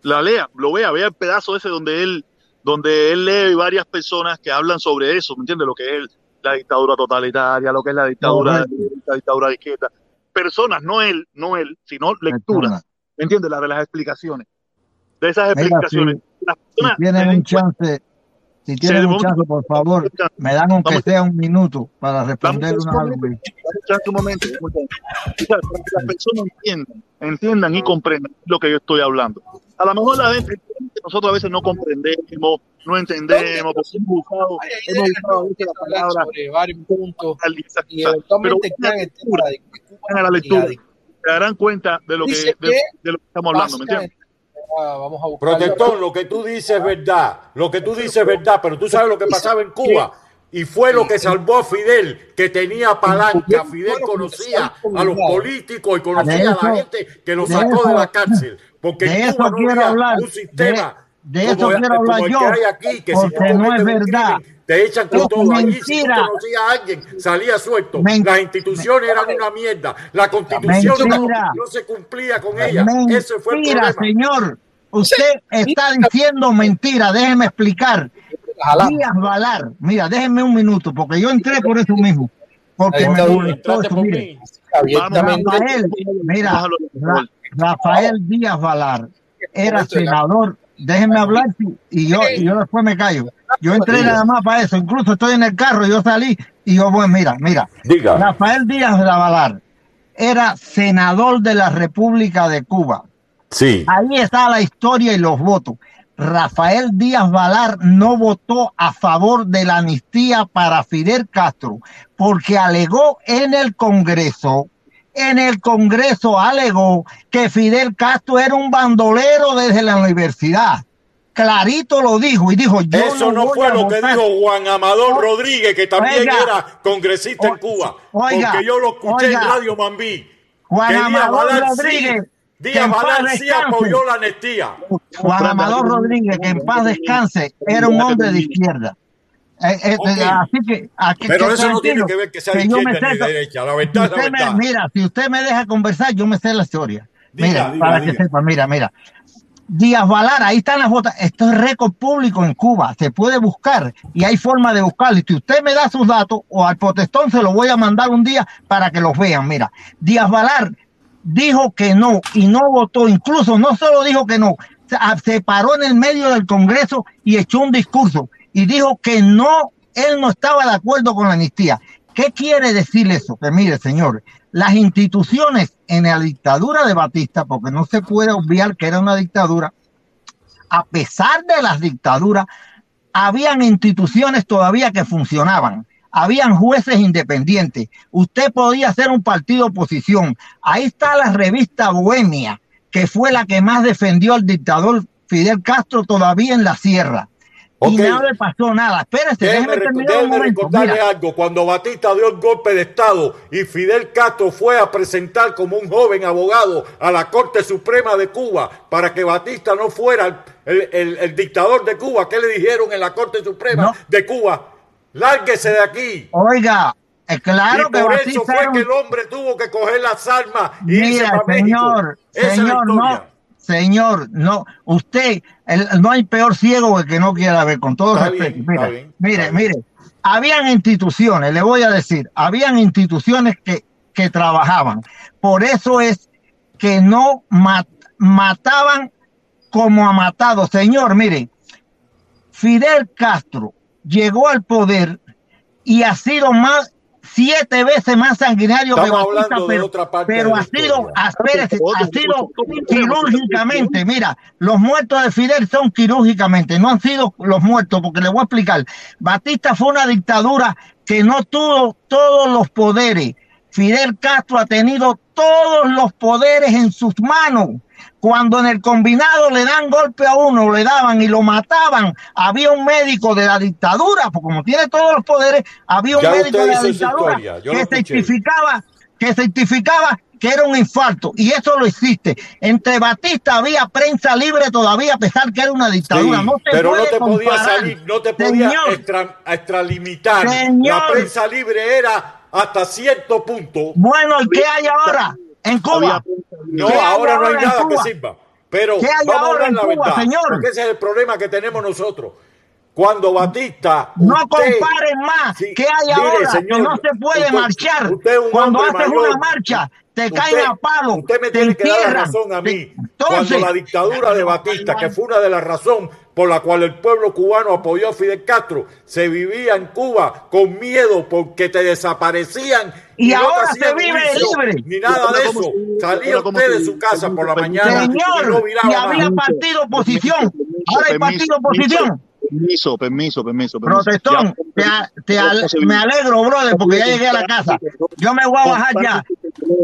la lea, lo vea, vea el pedazo ese donde él, donde él lee varias personas que hablan sobre eso, ¿me entiendes? Lo que es la dictadura totalitaria, lo que es la dictadura, la dictadura de izquierda. Personas, no él, no él, sino lecturas, ¿me entiendes? La de las explicaciones. De esas Mira, explicaciones. si, Las si personas tienen se den un chance, si tienen un chance, por favor, me dan aunque sea un minuto para responder un una dame un momento, para que las personas entiendan, entiendan y comprendan lo que yo estoy hablando. A lo mejor la gente, nosotros a veces no comprendemos, no entendemos, porque hemos usado, hemos usado a veces la palabra sobre varios puntos y pero eventualmente vayan a la lectura, se darán cuenta de lo que, de, que de lo que estamos hablando, ¿me entiendes? Ah, vamos a buscar Protector, lo que tú dices es verdad. Lo que tú dices es verdad, pero tú sabes lo que pasaba en Cuba. Y fue lo que salvó a Fidel, que tenía palanca. Fidel conocía a los políticos y conocía a la gente que lo sacó de la cárcel. Porque en eso Cuba no había un sistema de- eso como, quiero hablar yo, que hay aquí, que si porque tú no es verdad. crimen, te echan con Es todo. Allí si tú mentira. conocías a alguien, salía suelto. Las instituciones eran una mierda. La constitución no, Mentira. no se cumplía con ella. Ese fue el Mentira, problema. señor. Usted está diciendo mentira. Déjeme explicar. Díaz Valar. Mira, déjenme un minuto, porque yo entré por eso mismo. Porque me molestó eso. Mire, Rafael, mira, Ra- Rafael Díaz Valar era senador. Déjenme hablar y yo, y yo después me callo. Yo entré nada más para eso. Incluso estoy en el carro, yo salí y yo, bueno, mira, mira. Diga. Rafael Díaz Valar era senador de la República de Cuba. Sí. Ahí está la historia y los votos. Rafael Díaz Valar no votó a favor de la amnistía para Fidel Castro porque alegó en el Congreso, en el Congreso alegó que Fidel Castro era un bandolero desde la universidad. Clarito lo dijo y dijo, yo Eso no, voy fue a lo que votar". dijo Juan Amador Rodríguez, que también Oiga. era congresista en Cuba. oiga, porque yo lo escuché oiga. en Radio Mambí. Juan que Amador Rodríguez, Díaz sí apoyó la amnistía. Juan Amador Rodríguez, que en paz descanse, era un hombre de izquierda. Eh, eh, Ok. Así que, aquí Pero que eso no tiene que ver que sea me izquierda ni derecha. La verdad si la me- mira, si usted me deja conversar, yo me sé la historia. Diga, mira, diga, para diga. que sepa, mira, mira. Díaz Valar, ahí están las votas. Esto es récord público en Cuba. Se puede buscar y hay forma de buscarlo. Y si usted me da sus datos o al protestón se los voy a mandar un día para que los vean. Mira, Díaz Valar dijo que no y no votó. Incluso no solo dijo que no, se paró en el medio del Congreso y echó un discurso y dijo que no, él no estaba de acuerdo con la amnistía. ¿Qué quiere decir eso? Que mire, señor, las instituciones en la dictadura de Batista, porque no se puede obviar que era una dictadura, a pesar de las dictaduras, habían instituciones todavía que funcionaban. Habían jueces independientes. Usted podía ser un partido oposición. Ahí está la revista Bohemia, que fue la que más defendió al dictador Fidel Castro todavía en la sierra. Y Ok. no le pasó nada. Espérese, Déjeme, déjeme recordarle Mira. algo. Cuando Batista dio el golpe de Estado y Fidel Castro fue a presentar como un joven abogado a la Corte Suprema de Cuba para que Batista no fuera el, el- el- el dictador de Cuba, ¿qué le dijeron en la Corte Suprema de Cuba? Lárguese de aquí. Oiga, es claro y que por Batista eso fue un- que el hombre tuvo que coger las armas y irse Mira, para México. señor, Esa es la señor, historia. no, señor, no, usted, el- no hay peor ciego que el que no quiera ver, con todo Está respeto. bien, bien, mire, mire, habían instituciones, le voy a decir, habían instituciones que, que trabajaban. Por eso es que no mat- mataban como a matado. Señor, mire, Fidel Castro llegó al poder y ha sido más siete veces más sanguinario que Estamos Batista, hablando de pero, otra parte pero de ha sido, historia. ha- espérese, ha sido quirúrgicamente. Mira, los muertos de Fidel son quirúrgicamente, no han sido los muertos, porque le voy a explicar. Batista fue una dictadura que no tuvo todos los poderes. Fidel Castro ha tenido todos los poderes en sus manos. Cuando en el combinado le dan golpe a uno, le daban y lo mataban, había un médico de la dictadura, porque como tiene todos los poderes, había un Ya médico de la dictadura que certificaba, que certificaba que era un infarto, y eso lo existe. Entre Batista había prensa libre todavía, a pesar que era una dictadura. Sí, no se pero no te podía comparar. salir, no te podía Señor, extra- extralimitar. Señor. La prensa libre era hasta cierto punto. Bueno, ¿y qué hay ahora en Cuba? No, ¿Qué hay ahora no hay nada que sirva. Pero ¿Qué hay vamos a ahora hablar en la Cuba, verdad. señor? Porque ese es el problema que tenemos nosotros. Cuando Batista. No usted- comparen más. Sí, ¿Qué hay mire, ahora? señor, que no se puede usted- marchar. usted es un Cuando hombre haces mayor. una marcha, te Usted- caen a palo. Usted me te tiene que dar la razón a mí. Entonces- Cuando la dictadura de Batista, que fue una de las razones por la cual el pueblo cubano apoyó a Fidel Castro, se vivía en Cuba con miedo porque te desaparecían Y ahora se vive juicio, libre. Ni nada de eso. Salía usted de su casa por la mañana y no Señor, viraba y había más. partido oposición. Ahora hay partido oposición. Permiso, permiso, permiso. permiso. Protestón, Ya, te, te me alegro, brother, porque ya llegué a la casa. Yo me voy a bajar ya.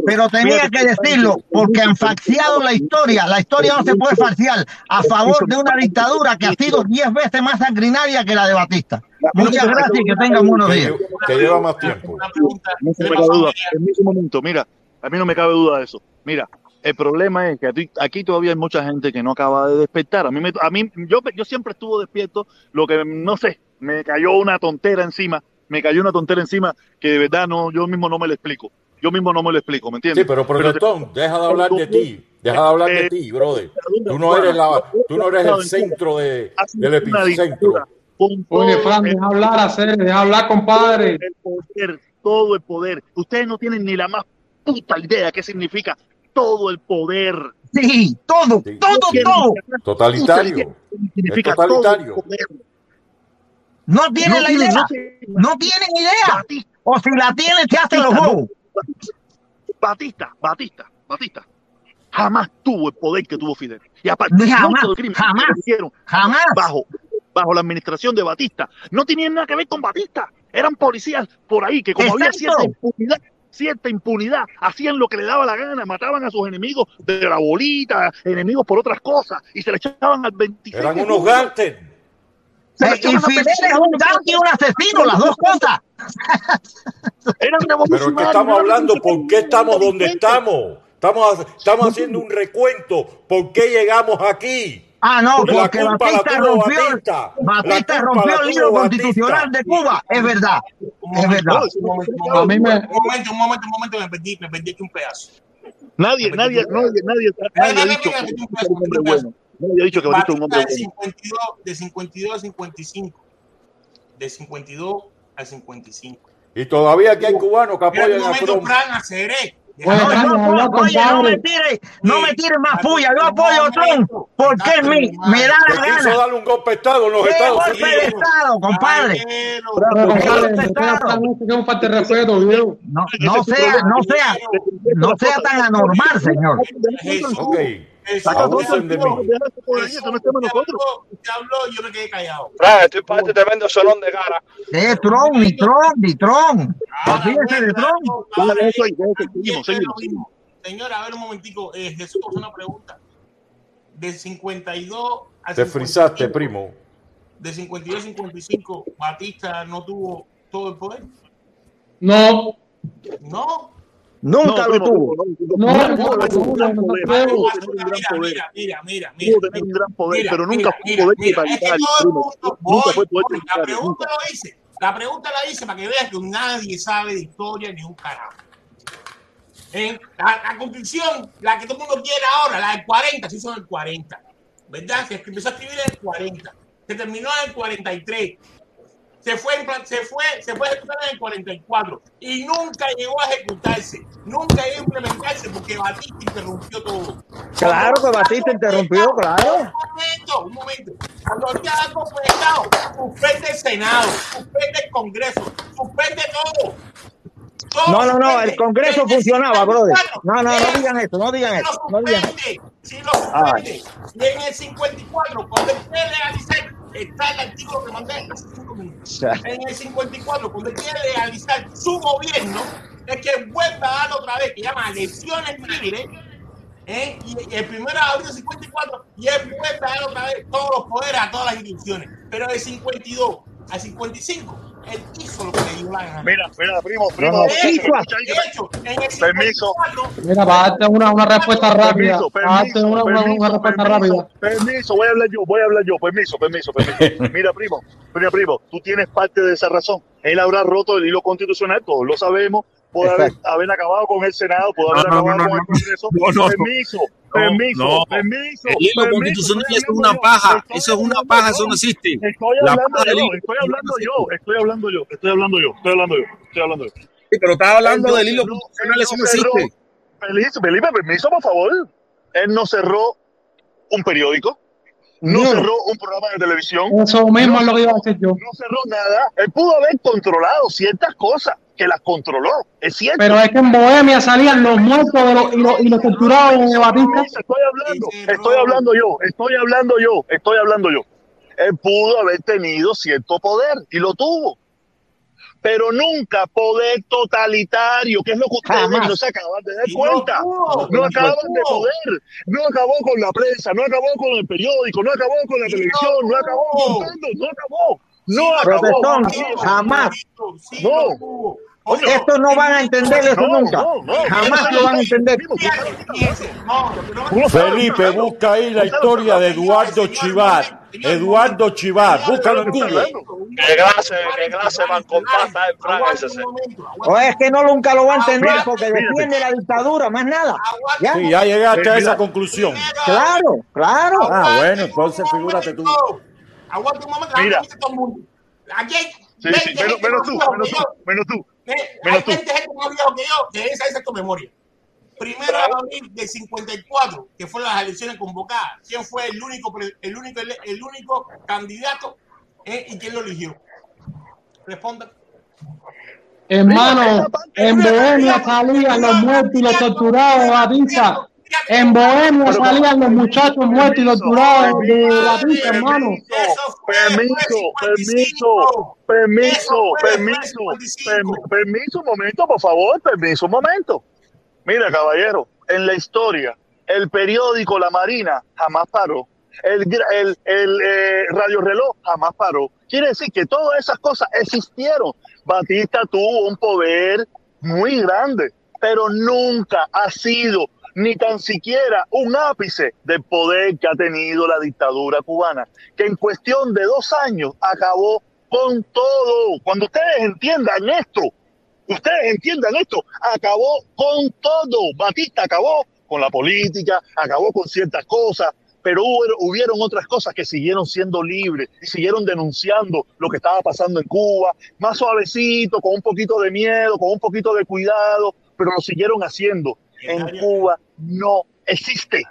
Pero tenía que decirlo, porque han faxiado la historia. La historia no se puede faciar a favor de una dictadura que ha sido diez veces más sanguinaria que la de Batista. Muchas gracias y que tengan buenos días. Que lleva más tiempo. No me cabe duda. Permiso un momento, mira, a mí no me cabe duda de eso. Mira, el problema es que aquí, aquí todavía hay mucha gente que no acaba de despertar. A mí, me- a mí yo, yo siempre estuve despierto, lo que no sé, me cayó una tontera encima, me cayó una tontera encima que de verdad no, yo mismo no me lo explico. Yo mismo no me lo explico, ¿me entiendes? Sí, pero protestón, deja de hablar de ti. Deja de hablar de ti, brother. Tú no eres, la, tú no eres el centro de, del epicentro. Oye, Fran, deja hablar, hacer, deja hablar, compadre. El poder, todo el poder. Ustedes no tienen ni la más puta idea qué significa todo el poder. Sí, todo, todo, todo. Totalitario. Significa totalitario. todo el poder. No tienen No la idea. no tienen. No tienen idea. O si la tienen, se hacen los juegos. Batista, Batista, Batista, jamás tuvo el poder que tuvo Fidel. Y aparte, Jamás, muchos crímenes que jamás, cometieron jamás. bajo, bajo la administración de Batista no tenían nada que ver con Batista. Eran policías por ahí que como había cierta impunidad, cierta impunidad, hacían lo que le daba la gana, mataban a sus enemigos de la bolita, enemigos por otras cosas, y se le echaban al 26. Eran unos julio. Eh, y Fidel 26 es un gangster y un asesino, las dos cosas. Eran Pero que estamos hablando, ¿por qué estamos donde estamos? Estamos, estamos haciendo un recuento. ¿Por qué llegamos aquí? Ah, no, la porque culpa la Batista rompió, Batista. Batista La culpa rompió la el libro constitucional Batista. de Cuba. Es verdad, es verdad. Un momento, un momento, un momento, un momento, un momento, me perdí, me perdí aquí un pedazo. Nadie, nadie, nadie, nadie, nadie ha dicho dicho que Batista un hombre de bueno. 52, de 52 a 55. De 52 a 55. Y todavía aquí hay cubanos que apoyan a Trump. No, oye, no me no me tire más puya, yo apoyo a Trump, porque es mi, me da la quiso gana. darle un golpe de Estado en los ¿Qué Estados golpe de Unidos. Estado, compadre? Pero, ¿Qué compadre, golpe de no Estado? No, no sea, no sea, no sea tan anormal, señor. De mí. Usted habló y yo me quedé callado. Fran, estoy para este tremendo solón de cara. Ni Trump, ni Trump. Olvídese de Trump. Señora, a ver un momentico. Eh, Jesús, una pregunta. De 52 a Te 55, frizaste, primo. De 52 a 55, Batista no tuvo todo el poder. No, No. Nunca lo tuvo. no, No, no, no, no, tuvo no. Mira, mira, mira. Pudo tener un gran poder, Mira, pero nunca mira, fue mira, poder mira, Nunca fue poder La pregunta la hice. La pregunta la hice para que vean que nadie sabe de historia ni un carajo. En la, la constitución, la que todo el mundo quiere ahora, la del 40, se hizo en el 40. ¿Verdad? Se empezó a escribir en el 40. Se terminó en el 43. Se fue, se fue, se fue a ejecutar en el 44. Y nunca llegó a ejecutarse. Nunca llegó a implementarse porque Batista interrumpió todo. Claro que Batista interrumpió, claro. Un momento, un momento. Cuando Estado, suspende el Senado, suspende el Congreso, suspende todo. Todo No, no, no, el Congreso funcionaba, brother. 54, No, no, no digan eso, no digan eso, lo no digan eso. sí lo suspende. Y en el 54, cuando él quiere legalizar, está el artículo que mandé hace cinco minutos. En el 54, cuando él quiere legalizar su gobierno, es que vuelve a dar otra vez, que llama elecciones libres, ¿eh? y el primero de abril del 54, y él vuelve a dar otra vez todos los poderes a todas las instituciones. Pero del 52 al 55, él hizo lo que le dio la gana. Mira, mira, primo, primo. Permiso. 54, Mira, para darte una, una respuesta rápida. Permiso, una, una, una permiso, respuesta rápida. permiso, voy a hablar yo, voy a hablar yo, permiso, permiso, permiso. Mira, primo, mira, primo, tú tienes parte de esa razón. Él habrá roto el hilo constitucional, todos lo sabemos, puede haber, haber acabado con el Senado, puede No, haber no, acabado no, con el Congreso. no, no, no. permiso, No, permiso, no. permiso. El hilo constitucional es una paja, eso es una paja, eso no existe. Estoy La hablando yo, estoy hablando yo, estoy hablando yo, estoy hablando yo, estoy hablando yo, estoy hablando yo. Sí, pero estaba hablando del hilo constitucional, eso no existe. Felipe, permiso, por favor. Él no cerró un periódico, no No. cerró un programa de televisión, Eso mismo es lo que iba a decir yo. no cerró nada. Él pudo haber controlado ciertas cosas, que las controló, es cierto. Pero es que en Bohemia salían los muertos de los, y, los, y los torturados de Batista. Estoy hablando, estoy hablando yo, estoy hablando yo, estoy hablando yo. Él pudo haber tenido cierto poder y lo tuvo. Pero nunca poder totalitario, que es lo que ustedes Jamás. no se acaban de dar Y no cuenta. No y acaban no de poder. No acabó con la prensa, no acabó con el periódico, no acabó con la Y no televisión, no acabó con no acabó. No acabó. Protestón, jamás. sí No. Estos no van a entender eso No, nunca. no, no. Jamás lo van a entender. Felipe, busca ahí la historia de Eduardo Chivar. Eduardo Chivar, búscalo en Google. Qué clase, qué clase man compacta el Fran ese. ese. O es que no nunca lo va a entender porque defiende la dictadura, más nada. ¿Ya? Sí, ya llegaste a esa conclusión. Claro, claro. Ah, bueno, entonces figúrate tú. Aguanta un momento, Mira. aguanta todo el mundo. Aquí hay Sí, 20 sí, menos, tú, menos tú, menos tú. Eh, hay tú. 20 gente más viejo que yo que esa es tu memoria. Primero de abril del 54, que fueron las elecciones convocadas. ¿Quién fue el único, el único, el único candidato eh, y quién lo eligió? Responda. Hermano, en Bohemia salían los muertos y los torturados de Batista. En Bohemia salían los muchachos muertos y torturados de Batista, hermano. Permiso, permiso, permiso, permiso, permi- permiso, un momento, por favor, permiso, un momento. Mira, caballero, en la historia, el periódico La Marina jamás paró. El, el, el eh, radio reloj jamás paró. Quiere decir que todas esas cosas existieron. Batista tuvo un poder muy grande, pero nunca ha sido ni tan siquiera un ápice del poder que ha tenido la dictadura cubana, que en cuestión de dos años acabó con todo. Cuando ustedes entiendan esto, ustedes entiendan esto, acabó con todo. Batista acabó con la política, acabó con ciertas cosas, pero hubo, hubieron otras cosas que siguieron siendo libres y siguieron denunciando lo que estaba pasando en Cuba, más suavecito, con un poquito de miedo, con un poquito de cuidado, pero lo siguieron haciendo. En Cuba no existe.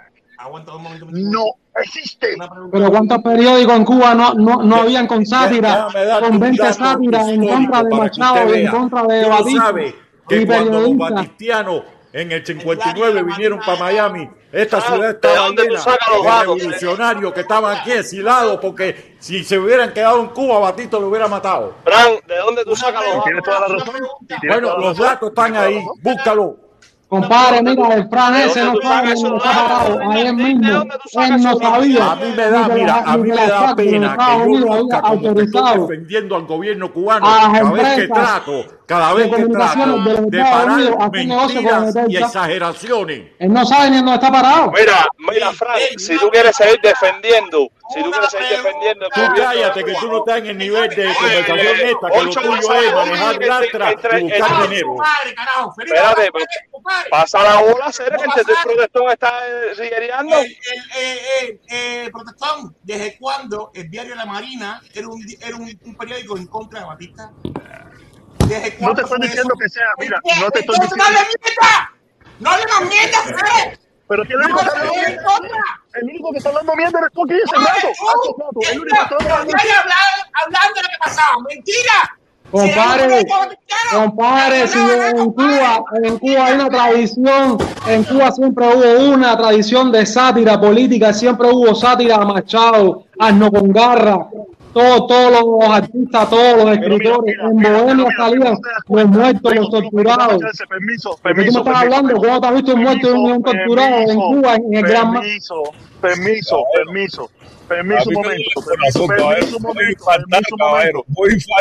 No existe. Pero ¿cuántos periódicos en Cuba no, no, no habían con sátira, con un 20 dato sátiras en contra de Machado en contra de Batista? sabes que y cuando los batistianos en el 59 vinieron para Miami, esta ciudad ¿de estaba llena de datos? revolucionarios que estaban aquí exilados porque si se hubieran quedado en Cuba, Batista lo hubiera matado. Fran, ¿de dónde tú sacas los. Tienes Bueno, los datos están ahí, búscalo. Compadre, mira, el Fran ese no está parado. Ayer mismo, él no sabía. A mí me da, mira, a mí me da pena que yo nunca, como te estoy autorizado defendiendo al gobierno cubano, cada vez que trato, cada vez que trato de parar mentiras y exageraciones. Él no sabe ni dónde está parado. Mira, mira, Fran, si tú quieres seguir defendiendo, si tú quieres seguir defendiendo Tú cállate que tú no estás en el nivel de conversación eh, esta, que lo tuyo es manejar entre- y buscar dinero. Espérate, pues, pasa la bola, Cere, que este protestón está eh, riguereando. El, el, eh, eh, eh, protestón, ¿desde cuándo el diario La Marina era un, era un, un periódico en contra de Batista? ¿Desde No te estoy diciendo eso? que sea, mira, ¿Qué? no te estoy Entonces, diciendo. ¡No le mierda! ¡No le más mierda, Fred! Pero el ¡No único que está le contra! el único que está hablando mierda eres tú aquí ¡No, rato. El único que está hablando, hablando de lo que pasaba. ¡Mentira! Compadre, compadre, si en Cuba, en Cuba hay una tradición, en Cuba siempre hubo una tradición de sátira política, siempre hubo sátira a Machado, Arno con Garra, todos, todos los artistas, todos los escritores, en Bohemia salían los muertos, los torturados. Permiso, ¿De qué tú me permiso, estás hablando? ¿Cómo te has visto un muerto y un torturado en Cuba, en el Gran Permiso, permiso, permiso. Permiso un momento, permiso, un momento, permiso un momento.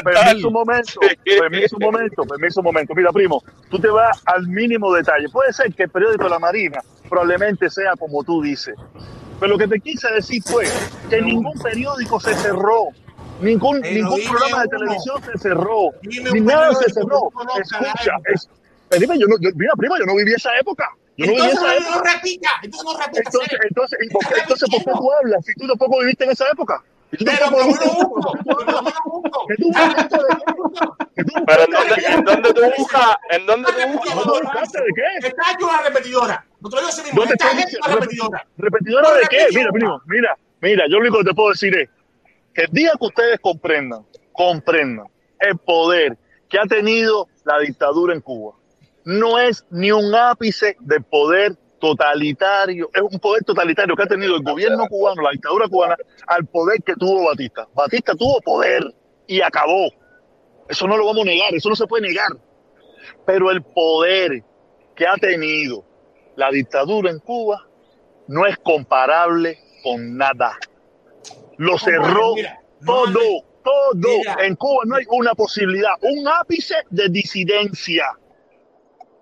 Permiso un momento, permiso un momento, permiso un momento. Mira, primo, tú te vas al mínimo detalle. Puede ser que el periódico de la Marina probablemente sea como tú dices. Pero lo que te quise decir fue que ningún periódico se cerró. Ningún, Pero ningún programa de uno. televisión se cerró. Ni nada se cerró. Escucha, es, pero dime, yo no, yo, mira, primo, yo no viví esa época. Yo Entonces esa no, no repita, entonces no repita. Entonces, entonces, ¿y por qué, entonces, ¿por qué tú hablas si tú tampoco viviste en esa época? Pero por lo viviste menos en esa época. uno, por lo menos uno. ¿Que tú buscaste de qué? ¿Que tú Pero ¿en dónde, tú buscas? ¿En dónde tú buscas? ¿No tú buscaste de qué? Está hecho una repetidora. No te lo digo así mismo. Repetidora. ¿Repetidora de qué? Mira, primo, mira, mira, yo lo único que te puedo decir es que el día que ustedes comprendan, comprendan el poder que ha tenido la dictadura en Cuba, no es ni un ápice del poder totalitario, es un poder totalitario que ha tenido el gobierno cubano, la dictadura cubana, al poder que tuvo Batista. Batista tuvo poder y acabó. Eso no lo vamos a negar, eso no se puede negar. Pero el poder que ha tenido la dictadura en Cuba no es comparable con nada. Lo cerró mira, todo, todo. mira. En Cuba no hay una posibilidad, un ápice de disidencia.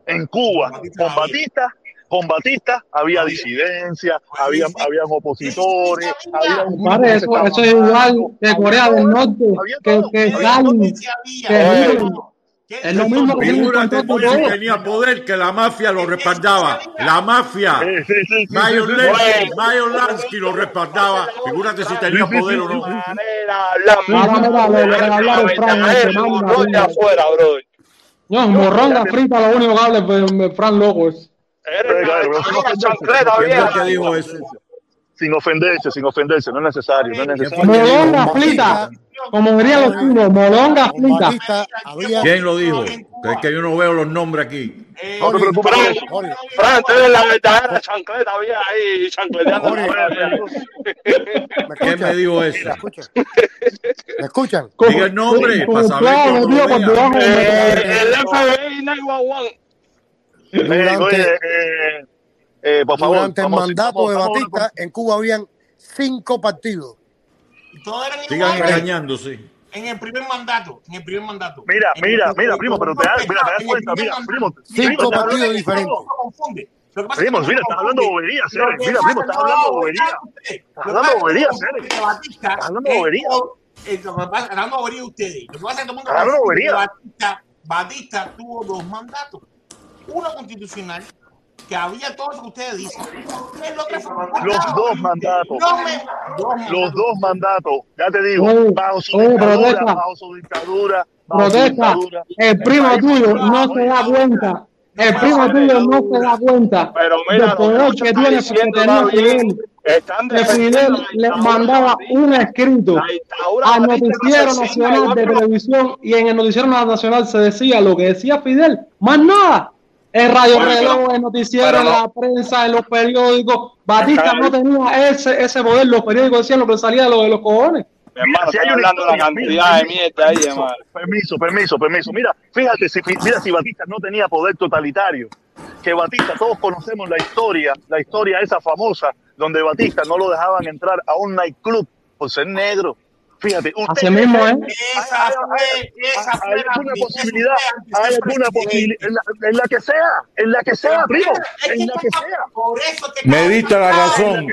En Cuba, con había. Batista, con Batista había disidencia, había, habían opositores, había se eso, eso es igual que Corea del Norte, Había que, que. Es lo mismo que de todo. tenía poder que la mafia lo respaldaba. La mafia. Sí. Lansky, lo respaldaba. Figúrate si tenía poder o no. Manera, lo, lo que hablar mira. afuera, bro. No, morronga frita, lo único que habla es Fran una sin chancleta ofenderse. Sin ofenderse, sin ofenderse, no es necesario, no es necesario. Morronga frita. Como dirían los chinos, molonga frita. ¿Quién lo dijo? Que es que yo no veo los nombres aquí. No te preocupes por eso. Fran, tú eres la verdadera chancleta, había ahí chancleteando. ¿Quién me dijo eso? ¿Me escuchan? Diga el nombre para saber cómo. Eh, El FBI 911. Durante, oye, eh, eh, por favor, durante el mandato de Batista, en Cuba habían cinco partidos. Todos eran Sigan iguales. engañándose. En el primer mandato, en el primer mandato. Mira, mira, mira, primo, pero te das, mira, te das cuenta, mira, primo, Cinco partidos diferentes. Confunde. Primo, mira, estás hablando boberías, Mira, primo, es estás hablando boberías. Estás hablando boberías, Estás hablando boberías. hablando boberías ustedes. Lo que pasa es que todo el mundo Batista tuvo dos mandatos. Uno constitucional, que había todo eso que ustedes dicen. Los dos mandatos. No me- dos Los dos mandatos, ya te digo, Oye, bajo su oye, dictadura, protesta. bajo su dictadura, bajo su Protesta, dictadura. el primo tuyo no se da cuenta. El primo tuyo no se da cuenta Pero mira, del poder que está tiene. Fidel. Están Que defendiendo Fidel le mandaba un escrito al noticiero nacional de televisión y en el noticiero nacional se decía lo que decía Fidel, más nada. En Radio Bueno, Reloj, en noticiero, en no. la prensa, en los periódicos. Batista no tenía ese, ese poder. Los periódicos decían lo que salía de lo de los cojones. Mi hermano, Si hay hablando de la historia, mira, cantidad de mierda ahí, permiso, hermano. Permiso, permiso, permiso. Mira, fíjate, si, mira si Batista no tenía poder totalitario, que Batista, todos conocemos la historia, la historia esa famosa, donde Batista no lo dejaban entrar a un nightclub por ser negro. Fíjate, usted Así mismo, ¿eh? Esa fue, esa ¿Hay alguna posibilidad? ¿Hay alguna posibilidad? En la, en la que sea, en la que sea, primo, en la que sea. Por eso que Me diste la razón.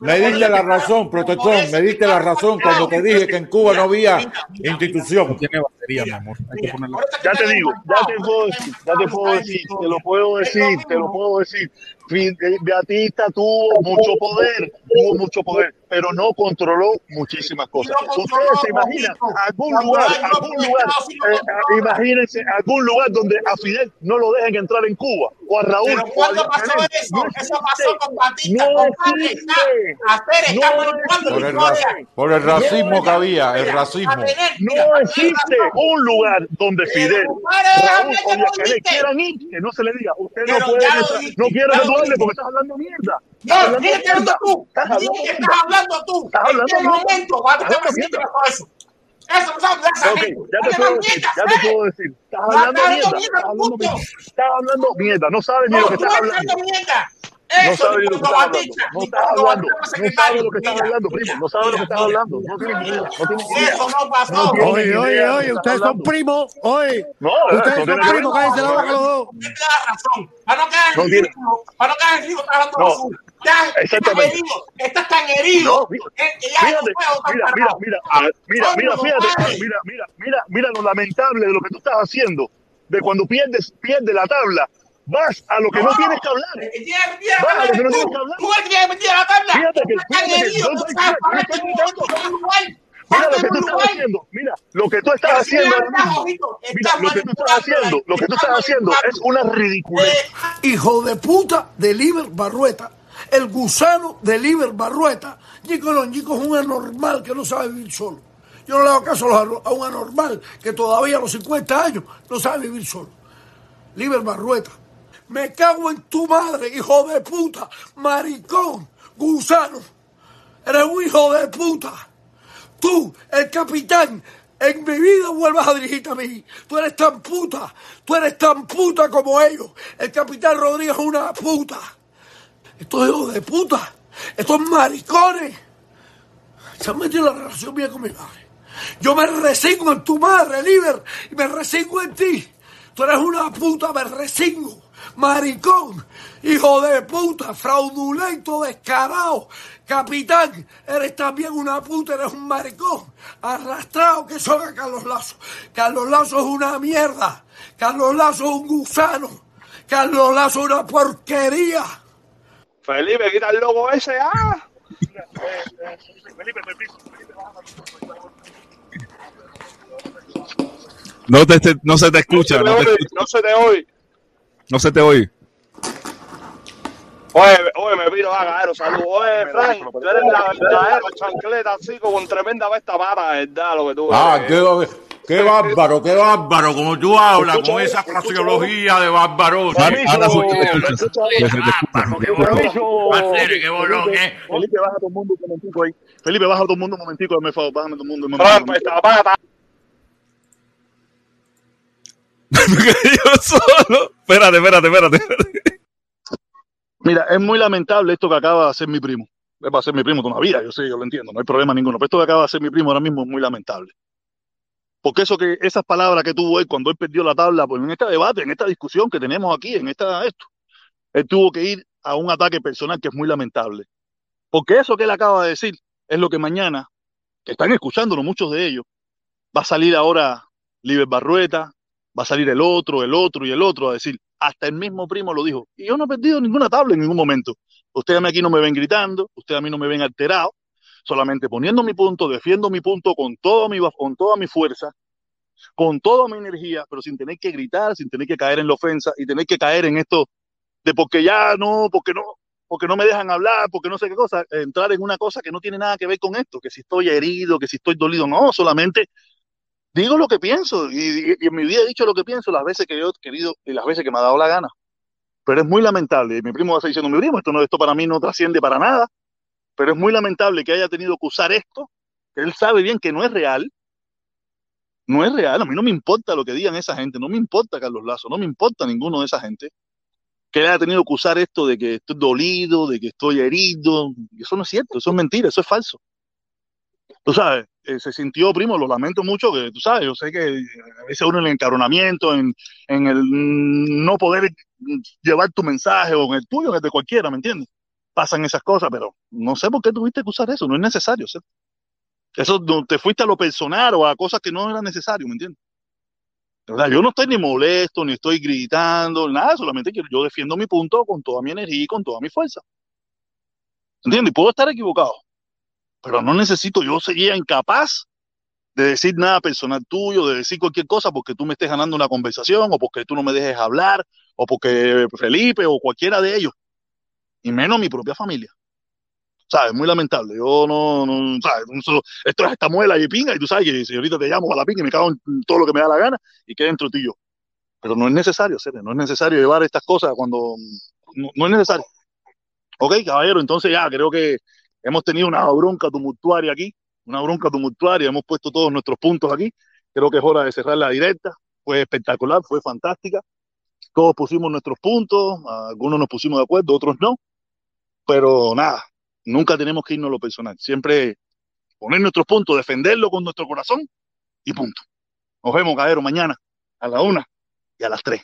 Me diste la razón, protección. Me diste la razón cuando te dije que en Cuba no había institución. Tiene batería, mi amor. Hay que ponerla. Ya te digo, ya te puedo decir, ya te puedo decir, te lo puedo decir, te lo puedo decir. Eh, Beatista tuvo mucho poder, tuvo mucho poder, pero no controló muchísimas cosas. Ustedes se imaginan algún lugar, algún lugar, eh, imagínense algún lugar donde a Fidel no lo dejen entrar en Cuba, o a Raúl, Pero ¿cuándo pasó eso? No Eso pasó con Batista. No está- Hacer, está No manipulando Por el, ra- por el racismo que había, el racismo. No existe un lugar donde Fidel, Raúl o dijiste. quieran ir, que no se le diga, usted no puede, no quiero que tú hables porque estás hablando mierda. Estás No, hablando que hablar mierda. tú. Estás hablando estar hablando tú. Estás ¿En hablando qué momento Batista Estás hablando presidente eso? Eso no sabe esa Ok, gente. ya te puedo decir, ya te puedo decir. Estás hablando estás hablando mierda. Estás hablando mierda. Estás hablando. No sabes ni lo que estás estás hablando. hablando mierda. No Eso ni lo que estás hablando. No hablando. Sabes secretario. lo que Mira, hablando, primo. No sabes lo que estás hablando. No tienes ni idea. Eso no pasó. Oye, oye, oye, ustedes son primos. Oye, No, ustedes eso son tiene primos, cállense la boca los dos. Tienes la razón. Para no caer en tiene- ridículo, para no caer en ridículo, estás hablando No, basura. Ya estás exactamente. herido, estás tan herido mira, eh, Fíjate, mira, mira, mira, mira, fíjate, mira, mira, mira, mira lo lamentable de lo que tú estás haciendo, de cuando pierdes, pierdes la tabla, vas a lo que no, tienes que hablar. Eh, Vas a lo que no tienes que hablar. Tú que tienes que. Fíjate que, fíjate que no estoy- mira, estoy gritando. lo que tú estás haciendo, mira, lo que tú estás haciendo Mira, lo que tú estás haciendo, lo que tú estás haciendo es una ridiculez. Hijo de puta de Liber Barrueta, el gusano de Liber Barrueta. Nico Longico es un anormal que no sabe vivir solo. Yo no le hago caso a un anormal que todavía a los 50 años no sabe vivir solo. Liber Barrueta, me cago en tu madre, hijo de puta, maricón, gusano. Eres un hijo de puta. Tú, el capitán, en mi vida vuelvas a dirigirte a mí. Tú eres tan puta. Tú eres tan puta como ellos. El capitán Rodríguez es una puta. Estos hijos de puta. Estos maricones. Se han metido en la relación mía con mi madre. Yo me resigno en tu madre, Liber, y me resigno en ti. Tú eres una puta, me resigno. Maricón, hijo de puta, fraudulento, descarado. Capitán, eres también una puta, eres un maricón. Arrastrado que son a Carlos Lazo. Carlos Lazo es una mierda. Carlos Lazo es un gusano. Carlos Lazo es una porquería. Felipe, quita el logo ese, ah. Felipe, permiso, Felipe, No, te, te- no se te escucha, no, te escucha, No se te oye. No se te oye. Oye, oye, me vino a saludos. Oye, Frank, tú eres la verdadera chancleta así con tremenda besta mata, ¿verdad? Lo que tú Ah, eres. qué, qué bárbaro, qué bárbaro, como tú hablas, con esa fraseología de bárbaro. Felipe, baja todo el mundo un momentico ahí. Felipe, baja todo el mundo un momentico, dame favor, bájame todo el mundo. un Frank, momentico. esta pata. yo solo. Espérate, espérate, espérate. Mira, es muy lamentable esto que acaba de hacer mi primo. Va a ser mi primo todavía, yo sé, yo lo entiendo, no hay problema ninguno. Pero esto que acaba de hacer mi primo ahora mismo es muy lamentable. Porque eso que, esas palabras que tuvo él cuando él perdió la tabla, pues en este debate, en esta discusión que tenemos aquí, en esta esto, él tuvo que ir a un ataque personal que es muy lamentable. Porque eso que él acaba de decir es lo que mañana, que están escuchándolo muchos de ellos, va a salir ahora Liber Barrueta, va a salir el otro, el otro y el otro a decir, hasta el mismo primo lo dijo. Y yo no he perdido ninguna tabla en ningún momento. Ustedes aquí no me ven gritando, ustedes a mí no me ven alterado, solamente poniendo mi punto, defiendo mi punto con, todo mi, con toda mi fuerza, con toda mi energía, pero sin tener que gritar, sin tener que caer en la ofensa y tener que caer en esto de porque ya no, porque no, porque no me dejan hablar, porque no sé qué cosa, entrar en una cosa que no tiene nada que ver con esto, que si estoy herido, que si estoy dolido, no, solamente digo lo que pienso y, en mi vida he dicho lo que pienso las veces que yo he querido y las veces que me ha dado la gana. Pero es muy lamentable, y mi primo va a estar diciendo, mi primo, esto, no, esto para mí no trasciende para nada, pero es muy lamentable que haya tenido que usar esto, que él sabe bien que no es real, no es real, a mí no me importa lo que digan esa gente, no me importa Carlos Lazo, no me importa ninguno de esa gente, que haya tenido que usar esto de que estoy dolido, de que estoy herido, eso no es cierto, eso es mentira, eso es falso. Tú sabes, eh, se sintió, primo, lo lamento mucho, que tú sabes, yo sé que eh, a veces uno en el encaronamiento, en, en el no poder llevar tu mensaje o en el tuyo, en el de cualquiera, ¿me entiendes? Pasan esas cosas, pero no sé por qué tuviste que usar eso, no es necesario. ¿sí? Eso te fuiste a lo personal o a cosas que no eran necesario, ¿me entiendes? De verdad, yo no estoy ni molesto, ni estoy gritando, nada, solamente que yo defiendo mi punto con toda mi energía y con toda mi fuerza. ¿Entiendes? Y puedo estar equivocado, pero no necesito, yo sería incapaz de decir nada personal tuyo, de decir cualquier cosa porque tú me estés ganando una conversación o porque tú no me dejes hablar o porque Felipe o cualquiera de ellos, y menos mi propia familia. ¿Sabes? Muy lamentable. Yo no, no ¿sabes? Esto es esta muela y pinga y tú sabes que si ahorita te llamo a la pinga y me cago en todo lo que me da la gana y queda entre tú y yo. Pero no es necesario, Cere, no es necesario llevar estas cosas cuando no, no es necesario. Ok, caballero, entonces ya creo que hemos tenido una bronca tumultuaria aquí, una bronca tumultuaria, hemos puesto todos nuestros puntos aquí. Creo que es hora de cerrar la directa. Fue espectacular, fue fantástica. Todos pusimos nuestros puntos, algunos nos pusimos de acuerdo, otros no. Pero nada, nunca tenemos que irnos a lo personal. Siempre poner nuestros puntos, defenderlo con nuestro corazón y punto. Nos vemos, caballero, mañana a la una y a las tres.